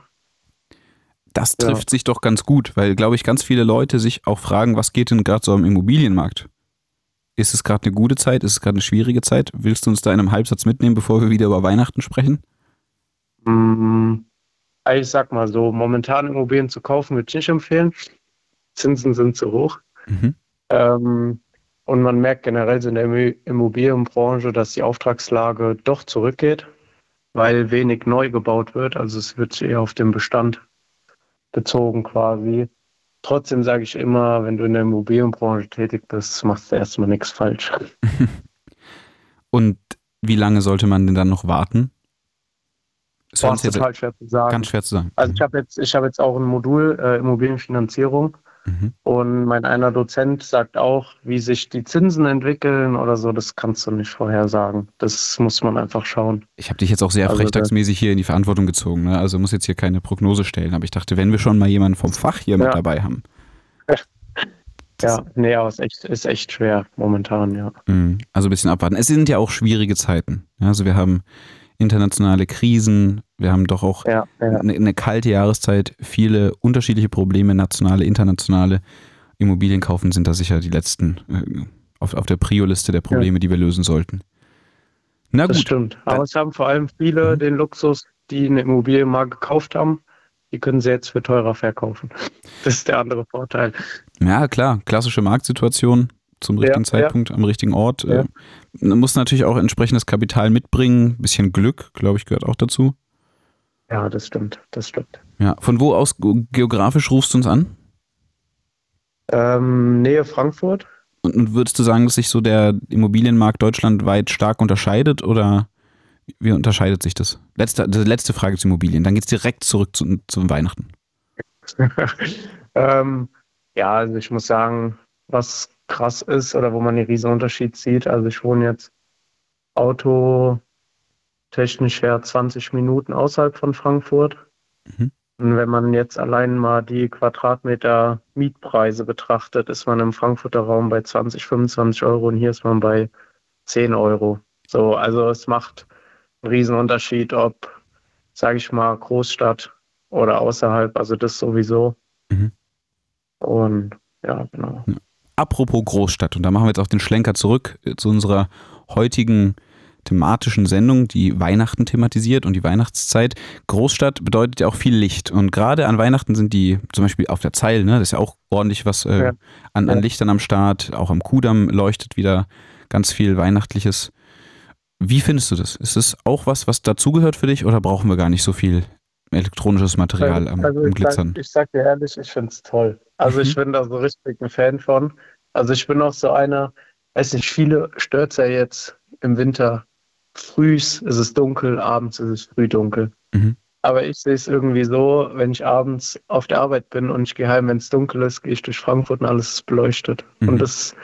Das trifft ja. sich doch ganz gut, weil, glaube ich, ganz viele Leute sich auch fragen, was geht denn gerade so am Immobilienmarkt? Ist es gerade eine gute Zeit? Ist es gerade eine schwierige Zeit? Willst du uns da in einem Halbsatz mitnehmen, bevor wir wieder über Weihnachten sprechen? Mm, ich sag mal so, momentan Immobilien zu kaufen würde ich nicht empfehlen. Zinsen sind zu hoch. Mhm. Ähm, und man merkt generell so in der Immobilienbranche, dass die Auftragslage doch zurückgeht, weil wenig neu gebaut wird. Also es wird eher auf den Bestand bezogen quasi. Trotzdem sage ich immer, wenn du in der Immobilienbranche tätig bist, machst du erstmal nichts falsch. (laughs) Und wie lange sollte man denn dann noch warten? Das ist total schwer zu sagen. Ganz schwer zu sagen. Also ich habe jetzt, ich habe jetzt auch ein Modul äh, Immobilienfinanzierung mhm. und mein einer Dozent sagt auch, wie sich die Zinsen entwickeln oder so, das kannst du nicht vorhersagen. Das muss man einfach schauen. Ich habe dich jetzt auch sehr also freitagsmäßig hier in die Verantwortung gezogen. Ne? Also muss jetzt hier keine Prognose stellen. Aber ich dachte, wenn wir schon mal jemanden vom Fach hier ja. mit dabei haben. (laughs) Ja, nee, aber es ist echt, ist echt schwer momentan, ja. Mhm. Also ein bisschen abwarten. Es sind ja auch schwierige Zeiten. Also wir haben internationale Krisen. Wir haben doch auch ja, ja. Eine, eine, kalte Jahreszeit, viele unterschiedliche Probleme, nationale, internationale. Immobilien kaufen sind da sicher die letzten äh, auf, auf der Prio-Liste der Probleme, ja. die wir lösen sollten. Na gut. Das stimmt. Aber es haben vor allem viele mhm. den Luxus, die eine Immobilie mal gekauft haben, die können sie jetzt für teurer verkaufen. (laughs) Das ist der andere Vorteil. Ja, klar. Klassische Marktsituation zum richtigen ja, Zeitpunkt, ja. am richtigen Ort. Ja. Man muss natürlich auch entsprechendes Kapital mitbringen. Ein bisschen Glück, glaube ich, gehört auch dazu. Ja, das stimmt. Das stimmt. Ja. Von wo aus geografisch rufst du uns an? Ähm, Nähe Frankfurt. Und würdest du sagen, dass sich so der Immobilienmarkt deutschlandweit stark unterscheidet oder wie unterscheidet sich das? Letzte, letzte Frage zu Immobilien. Dann geht es direkt zurück zu, zum Weihnachten. (laughs) ähm, ja, also ich muss sagen, was krass ist oder wo man den riesen Unterschied sieht. Also ich wohne jetzt autotechnisch her 20 Minuten außerhalb von Frankfurt. Mhm. Und wenn man jetzt allein mal die Quadratmeter Mietpreise betrachtet, ist man im Frankfurter Raum bei 20, 25 Euro und hier ist man bei 10 Euro. So, also es macht einen riesen Unterschied, ob, sage ich mal, Großstadt oder außerhalb, also das sowieso. Mhm. Und ja, genau. Ja. Apropos Großstadt, und da machen wir jetzt auch den Schlenker zurück zu unserer heutigen thematischen Sendung, die Weihnachten thematisiert und die Weihnachtszeit. Großstadt bedeutet ja auch viel Licht. Und gerade an Weihnachten sind die, zum Beispiel auf der Zeil, ne, das ist ja auch ordentlich was äh, ja. an, an Lichtern am Start. Auch am Kudamm leuchtet wieder ganz viel Weihnachtliches. Wie findest du das? Ist es auch was, was dazugehört für dich oder brauchen wir gar nicht so viel elektronisches Material am, also am Glitzern? Sag, ich sag dir ehrlich, ich finde es toll. Also mhm. ich bin da so richtig ein Fan von. Also ich bin auch so einer, weiß nicht, viele stört es ja jetzt im Winter. Frühs ist es dunkel, abends ist es früh dunkel. Mhm. Aber ich sehe es irgendwie so, wenn ich abends auf der Arbeit bin und ich gehe heim, wenn es dunkel ist, gehe ich durch Frankfurt und alles ist beleuchtet. Mhm. Und das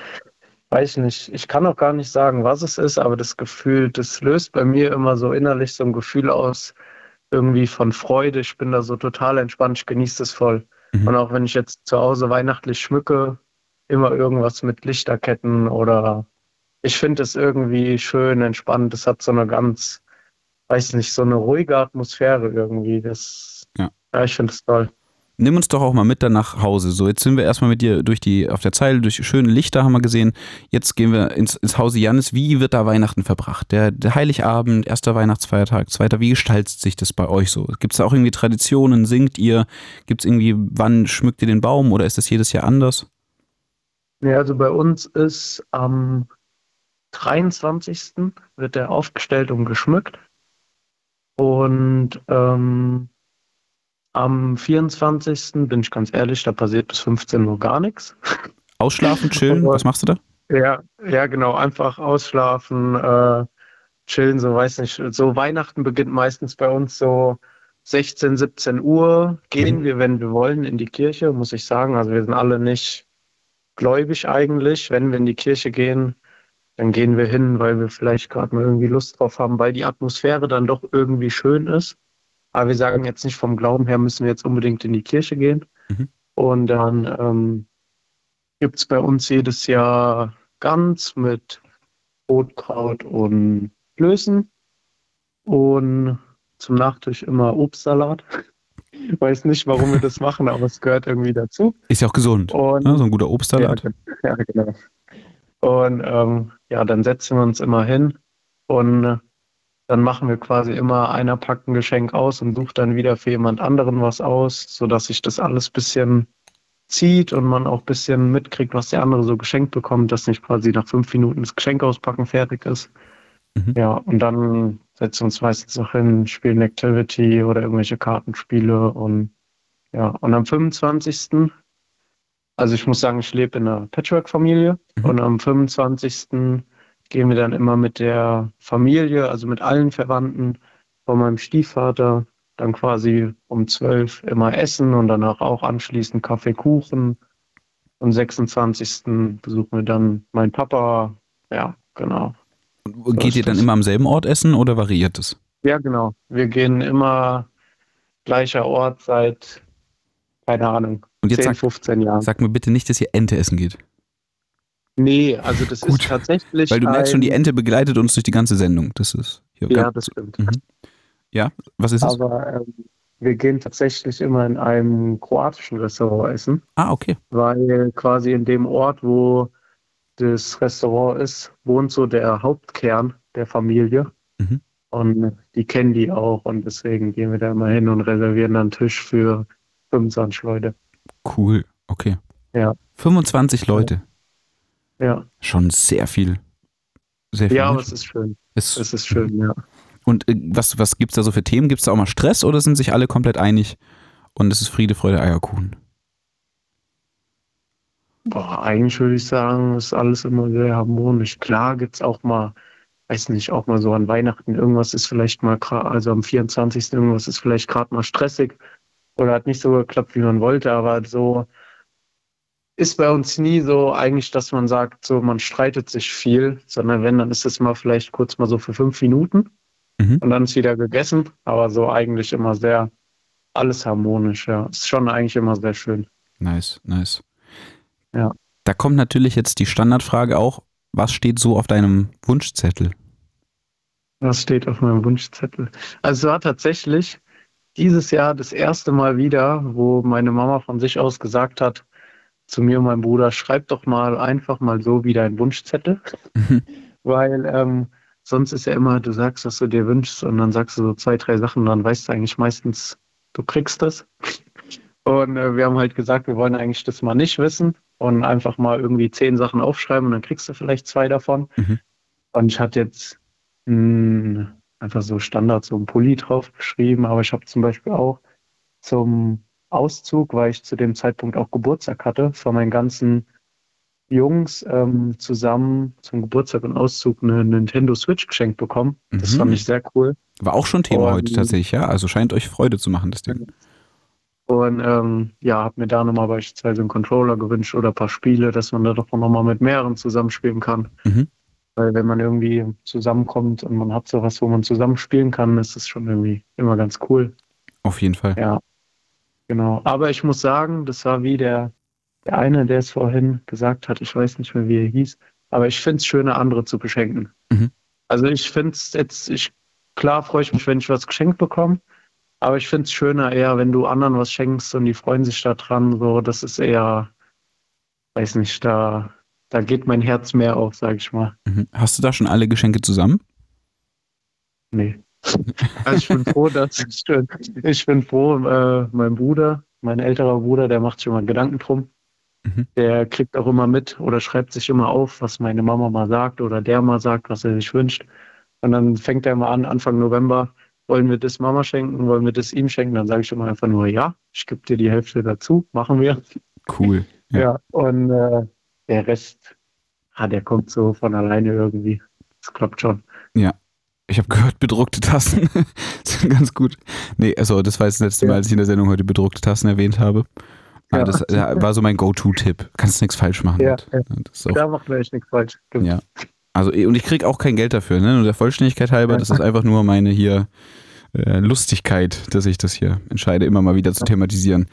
weiß ich nicht. Ich kann auch gar nicht sagen, was es ist, aber das Gefühl, das löst bei mir immer so innerlich so ein Gefühl aus, irgendwie von Freude. Ich bin da so total entspannt, ich genieße es voll. Mhm. Und auch wenn ich jetzt zu Hause weihnachtlich schmücke, immer irgendwas mit Lichterketten oder ich finde es irgendwie schön, entspannt. Es hat so eine ganz, weiß nicht, so eine ruhige Atmosphäre irgendwie. Das, ja, ja ich finde es toll. Nimm uns doch auch mal mit dann nach Hause. So, jetzt sind wir erstmal mit dir durch die, auf der Zeile, durch schöne Lichter haben wir gesehen. Jetzt gehen wir ins, ins Hause Jannis. Wie wird da Weihnachten verbracht? Der, der Heiligabend, erster Weihnachtsfeiertag, zweiter. Wie gestaltet sich das bei euch so? Gibt es da auch irgendwie Traditionen? Singt ihr? Gibt es irgendwie, wann schmückt ihr den Baum oder ist das jedes Jahr anders? Ja, also bei uns ist am 23. wird er aufgestellt und geschmückt. Und ähm, am 24. bin ich ganz ehrlich, da passiert bis 15 Uhr gar nichts. Ausschlafen, chillen, was machst du da? Ja, ja, genau, einfach ausschlafen, äh, chillen, so weiß nicht. So Weihnachten beginnt meistens bei uns so 16, 17 Uhr. Gehen mhm. wir, wenn wir wollen, in die Kirche, muss ich sagen. Also wir sind alle nicht gläubig eigentlich. Wenn wir in die Kirche gehen, dann gehen wir hin, weil wir vielleicht gerade mal irgendwie Lust drauf haben, weil die Atmosphäre dann doch irgendwie schön ist. Aber wir sagen jetzt nicht vom Glauben her, müssen wir jetzt unbedingt in die Kirche gehen. Mhm. Und dann ähm, gibt es bei uns jedes Jahr Gans mit Rotkraut und Klößen und zum Nachtisch immer Obstsalat. (laughs) Weiß nicht, warum wir das machen, aber es gehört irgendwie dazu. Ist ja auch gesund. Und, ne? So ein guter Obstsalat. Ja, (laughs) ja genau. Und ähm, ja, dann setzen wir uns immer hin und dann machen wir quasi immer einer packt ein Geschenk aus und sucht dann wieder für jemand anderen was aus, sodass sich das alles ein bisschen zieht und man auch ein bisschen mitkriegt, was der andere so geschenkt bekommt, dass nicht quasi nach fünf Minuten das Geschenk auspacken fertig ist. Mhm. Ja, und dann setzen wir uns meistens noch hin, spielen Activity oder irgendwelche Kartenspiele und ja, und am 25. Also ich muss sagen, ich lebe in einer Patchwork-Familie mhm. und am 25. gehen wir dann immer mit der Familie, also mit allen Verwandten von meinem Stiefvater, dann quasi um 12 immer essen und danach auch anschließend Kaffee, Kuchen. Am 26. besuchen wir dann meinen Papa. Ja, genau. Und geht ihr dann immer am selben Ort essen oder variiert es? Ja, genau. Wir gehen immer gleicher Ort seit, keine Ahnung, Und jetzt 10, sag, 15 Jahren. Sag mir bitte nicht, dass ihr Ente essen geht. Nee, also das Gut. ist tatsächlich. Weil du merkst schon, die Ente begleitet uns durch die ganze Sendung. Das ist hier Ja, ganz- das stimmt. Mhm. Ja, was ist es? Aber ähm, wir gehen tatsächlich immer in einem kroatischen Restaurant essen, Ah, okay. weil quasi in dem Ort, wo das Restaurant ist, wohnt so der Hauptkern der Familie. Mhm. Und die kennen die auch und deswegen gehen wir da immer hin und reservieren dann einen Tisch für 25 Leute. Cool. Okay. Ja. 25 Leute. Ja, Schon sehr viel. Sehr viel. ja aber es ist schön. Es- Es ist schön, ja. Und äh, was, was gibt es da so für Themen? Gibt es da auch mal Stress oder sind sich alle komplett einig und es ist Friede, Freude, Eierkuchen? Boah, eigentlich würde ich sagen, ist alles immer sehr harmonisch. Klar gibt's auch mal, weiß nicht, auch mal so an Weihnachten, irgendwas ist vielleicht mal also am 24. irgendwas ist vielleicht gerade mal stressig oder hat nicht so geklappt, wie man wollte, aber so ist bei uns nie so eigentlich, dass man sagt, so man streitet sich viel, sondern wenn, dann ist es mal vielleicht kurz mal so für fünf Minuten Mhm. und dann ist wieder gegessen, aber so eigentlich immer sehr alles harmonisch, ja. Ist schon eigentlich immer sehr schön. Nice, nice. Ja. Da kommt natürlich jetzt die Standardfrage auch, was steht so auf deinem Wunschzettel? Was steht auf meinem Wunschzettel? Also es war tatsächlich dieses Jahr das erste Mal wieder, wo meine Mama von sich aus gesagt hat zu mir und meinem Bruder, schreib doch mal einfach mal so wie dein Wunschzettel. (laughs) Weil ähm, sonst ist ja immer, du sagst, was du dir wünschst und dann sagst du so zwei, drei Sachen und dann weißt du eigentlich meistens, du kriegst das. (laughs) Und äh, wir haben halt gesagt, wir wollen eigentlich das mal nicht wissen und einfach mal irgendwie zehn Sachen aufschreiben und dann kriegst du vielleicht zwei davon. Mhm. Und ich hatte jetzt mh, einfach so Standard, so ein Pulli drauf geschrieben, aber ich habe zum Beispiel auch zum Auszug, weil ich zu dem Zeitpunkt auch Geburtstag hatte, von meinen ganzen Jungs ähm, zusammen zum Geburtstag und Auszug eine Nintendo Switch geschenkt bekommen. Das Mhm. fand ich sehr cool. War auch schon Thema Und- heute tatsächlich, ja? Also scheint euch Freude zu machen, das Ding. Und ähm, ja, habe mir da nochmal beispielsweise einen Controller gewünscht oder ein paar Spiele, dass man da doch nochmal mit mehreren zusammenspielen kann. Mhm. Weil wenn man irgendwie zusammenkommt und man hat sowas, wo man zusammenspielen kann, ist es schon irgendwie immer ganz cool. Auf jeden Fall. Ja, genau. Aber ich muss sagen, das war wie der, der eine, der es vorhin gesagt hat, ich weiß nicht mehr, wie er hieß, aber ich finde es schöner, andere zu beschenken. Mhm. Also ich finde es jetzt, ich, klar freue ich mich, wenn ich was geschenkt bekomme, aber ich finde es schöner eher, wenn du anderen was schenkst und die freuen sich da dran. So, das ist eher, weiß nicht, da, da geht mein Herz mehr auf, sag ich mal. Mhm. Hast du da schon alle Geschenke zusammen? Nee. Also ich bin froh, dass (laughs) ich, ich bin froh, äh, mein Bruder, mein älterer Bruder, der macht sich immer Gedanken drum. Mhm. Der kriegt auch immer mit oder schreibt sich immer auf, was meine Mama mal sagt oder der mal sagt, was er sich wünscht. Und dann fängt er mal an, Anfang November, wollen wir das Mama schenken, wollen wir das ihm schenken? Dann sage ich immer einfach nur, ja, ich gebe dir die Hälfte dazu, machen wir. Cool. Ja, und äh, der Rest, ah, der kommt so von alleine irgendwie. Das klappt schon. Ja. Ich habe gehört, bedruckte Tassen (laughs) sind ganz gut. Nee, also das war jetzt das letzte Mal, als ich in der Sendung heute bedruckte Tassen erwähnt habe. Aber Ja. das war so mein Go-To-Tipp. Kannst nichts falsch machen. Ja, ja. Das ist auch, Da macht man echt nichts falsch. Stimmt. ja. Also, eh, und ich krieg auch kein Geld dafür, ne? Nur der Vollständigkeit halber, das ist einfach nur meine hier äh, Lustigkeit, dass ich das hier entscheide, immer mal wieder zu thematisieren.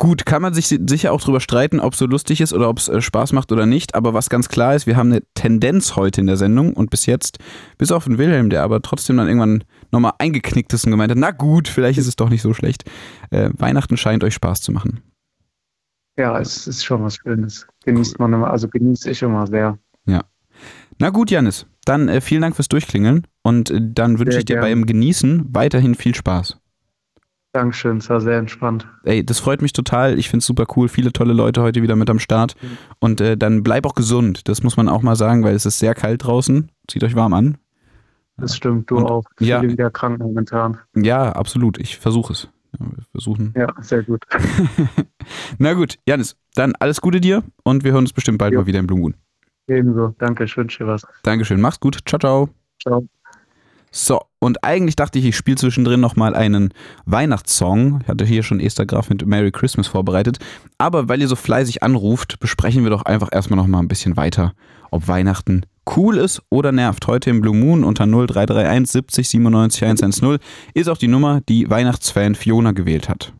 Gut, kann man sich si- sicher auch drüber streiten, ob es so lustig ist oder ob es äh, Spaß macht oder nicht. Aber was ganz klar ist, wir haben eine Tendenz heute in der Sendung und bis jetzt, bis auf den Wilhelm, der aber trotzdem dann irgendwann nochmal eingeknickt ist und gemeint hat, na gut, vielleicht ist es doch nicht so schlecht. Äh, Weihnachten scheint euch Spaß zu machen. Ja, es ist schon was Schönes. Genießt man immer, also genieße ich immer sehr. Ja. Na gut, Janis, dann äh, vielen Dank fürs Durchklingeln und äh, dann wünsche ich dir gerne. beim Genießen weiterhin viel Spaß. Dankeschön, es war sehr entspannt. Ey, das freut mich total. Ich finde es super cool. Viele tolle Leute heute wieder mit am Start. Und äh, dann bleib auch gesund. Das muss man auch mal sagen, weil es ist sehr kalt draußen. Zieht euch warm an. Das stimmt, du Und- auch. Ich ja. bin wieder krank momentan. Ja, absolut. Ich versuche es. Ja, wir versuchen. Ja, sehr gut. (laughs) Na gut, Janis, dann alles Gute dir und wir hören uns bestimmt bald Jo. mal wieder im Blumen. Ebenso. Danke, ich wünsche dir was. Dankeschön. Mach's gut. Ciao, ciao. Ciao. So, und eigentlich dachte ich, ich spiele zwischendrin nochmal einen Weihnachtssong. Ich hatte hier schon Esther Graf mit Merry Christmas vorbereitet. Aber weil ihr so fleißig anruft, besprechen wir doch einfach erstmal nochmal ein bisschen weiter, ob Weihnachten cool ist oder nervt. Heute im Blue Moon unter 0331 70 97 110 ist auch die Nummer, die Weihnachtsfan Fiona gewählt hat.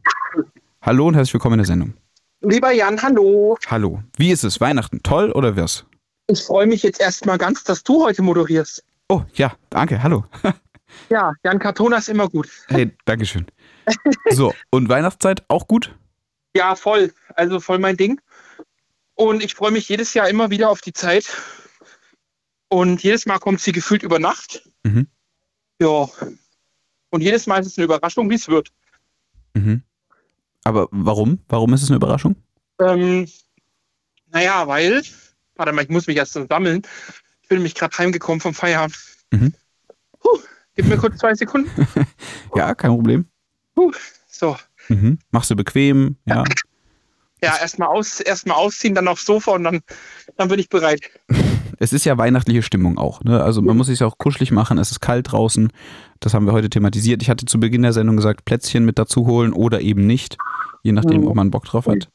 Hallo und herzlich willkommen in der Sendung. Lieber Jan, hallo. Hallo. Wie ist es? Weihnachten toll oder wir's? Ich freue mich jetzt erstmal ganz, dass du heute moderierst. Oh, ja, danke. Hallo. (laughs) Ja, Jan Kartona ist immer gut. Hey, Dankeschön. So, und Weihnachtszeit auch gut? Ja, voll. Also voll mein Ding. Und ich freue mich jedes Jahr immer wieder auf die Zeit. Und jedes Mal kommt sie gefühlt über Nacht. Mhm. Ja. Und jedes Mal ist es eine Überraschung, wie es wird. Mhm. Aber warum? Warum ist es eine Überraschung? Ähm, naja, weil, warte mal, ich muss mich erst sammeln. Ich bin nämlich gerade heimgekommen vom Feierabend. Mhm. Puh, gib mir kurz zwei Sekunden. (laughs) Ja, kein Problem. Puh, so. Mhm. Machst du bequem? Ja. Ja, erstmal aus, erst mal ausziehen, dann aufs Sofa und dann, dann bin ich bereit. (laughs) Es ist ja weihnachtliche Stimmung auch. Ne? Also man muss sich auch kuschelig machen. Es ist kalt draußen. Das haben wir heute thematisiert. Ich hatte zu Beginn der Sendung gesagt, Plätzchen mit dazu holen oder eben nicht. Je nachdem, ob man Bock drauf hat.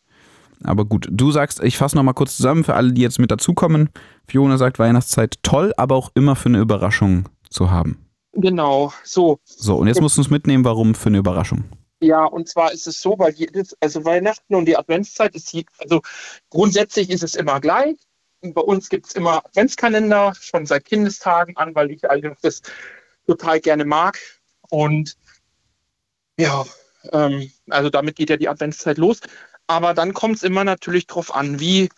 Aber gut, du sagst, ich fasse nochmal kurz zusammen für alle, die jetzt mit dazukommen. Fiona sagt, Weihnachtszeit toll, aber auch immer für eine Überraschung zu haben. Genau, so. So, und jetzt musst du uns mitnehmen, warum für eine Überraschung. Ja, und zwar ist es so, weil jedes, also Weihnachten und die Adventszeit ist, also grundsätzlich ist es immer gleich. Bei uns gibt es immer Adventskalender, schon seit Kindestagen an, weil ich einfach das total gerne mag. Und ja, ähm, also damit geht ja die Adventszeit los. Aber dann kommt es immer natürlich drauf an, wie,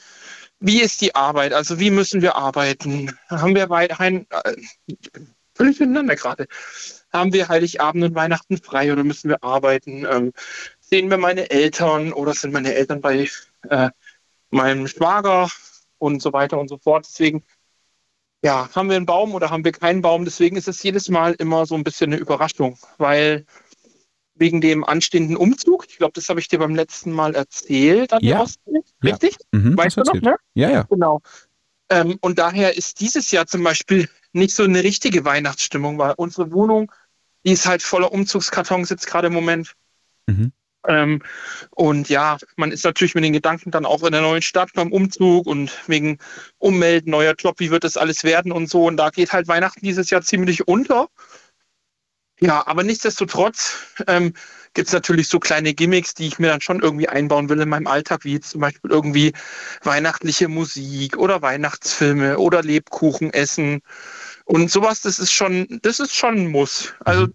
wie ist die Arbeit? Also wie müssen wir arbeiten? Haben wir weiterhin, äh, völlig durcheinander gerade. Haben wir Heiligabend und Weihnachten frei oder müssen wir arbeiten? Ähm, sehen wir meine Eltern oder sind meine Eltern bei äh, meinem Schwager und so weiter und so fort. Deswegen, ja, haben wir einen Baum oder haben wir keinen Baum? Deswegen ist es jedes Mal immer so ein bisschen eine Überraschung, weil wegen dem anstehenden Umzug, ich glaube, das habe ich dir beim letzten Mal erzählt, an Ja. Ostsee, Ja. richtig? Mhm, weißt du noch, ne? Ja, ja. Genau. Ähm, und daher ist dieses Jahr zum Beispiel (laughs) nicht so eine richtige Weihnachtsstimmung, weil unsere Wohnung, die ist halt voller Umzugskartons jetzt gerade im Moment. Mhm. Ähm, und ja, man ist natürlich mit den Gedanken dann auch in der neuen Stadt beim Umzug und wegen Ummelden, neuer Job, wie wird das alles werden und so. Und da geht halt Weihnachten dieses Jahr ziemlich unter. Ja, aber nichtsdestotrotz ähm, gibt es natürlich so kleine Gimmicks, die ich mir dann schon irgendwie einbauen will in meinem Alltag, wie jetzt zum Beispiel irgendwie weihnachtliche Musik oder Weihnachtsfilme oder Lebkuchen essen. Und sowas, das ist schon, das ist schon ein Muss. Also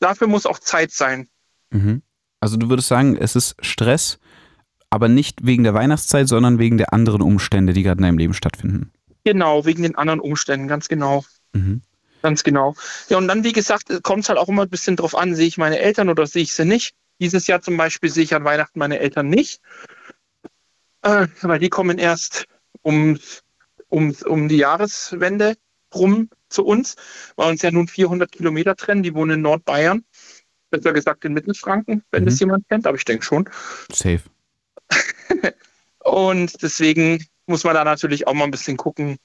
dafür muss auch Zeit sein. Mhm. Also du würdest sagen, es ist Stress, aber nicht wegen der Weihnachtszeit, sondern wegen der anderen Umstände, die gerade in deinem Leben stattfinden. Genau, wegen den anderen Umständen, ganz genau. Mhm. Ganz genau. Ja, und dann, wie gesagt, kommt es halt auch immer ein bisschen drauf an, sehe ich meine Eltern oder sehe ich sie nicht. Dieses Jahr zum Beispiel sehe ich an Weihnachten meine Eltern nicht, äh, weil die kommen erst um, um, um die Jahreswende rum zu uns, weil uns ja nun 400 Kilometer trennen. Die wohnen in Nordbayern, besser gesagt in Mittelfranken, wenn Mhm. das jemand kennt, aber ich denke schon. Safe. (laughs) Und deswegen muss man da natürlich auch mal ein bisschen gucken,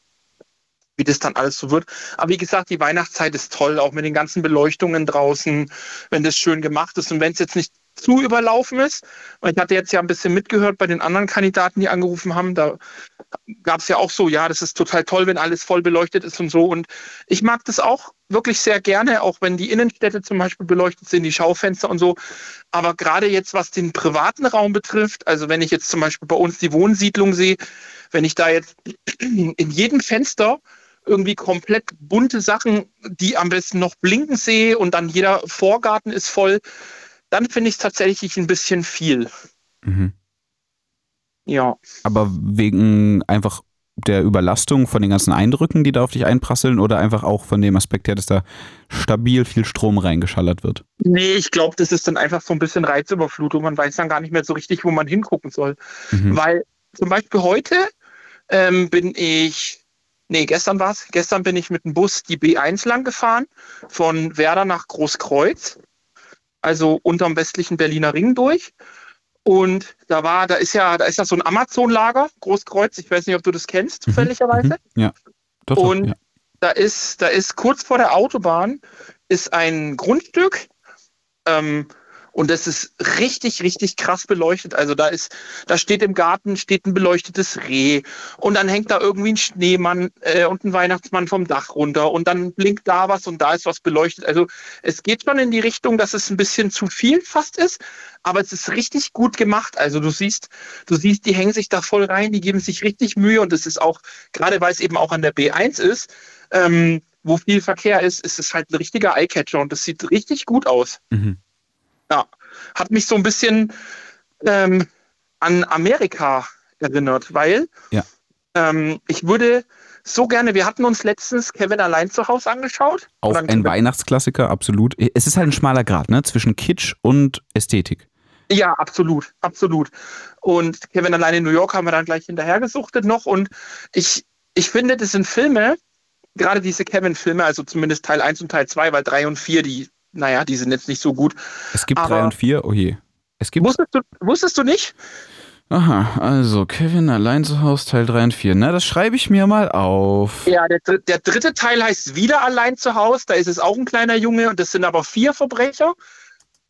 wie das dann alles so wird. Aber wie gesagt, die Weihnachtszeit ist toll, auch mit den ganzen Beleuchtungen draußen, wenn das schön gemacht ist. Und wenn es jetzt nicht zu überlaufen ist. Ich hatte jetzt ja ein bisschen mitgehört bei den anderen Kandidaten, die angerufen haben. Da gab es ja auch so, ja, das ist total toll, wenn alles voll beleuchtet ist und so. Und ich mag das auch wirklich sehr gerne, auch wenn die Innenstädte zum Beispiel beleuchtet sind, die Schaufenster und so. Aber gerade jetzt, was den privaten Raum betrifft, also wenn ich jetzt zum Beispiel bei uns die Wohnsiedlung sehe, wenn ich da jetzt in jedem Fenster irgendwie komplett bunte Sachen, die am besten noch blinken sehe und dann jeder Vorgarten ist voll, dann finde ich es tatsächlich ein bisschen viel. Mhm. Ja. Aber wegen einfach der Überlastung von den ganzen Eindrücken, die da auf dich einprasseln, oder einfach auch von dem Aspekt her, dass da stabil viel Strom reingeschallert wird? Nee, ich glaube, das ist dann einfach so ein bisschen Reizüberflutung. Man weiß dann gar nicht mehr so richtig, wo man hingucken soll. Mhm. Weil zum Beispiel heute ähm, bin ich, nee, gestern war es, gestern bin ich mit dem Bus die B1 lang gefahren, von Werder nach Großkreuz, also unterm westlichen Berliner Ring durch. Und da war, da ist ja, da ist ja so ein Amazon-Lager, Großkreuz, ich weiß nicht, ob du das kennst, zufälligerweise. Ja. Doch, doch, Und ja. da ist, da ist kurz vor der Autobahn ist ein Grundstück, ähm, und das ist richtig, richtig krass beleuchtet. Also da ist, da steht im Garten steht ein beleuchtetes Reh und dann hängt da irgendwie ein Schneemann äh, und ein Weihnachtsmann vom Dach runter und dann blinkt da was und da ist was beleuchtet. Also es geht schon in die Richtung, dass es ein bisschen zu viel fast ist, aber es ist richtig gut gemacht. Also du siehst, du siehst, die hängen sich da voll rein, die geben sich richtig Mühe und es ist auch, gerade weil es eben auch an der B1 ist, ähm, wo viel Verkehr ist, ist es halt ein richtiger Eyecatcher und das sieht richtig gut aus. Mhm. Ja, hat mich so ein bisschen ähm, an Amerika erinnert, weil Ja. ähm, ich würde so gerne, wir hatten uns letztens Kevin allein zu Hause angeschaut. Auch ein Weihnachtsklassiker, absolut. Es ist halt ein schmaler Grad, ne? Zwischen Kitsch und Ästhetik. Ja, absolut, absolut. Und Kevin allein in New York haben wir dann gleich hinterhergesuchtet noch. Und ich, ich finde, das sind Filme, gerade diese Kevin-Filme, also zumindest Teil 1 und Teil 2, weil 3 und 4, die, naja, die sind jetzt nicht so gut. Es gibt Aber- drei und vier, oh je. Es gibt. Wusstest du, wusstest du nicht? Aha, also Kevin allein zu Hause, Teil 3 und 4. Na, das schreibe ich mir mal auf. Ja, der, der dritte Teil heißt Wieder allein zu Hause. Da ist es auch ein kleiner Junge und das sind aber vier Verbrecher.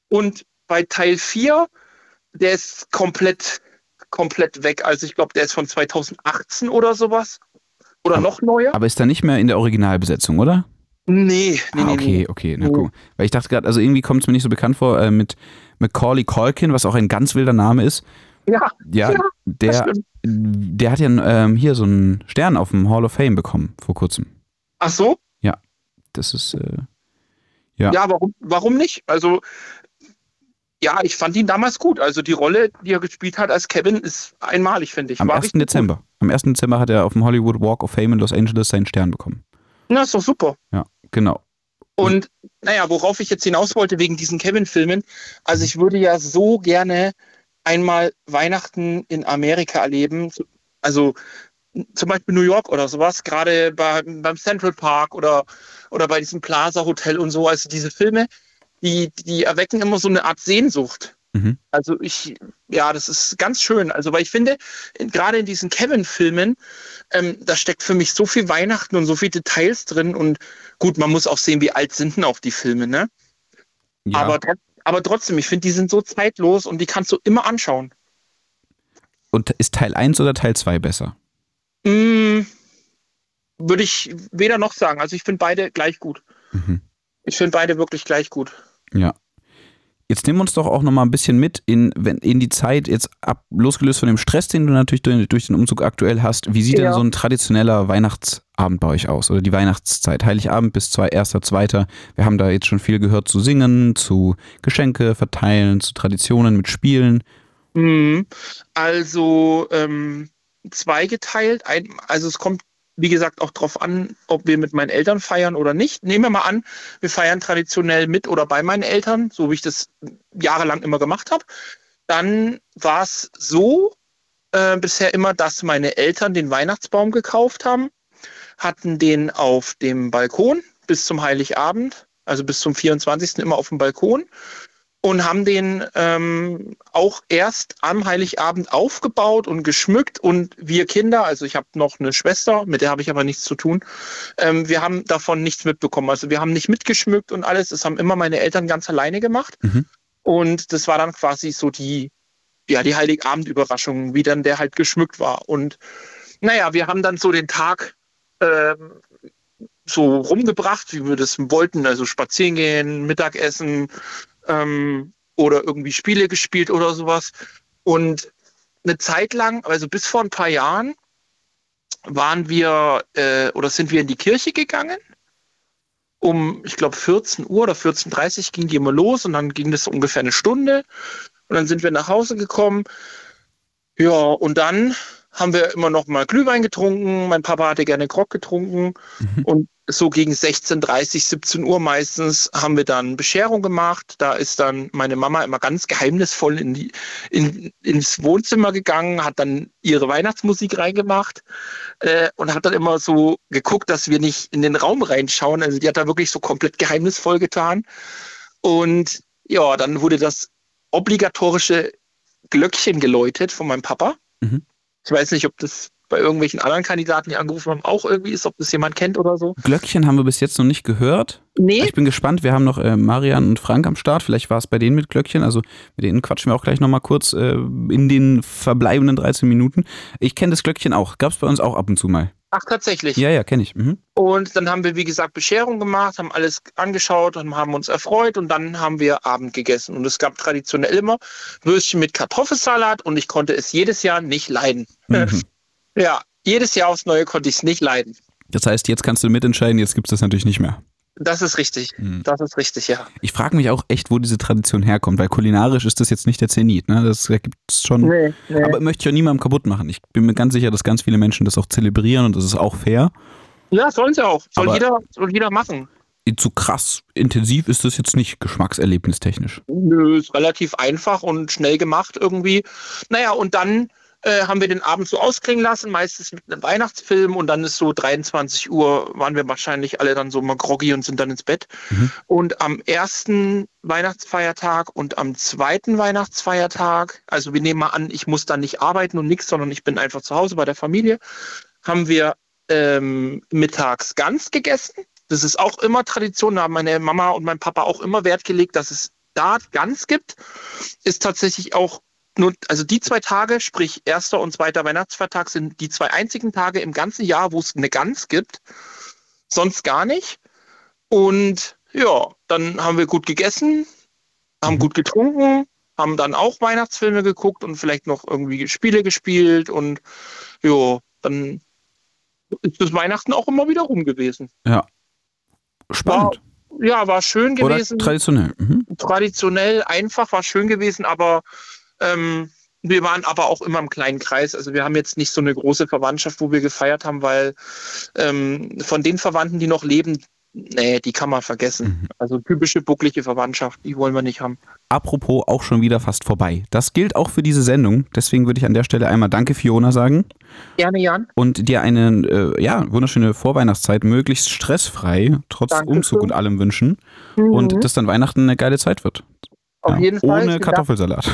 Und bei Teil 4, der ist komplett, komplett weg. Also ich glaube, der ist von 2018 oder sowas. Oder noch neuer. Aber ist da nicht mehr in der Originalbesetzung, oder? Nee, nee, ah, nee, okay, nee. okay. Na, guck. mal. Weil ich dachte gerade, also irgendwie kommt es mir nicht so bekannt vor äh, mit Macaulay Culkin, was auch ein ganz wilder Name ist. Ja, Ja, das der, der hat ja ähm, hier so einen Stern auf dem Hall of Fame bekommen vor kurzem. Ach so? Ja, das ist äh, ja. Ja, warum, warum nicht? Also, ja, ich fand ihn damals gut. Also die Rolle, die er gespielt hat als Kevin, ist einmalig, finde ich. am War 1. richtig Dezember. Am 1. Dezember hat er auf dem Hollywood Walk of Fame in Los Angeles seinen Stern bekommen. Gut. Na, ist doch super. Ja, genau. Und naja, worauf ich jetzt hinaus wollte wegen diesen Kevin-Filmen, also ich würde ja so gerne einmal Weihnachten in Amerika erleben, also zum Beispiel New York oder sowas, gerade bei, beim Central Park oder, oder bei diesem Plaza Hotel und so. Also diese Filme, die, die erwecken immer so eine Art Sehnsucht. Mhm. Also ich, ja, das ist ganz schön. Also, weil ich finde, in, gerade in diesen Kevin-Filmen, ähm, da steckt für mich so viel Weihnachten und so viele Details drin. Und gut, man muss auch sehen, wie alt sind denn auch die Filme, ne? Ja. Aber, aber trotzdem, ich finde, die sind so zeitlos und die kannst du immer anschauen. Und ist Teil 1 oder Teil 2 besser? Mm, würde ich weder noch sagen. Also ich finde beide gleich gut. Mhm. Ich finde beide wirklich gleich gut. Ja. Jetzt nimm uns doch auch noch mal ein bisschen mit in, in die Zeit, jetzt ab, losgelöst von dem Stress, den du natürlich durch, durch den Umzug aktuell hast. Wie sieht Ja. denn so ein traditioneller Weihnachtsabend bei euch aus? Oder die Weihnachtszeit? Heiligabend bis zwei, erster, zweiter. Wir haben da jetzt schon viel gehört zu Singen, zu Geschenke verteilen, zu Traditionen mit Spielen. Mhm. Also ähm, zweigeteilt. Ein, also es kommt, wie gesagt, auch drauf an, ob wir mit meinen Eltern feiern oder nicht. Nehmen wir mal an, wir feiern traditionell mit oder bei meinen Eltern, so wie ich das jahrelang immer gemacht habe. Dann war es so äh, bisher immer, dass meine Eltern den Weihnachtsbaum gekauft haben, hatten den auf dem Balkon bis zum Heiligabend, also bis zum 24. immer auf dem Balkon und haben den ähm, auch erst am Heiligabend aufgebaut und geschmückt. Und wir Kinder, also ich habe noch eine Schwester, mit der habe ich aber nichts zu tun, ähm, wir haben davon nichts mitbekommen. Also wir haben nicht mitgeschmückt und alles. Das haben immer meine Eltern ganz alleine gemacht. Mhm. Und das war dann quasi so die, ja, die Heiligabend-Überraschung, wie dann der halt geschmückt war. Und naja, wir haben dann so den Tag ähm, so rumgebracht, wie wir das wollten, also spazieren gehen, Mittagessen ähm, oder irgendwie Spiele gespielt oder sowas. Und eine Zeit lang, also bis vor ein paar Jahren, waren wir äh, oder sind wir in die Kirche gegangen. Um, ich glaube, 14 Uhr oder 14.30 Uhr ging die immer los und dann ging das ungefähr eine Stunde. Und dann sind wir nach Hause gekommen. Ja, und dann haben wir immer noch mal Glühwein getrunken. Mein Papa hatte gerne Grog getrunken. Mhm. Und so gegen 16.30, 17 Uhr meistens haben wir dann Bescherung gemacht. Da ist dann meine Mama immer ganz geheimnisvoll in die, in, ins Wohnzimmer gegangen, hat dann ihre Weihnachtsmusik reingemacht äh, und hat dann immer so geguckt, dass wir nicht in den Raum reinschauen. Also die hat da wirklich so komplett geheimnisvoll getan. Und ja, dann wurde das obligatorische Glöckchen geläutet von meinem Papa. Mhm. Ich weiß nicht, ob das bei irgendwelchen anderen Kandidaten, die angerufen haben, auch irgendwie ist, ob das jemand kennt oder so. Glöckchen haben wir bis jetzt noch nicht gehört. Nee. Ich bin gespannt. Wir haben noch äh, Marian und Frank am Start. Vielleicht war es bei denen mit Glöckchen. Also mit denen quatschen wir auch gleich nochmal kurz äh, in den verbleibenden 13 Minuten. Ich kenne das Glöckchen auch. Gab es bei uns auch ab und zu mal. Ach, tatsächlich. Ja, ja, kenne ich. Mhm. Und dann haben wir, wie gesagt, Bescherung gemacht, haben alles angeschaut und haben uns erfreut und dann haben wir Abend gegessen. Und es gab traditionell immer Würstchen mit Kartoffelsalat und ich konnte es jedes Jahr nicht leiden. Mhm. (laughs) ja, jedes Jahr aufs Neue konnte ich es nicht leiden. Das heißt, jetzt kannst du mitentscheiden, jetzt gibt es das natürlich nicht mehr. Das ist richtig. Mhm. Das ist richtig, ja. Ich frage mich auch echt, wo diese Tradition herkommt, weil kulinarisch ist das jetzt nicht der Zenit. Ne? Das gibt es schon. Nee, nee. Aber möchte ich auch niemandem kaputt machen. Ich bin mir ganz sicher, dass ganz viele Menschen das auch zelebrieren und das ist auch fair. Ja, sollen sie auch. Soll, jeder, soll jeder machen. Zu krass intensiv ist das jetzt nicht geschmackserlebnistechnisch. Nö, ist relativ einfach und schnell gemacht irgendwie. Naja, und dann äh, haben wir den Abend so ausklingen lassen, meistens mit einem Weihnachtsfilm und dann ist so 23 Uhr, waren wir wahrscheinlich alle dann so mal groggy und sind dann ins Bett. Mhm. Und am ersten Weihnachtsfeiertag und am zweiten Weihnachtsfeiertag, also wir nehmen mal an, ich muss dann nicht arbeiten und nichts, sondern ich bin einfach zu Hause bei der Familie, haben wir ähm, mittags Gans gegessen. Das ist auch immer Tradition, da haben meine Mama und mein Papa auch immer Wert gelegt, dass es da Gans gibt. Ist tatsächlich auch nur, also die zwei Tage, sprich erster und zweiter Weihnachtsfeiertag, sind die zwei einzigen Tage im ganzen Jahr, wo es eine Gans gibt. Sonst gar nicht. Und ja, dann haben wir gut gegessen, haben mhm. gut getrunken, haben dann auch Weihnachtsfilme geguckt und vielleicht noch irgendwie Spiele gespielt und ja, dann ist das Weihnachten auch immer wieder rum gewesen. Ja. Spannend. War, ja, war schön gewesen. Oder traditionell. Mhm. Traditionell, einfach, war schön gewesen, aber ähm, wir waren aber auch immer im kleinen Kreis. Also wir haben jetzt nicht so eine große Verwandtschaft, wo wir gefeiert haben, weil ähm, von den Verwandten, die noch leben, nee, die kann man vergessen. Mhm. Also typische bucklige Verwandtschaft, die wollen wir nicht haben. Apropos auch schon wieder fast vorbei. Das gilt auch für diese Sendung. Deswegen würde ich an der Stelle einmal Danke, Fiona, sagen. Gerne, Jan. Und dir eine äh, ja, wunderschöne Vorweihnachtszeit, möglichst stressfrei, trotz Dankeschön. Umzug und allem wünschen. Mhm. Und dass dann Weihnachten eine geile Zeit wird. Auf ja, jeden Fall. Ohne Kartoffelsalat.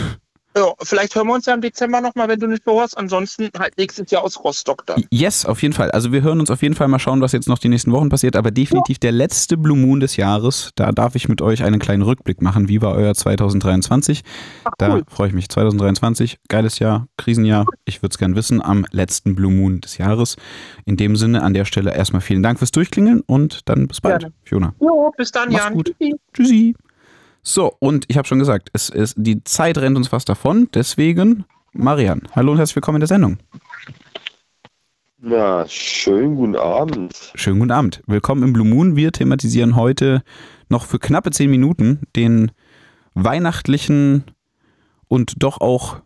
Ja, vielleicht hören wir uns ja im Dezember nochmal, wenn du nicht vorhast. Ansonsten halt nächstes Jahr aus Rostock dann. Yes, auf jeden Fall. Also wir hören uns auf jeden Fall mal schauen, was jetzt noch die nächsten Wochen passiert. Aber definitiv ja. der letzte Blue Moon des Jahres. Da darf ich mit euch einen kleinen Rückblick machen. Wie war euer 2023? Ach, da cool. freue ich mich. 2023, geiles Jahr, Krisenjahr. Ich würde es gern wissen am letzten Blue Moon des Jahres. In dem Sinne an der Stelle erstmal vielen Dank fürs Durchklingeln und dann bis bald, Gerne. Fiona. Jo, bis dann, Mach's Jan. Gut. Tschüssi. Tschüssi. So, und ich habe schon gesagt, es ist, die Zeit rennt uns fast davon. Deswegen, Marian, hallo und herzlich willkommen in der Sendung. Ja, schönen guten Abend. Schönen guten Abend. Willkommen im Blue Moon. Wir thematisieren heute noch für knappe zehn Minuten den weihnachtlichen und doch auch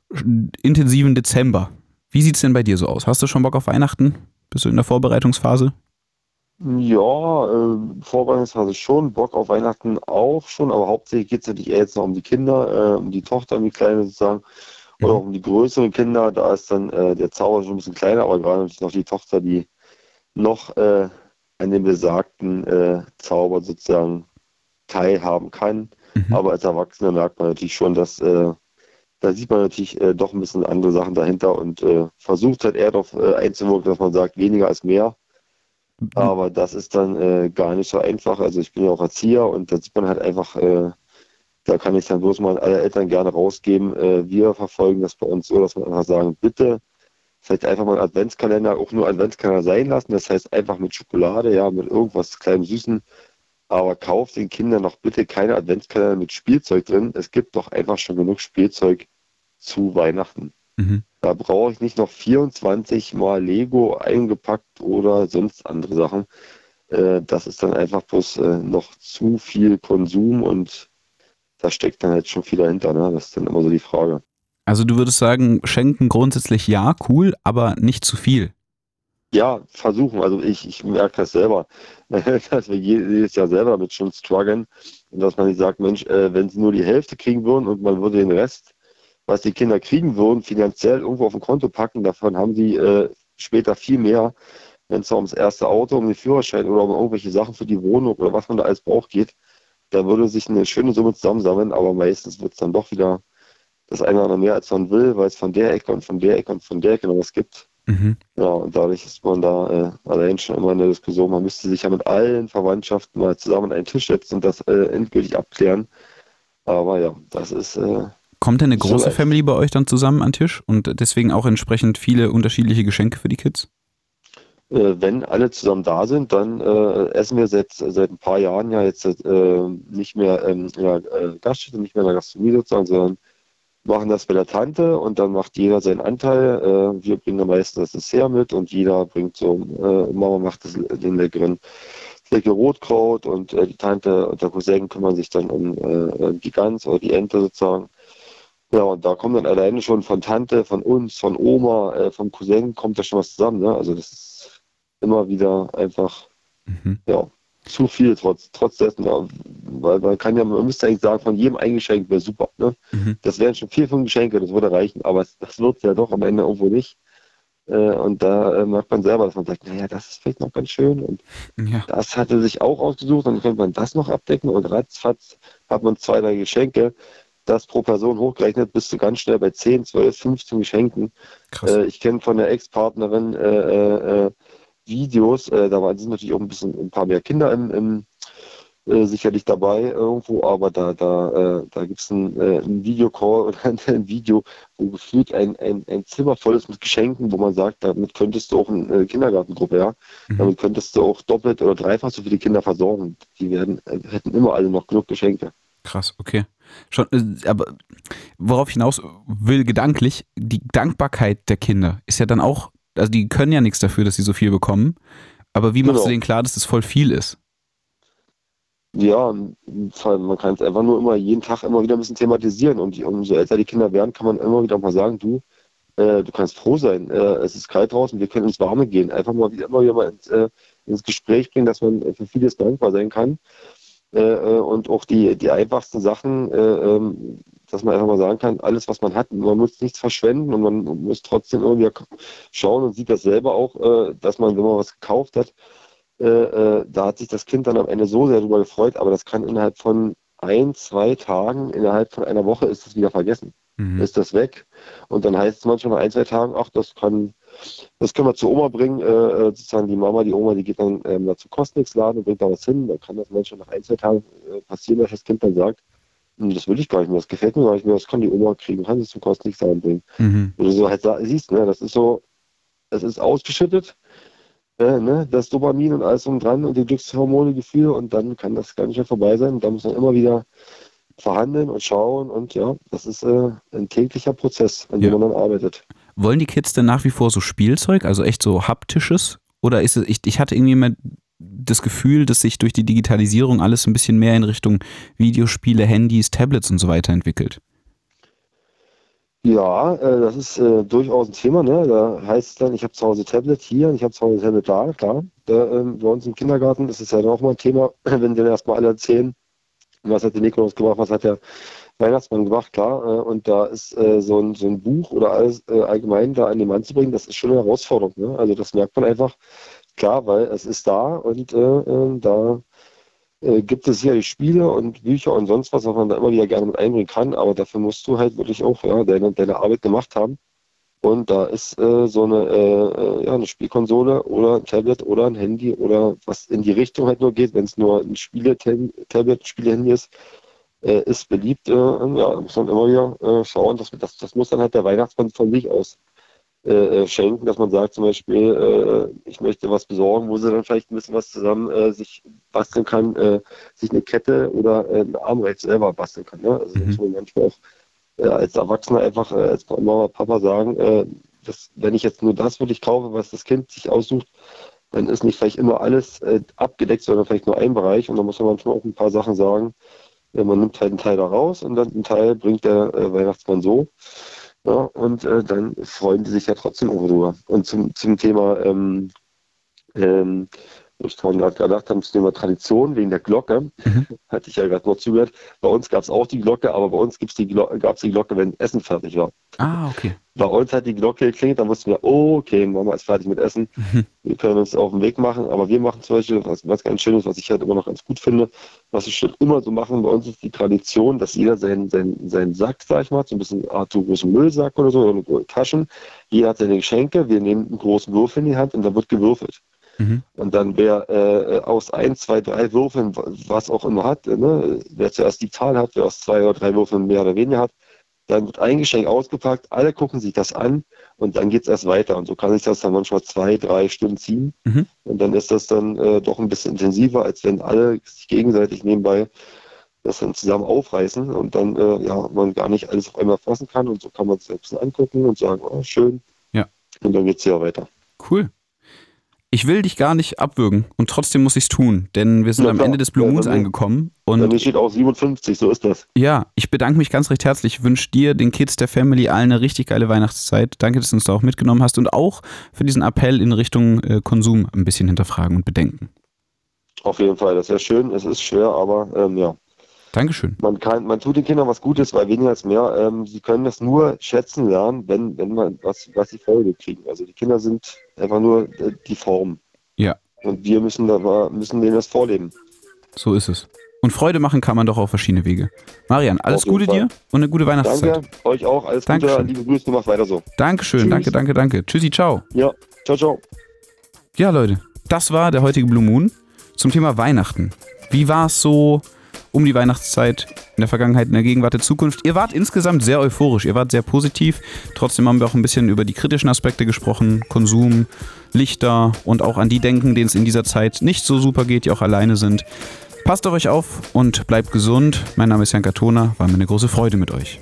intensiven Dezember. Wie sieht es denn bei dir so aus? Hast du schon Bock auf Weihnachten? Bist du in der Vorbereitungsphase? Ja, äh, Vorbereitungsphase schon, Bock auf Weihnachten auch schon, aber hauptsächlich geht es natürlich eher jetzt noch um die Kinder, äh, um die Tochter, um die Kleine sozusagen, mhm. oder auch um die größeren Kinder. Da ist dann äh, der Zauber schon ein bisschen kleiner, aber gerade natürlich noch die Tochter, die noch äh, an dem besagten äh, Zauber sozusagen teilhaben kann. Mhm. Aber als Erwachsener merkt man natürlich schon, dass äh, da sieht man natürlich äh, doch ein bisschen andere Sachen dahinter und versucht halt eher darauf einzuwirken, dass man sagt, weniger ist mehr. Aber das ist dann äh, gar nicht so einfach. Also ich bin ja auch Erzieher und da sieht man halt einfach, äh, Da kann ich dann bloß mal alle Eltern gerne rausgeben. Äh, wir verfolgen das bei uns so, dass wir einfach sagen, bitte vielleicht einfach mal einen Adventskalender, auch nur Adventskalender sein lassen. Das heißt einfach mit Schokolade, ja, mit irgendwas kleinem Süßen. Aber kauft den Kindern doch bitte keine Adventskalender mit Spielzeug drin. Es gibt doch einfach schon genug Spielzeug zu Weihnachten. Mhm. Da brauche ich nicht noch 24 mal Lego eingepackt oder sonst andere Sachen. Äh, das ist dann einfach bloß äh, noch zu viel Konsum und da steckt dann halt schon viel dahinter. Ne? Das ist dann immer so die Frage. Also du würdest sagen, schenken grundsätzlich ja, cool, aber nicht zu viel. Ja, versuchen. Also ich, ich merke das selber, (laughs) dass wir jedes Jahr selber damit schon strugglen und dass man nicht sagt, Mensch, äh, wenn sie nur die Hälfte kriegen würden und man würde den Rest, was die Kinder kriegen würden, finanziell irgendwo auf ein Konto packen, davon haben sie äh, später viel mehr, wenn es ums erste Auto, um den Führerschein oder um irgendwelche Sachen für die Wohnung oder was man da alles braucht geht, da würde sich eine schöne Summe zusammensammeln, aber meistens wird es dann doch wieder das eine oder mehr, als man will, weil es von der Ecke und von der Ecke und von der Ecke noch was gibt. Mhm. Ja, und dadurch ist man da äh, allein schon immer in der Diskussion. Man müsste sich ja mit allen Verwandtschaften mal zusammen an einen Tisch setzen und das äh, endgültig abklären. Aber ja, das ist. Äh, Kommt denn eine so große leicht. Family bei euch dann zusammen an den Tisch und deswegen auch entsprechend viele unterschiedliche Geschenke für die Kids? äh, wenn alle zusammen da sind, dann äh, essen wir seit, seit ein paar Jahren ja jetzt äh, nicht mehr ähm, ja, äh, Gaststätte, nicht mehr in der Gastronomie sozusagen, sondern machen das bei der Tante und dann macht jeder seinen Anteil. Äh, wir bringen am meisten das Dessert mit und jeder bringt so, Mama macht das, den leckeren leckere Rotkraut und die Tante und der Cousin kümmern sich dann um die Gans oder die Ente sozusagen. Ja, und da kommt dann alleine schon von Tante, von uns, von Oma, äh, vom Cousin, kommt da schon was zusammen. Ne? Also das ist immer wieder einfach, ja, zu viel trotz, trotz dessen. Ja, weil man kann ja, man müsste eigentlich sagen, von jedem ein Geschenk wäre super. Ne? Das wären schon vier, fünf Geschenke, das würde reichen, aber es, das wird ja doch am Ende irgendwo nicht. Äh, und da äh, merkt man selber, dass man sagt, naja, das ist vielleicht noch ganz schön und Ja. das hatte sich auch ausgesucht, dann könnte man das noch abdecken und ratzfatz hat man zwei, drei Geschenke. Das pro Person hochgerechnet bist du ganz schnell bei 10, 12, 15 Geschenken. Äh, ich kenne von der Ex-Partnerin äh, äh, äh, Videos, äh, da waren sind natürlich auch ein bisschen ein paar mehr Kinder im, im äh, sicherlich dabei irgendwo, aber da, da, da gibt es ein, ein Videocall (laughs) oder ein Video, wo gefühlt ein, ein, ein Zimmer voll ist mit Geschenken, wo man sagt, damit könntest du auch eine Kindergartengruppe, ja, damit könntest du auch doppelt oder dreifach so viele Kinder versorgen. Die werden, äh, hätten immer alle noch genug Geschenke. Krass, okay. Schon, äh, aber worauf ich hinaus will, gedanklich, die Dankbarkeit der Kinder ist ja dann auch, also die können ja nichts dafür, dass sie so viel bekommen. Aber wie machst Genau. du denen klar, dass das voll viel ist? Ja, man kann es einfach nur immer jeden Tag immer wieder ein bisschen thematisieren und umso älter die Kinder werden, kann man immer wieder mal sagen, du, äh, du kannst froh sein, äh, es ist kalt draußen, wir können ins Warme gehen. Einfach mal wieder, immer wieder mal ins, äh, ins Gespräch bringen, dass man für vieles dankbar sein kann. Äh, äh, und auch die, die einfachsten Sachen, äh, ähm, dass man einfach mal sagen kann, alles, was man hat, man muss nichts verschwenden und man muss trotzdem wieder schauen und sieht das selber auch, dass man, wenn man was gekauft hat, da hat sich das Kind dann am Ende so sehr darüber gefreut, aber das kann innerhalb von ein, zwei Tagen, innerhalb von einer Woche ist es wieder vergessen. Ist das weg? Und dann heißt es manchmal nach ein, zwei Tagen, ach, das kann, das können wir zur Oma bringen, äh, äh, sozusagen die Mama, die Oma, die geht dann ähm, da zum Kosmix-Laden und bringt da was hin. Dann kann das manchmal nach ein, zwei Tagen äh, passieren, dass das Kind dann sagt, "Hm, das will ich gar nicht mehr, das gefällt mir gar nicht mehr, das kann die Oma kriegen, kann sie zum Kosmix-Laden bringen. Mhm. Oder so halt siehst, ne, das ist so, das ist ausgeschüttet, äh, ne, das Dopamin und alles drum dran und die Glückshormone, Gefühle und dann kann das gar nicht mehr vorbei sein. Und da muss man immer wieder verhandeln und schauen und ja, das ist äh, ein täglicher Prozess, an dem man dann arbeitet. Wollen die Kids denn nach wie vor so Spielzeug, also echt so haptisches? Oder ist es, ich, ich hatte irgendwie immer das Gefühl, dass sich durch die Digitalisierung alles ein bisschen mehr in Richtung Videospiele, Handys, Tablets und so weiter entwickelt. Ja, äh, das ist äh, durchaus ein Thema. Ne? Da heißt es dann, ich habe zu Hause Tablet hier und ich habe zu Hause Tablet da, klar. Da, ähm, bei uns im Kindergarten ist es ja dann auch mal ein Thema, (clears throat) wenn wir dann erstmal alle erzählen, was hat der Nikolaus gemacht, was hat der Weihnachtsmann gemacht, klar. Äh, und da ist äh, so, ein, so ein Buch oder alles äh, allgemein da an den Mann zu bringen, das ist schon eine Herausforderung. Ne? Also das merkt man einfach, klar, weil es ist da und äh, äh, da äh, gibt es sicherlich Spiele und Bücher und sonst was, was man da immer wieder gerne mit einbringen kann, aber dafür musst du halt wirklich auch ja, deine, deine Arbeit gemacht haben. Und da ist äh, so eine, äh, ja, eine Spielkonsole oder ein Tablet oder ein Handy oder was in die Richtung halt nur geht, wenn es nur ein Spiele-Tablet, Spiele-Handy ist, äh, ist beliebt. Äh, ja, muss man immer wieder äh, schauen. Das, das, das muss dann halt der Weihnachtsmann von sich aus äh, äh, schenken, dass man sagt zum Beispiel, ich möchte was besorgen, wo sie dann vielleicht ein bisschen was zusammen sich basteln kann, sich eine Kette oder äh, ein Armrecht selber basteln kann. Ne? Also muss man manchmal auch als Erwachsener einfach als Mama, Papa sagen, dass, wenn ich jetzt nur das wirklich kaufe, was das Kind sich aussucht, dann ist nicht vielleicht immer alles äh, abgedeckt, sondern vielleicht nur ein Bereich und dann muss man manchmal auch ein paar Sachen sagen. Ja, man nimmt halt einen Teil da raus und dann einen Teil bringt der äh, Weihnachtsmann so. Ja, und äh, dann freuen die sich ja trotzdem auch drüber. Und zum, zum Thema, ähm, ähm, ich vorhin gerade gedacht habe, zum Thema Tradition wegen der Glocke, (laughs) hatte ich ja gerade noch zugehört. Bei uns gab es auch die Glocke, aber bei uns gibt's die Glo gab es die Glocke, wenn Essen fertig war. Ah, okay. Bei uns hat die Glocke geklingelt, dann wussten wir, oh, okay, Mama ist fertig mit Essen. Wir können uns auf den Weg machen. Aber wir machen zum Beispiel was, was ganz Schönes, was ich halt immer noch ganz gut finde, was wir schon immer so machen. Bei uns ist die Tradition, dass jeder seinen, seinen, seinen Sack, sag ich mal, so ein bisschen Art so großen Müllsack oder so, oder so Taschen. Jeder hat seine Geschenke. Wir nehmen einen großen Würfel in die Hand und dann wird gewürfelt. Und dann wer äh, aus ein, zwei, drei Würfeln, was auch immer hat, ne, wer zuerst die Zahl hat, wer aus zwei oder drei Würfeln mehr oder weniger hat, dann wird ein Geschenk ausgepackt, alle gucken sich das an und dann geht es erst weiter. Und so kann sich das dann manchmal zwei, drei Stunden ziehen. Mhm. Und dann ist das dann äh, doch ein bisschen intensiver, als wenn alle sich gegenseitig nebenbei das dann zusammen aufreißen und dann äh, ja man gar nicht alles auf einmal fassen kann. Und so kann man es selbst angucken und sagen, oh, schön. Ja. Und dann geht es ja weiter. Cool. Ich will dich gar nicht abwürgen und trotzdem muss ich es tun, denn wir sind Ja, am. Ende des Blue Ja, Moons mir- angekommen. Und mir steht auch 57, so ist das. ja, ich bedanke mich ganz recht herzlich. Ich wünsche dir, den Kids der Family allen eine richtig geile Weihnachtszeit. Danke, dass du uns da auch mitgenommen hast und auch für diesen Appell in Richtung äh, Konsum ein bisschen hinterfragen und bedenken. Auf jeden Fall, das ist ja schön. Es ist schwer, aber ähm, ja. Dankeschön. Man kann, man tut den Kindern was Gutes, weil weniger ist mehr. Ähm, sie können das nur schätzen lernen, wenn, wenn man was, was sie Folge kriegen. Also die Kinder sind einfach nur äh, die Form. Ja, Und wir müssen da müssen denen das vorleben. so ist es. Und Freude machen kann man doch auf verschiedene Wege. Marian, alles Gute Fall. dir und eine gute Weihnachtszeit. Danke, euch auch. Alles Dankeschön. Gute, liebe Grüße, macht weiter so. Dankeschön, Tschüss. danke, danke, danke. Tschüssi, ciao. Ja, ciao, ciao. Ja, Leute, das war der heutige Blue Moon zum Thema Weihnachten. Wie war es so um die Weihnachtszeit in der Vergangenheit, in der Gegenwart, der Zukunft? Ihr wart insgesamt sehr euphorisch, ihr wart sehr positiv. Trotzdem haben wir auch ein bisschen über die kritischen Aspekte gesprochen. Konsum, Lichter und auch an die denken, denen es in dieser Zeit nicht so super geht, die auch alleine sind. Passt auf euch auf und bleibt gesund. Mein Name ist Jan Katona, war mir eine große Freude mit euch.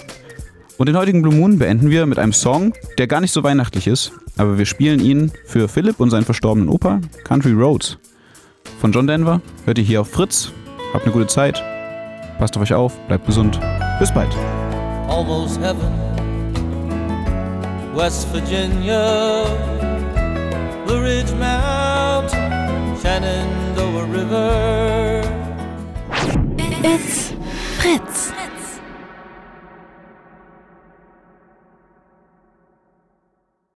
Und den heutigen Blue Moon beenden wir mit einem Song, der gar nicht so weihnachtlich ist, aber wir spielen ihn für Philipp und seinen verstorbenen Opa, Country Roads. Von John Denver, hört ihr hier auf Fritz. Habt eine gute Zeit. Passt auf euch auf, bleibt gesund. Bis bald. almost heaven. West Virginia, Blue Ridge Mountain, Shenandoah River. It's Fritz.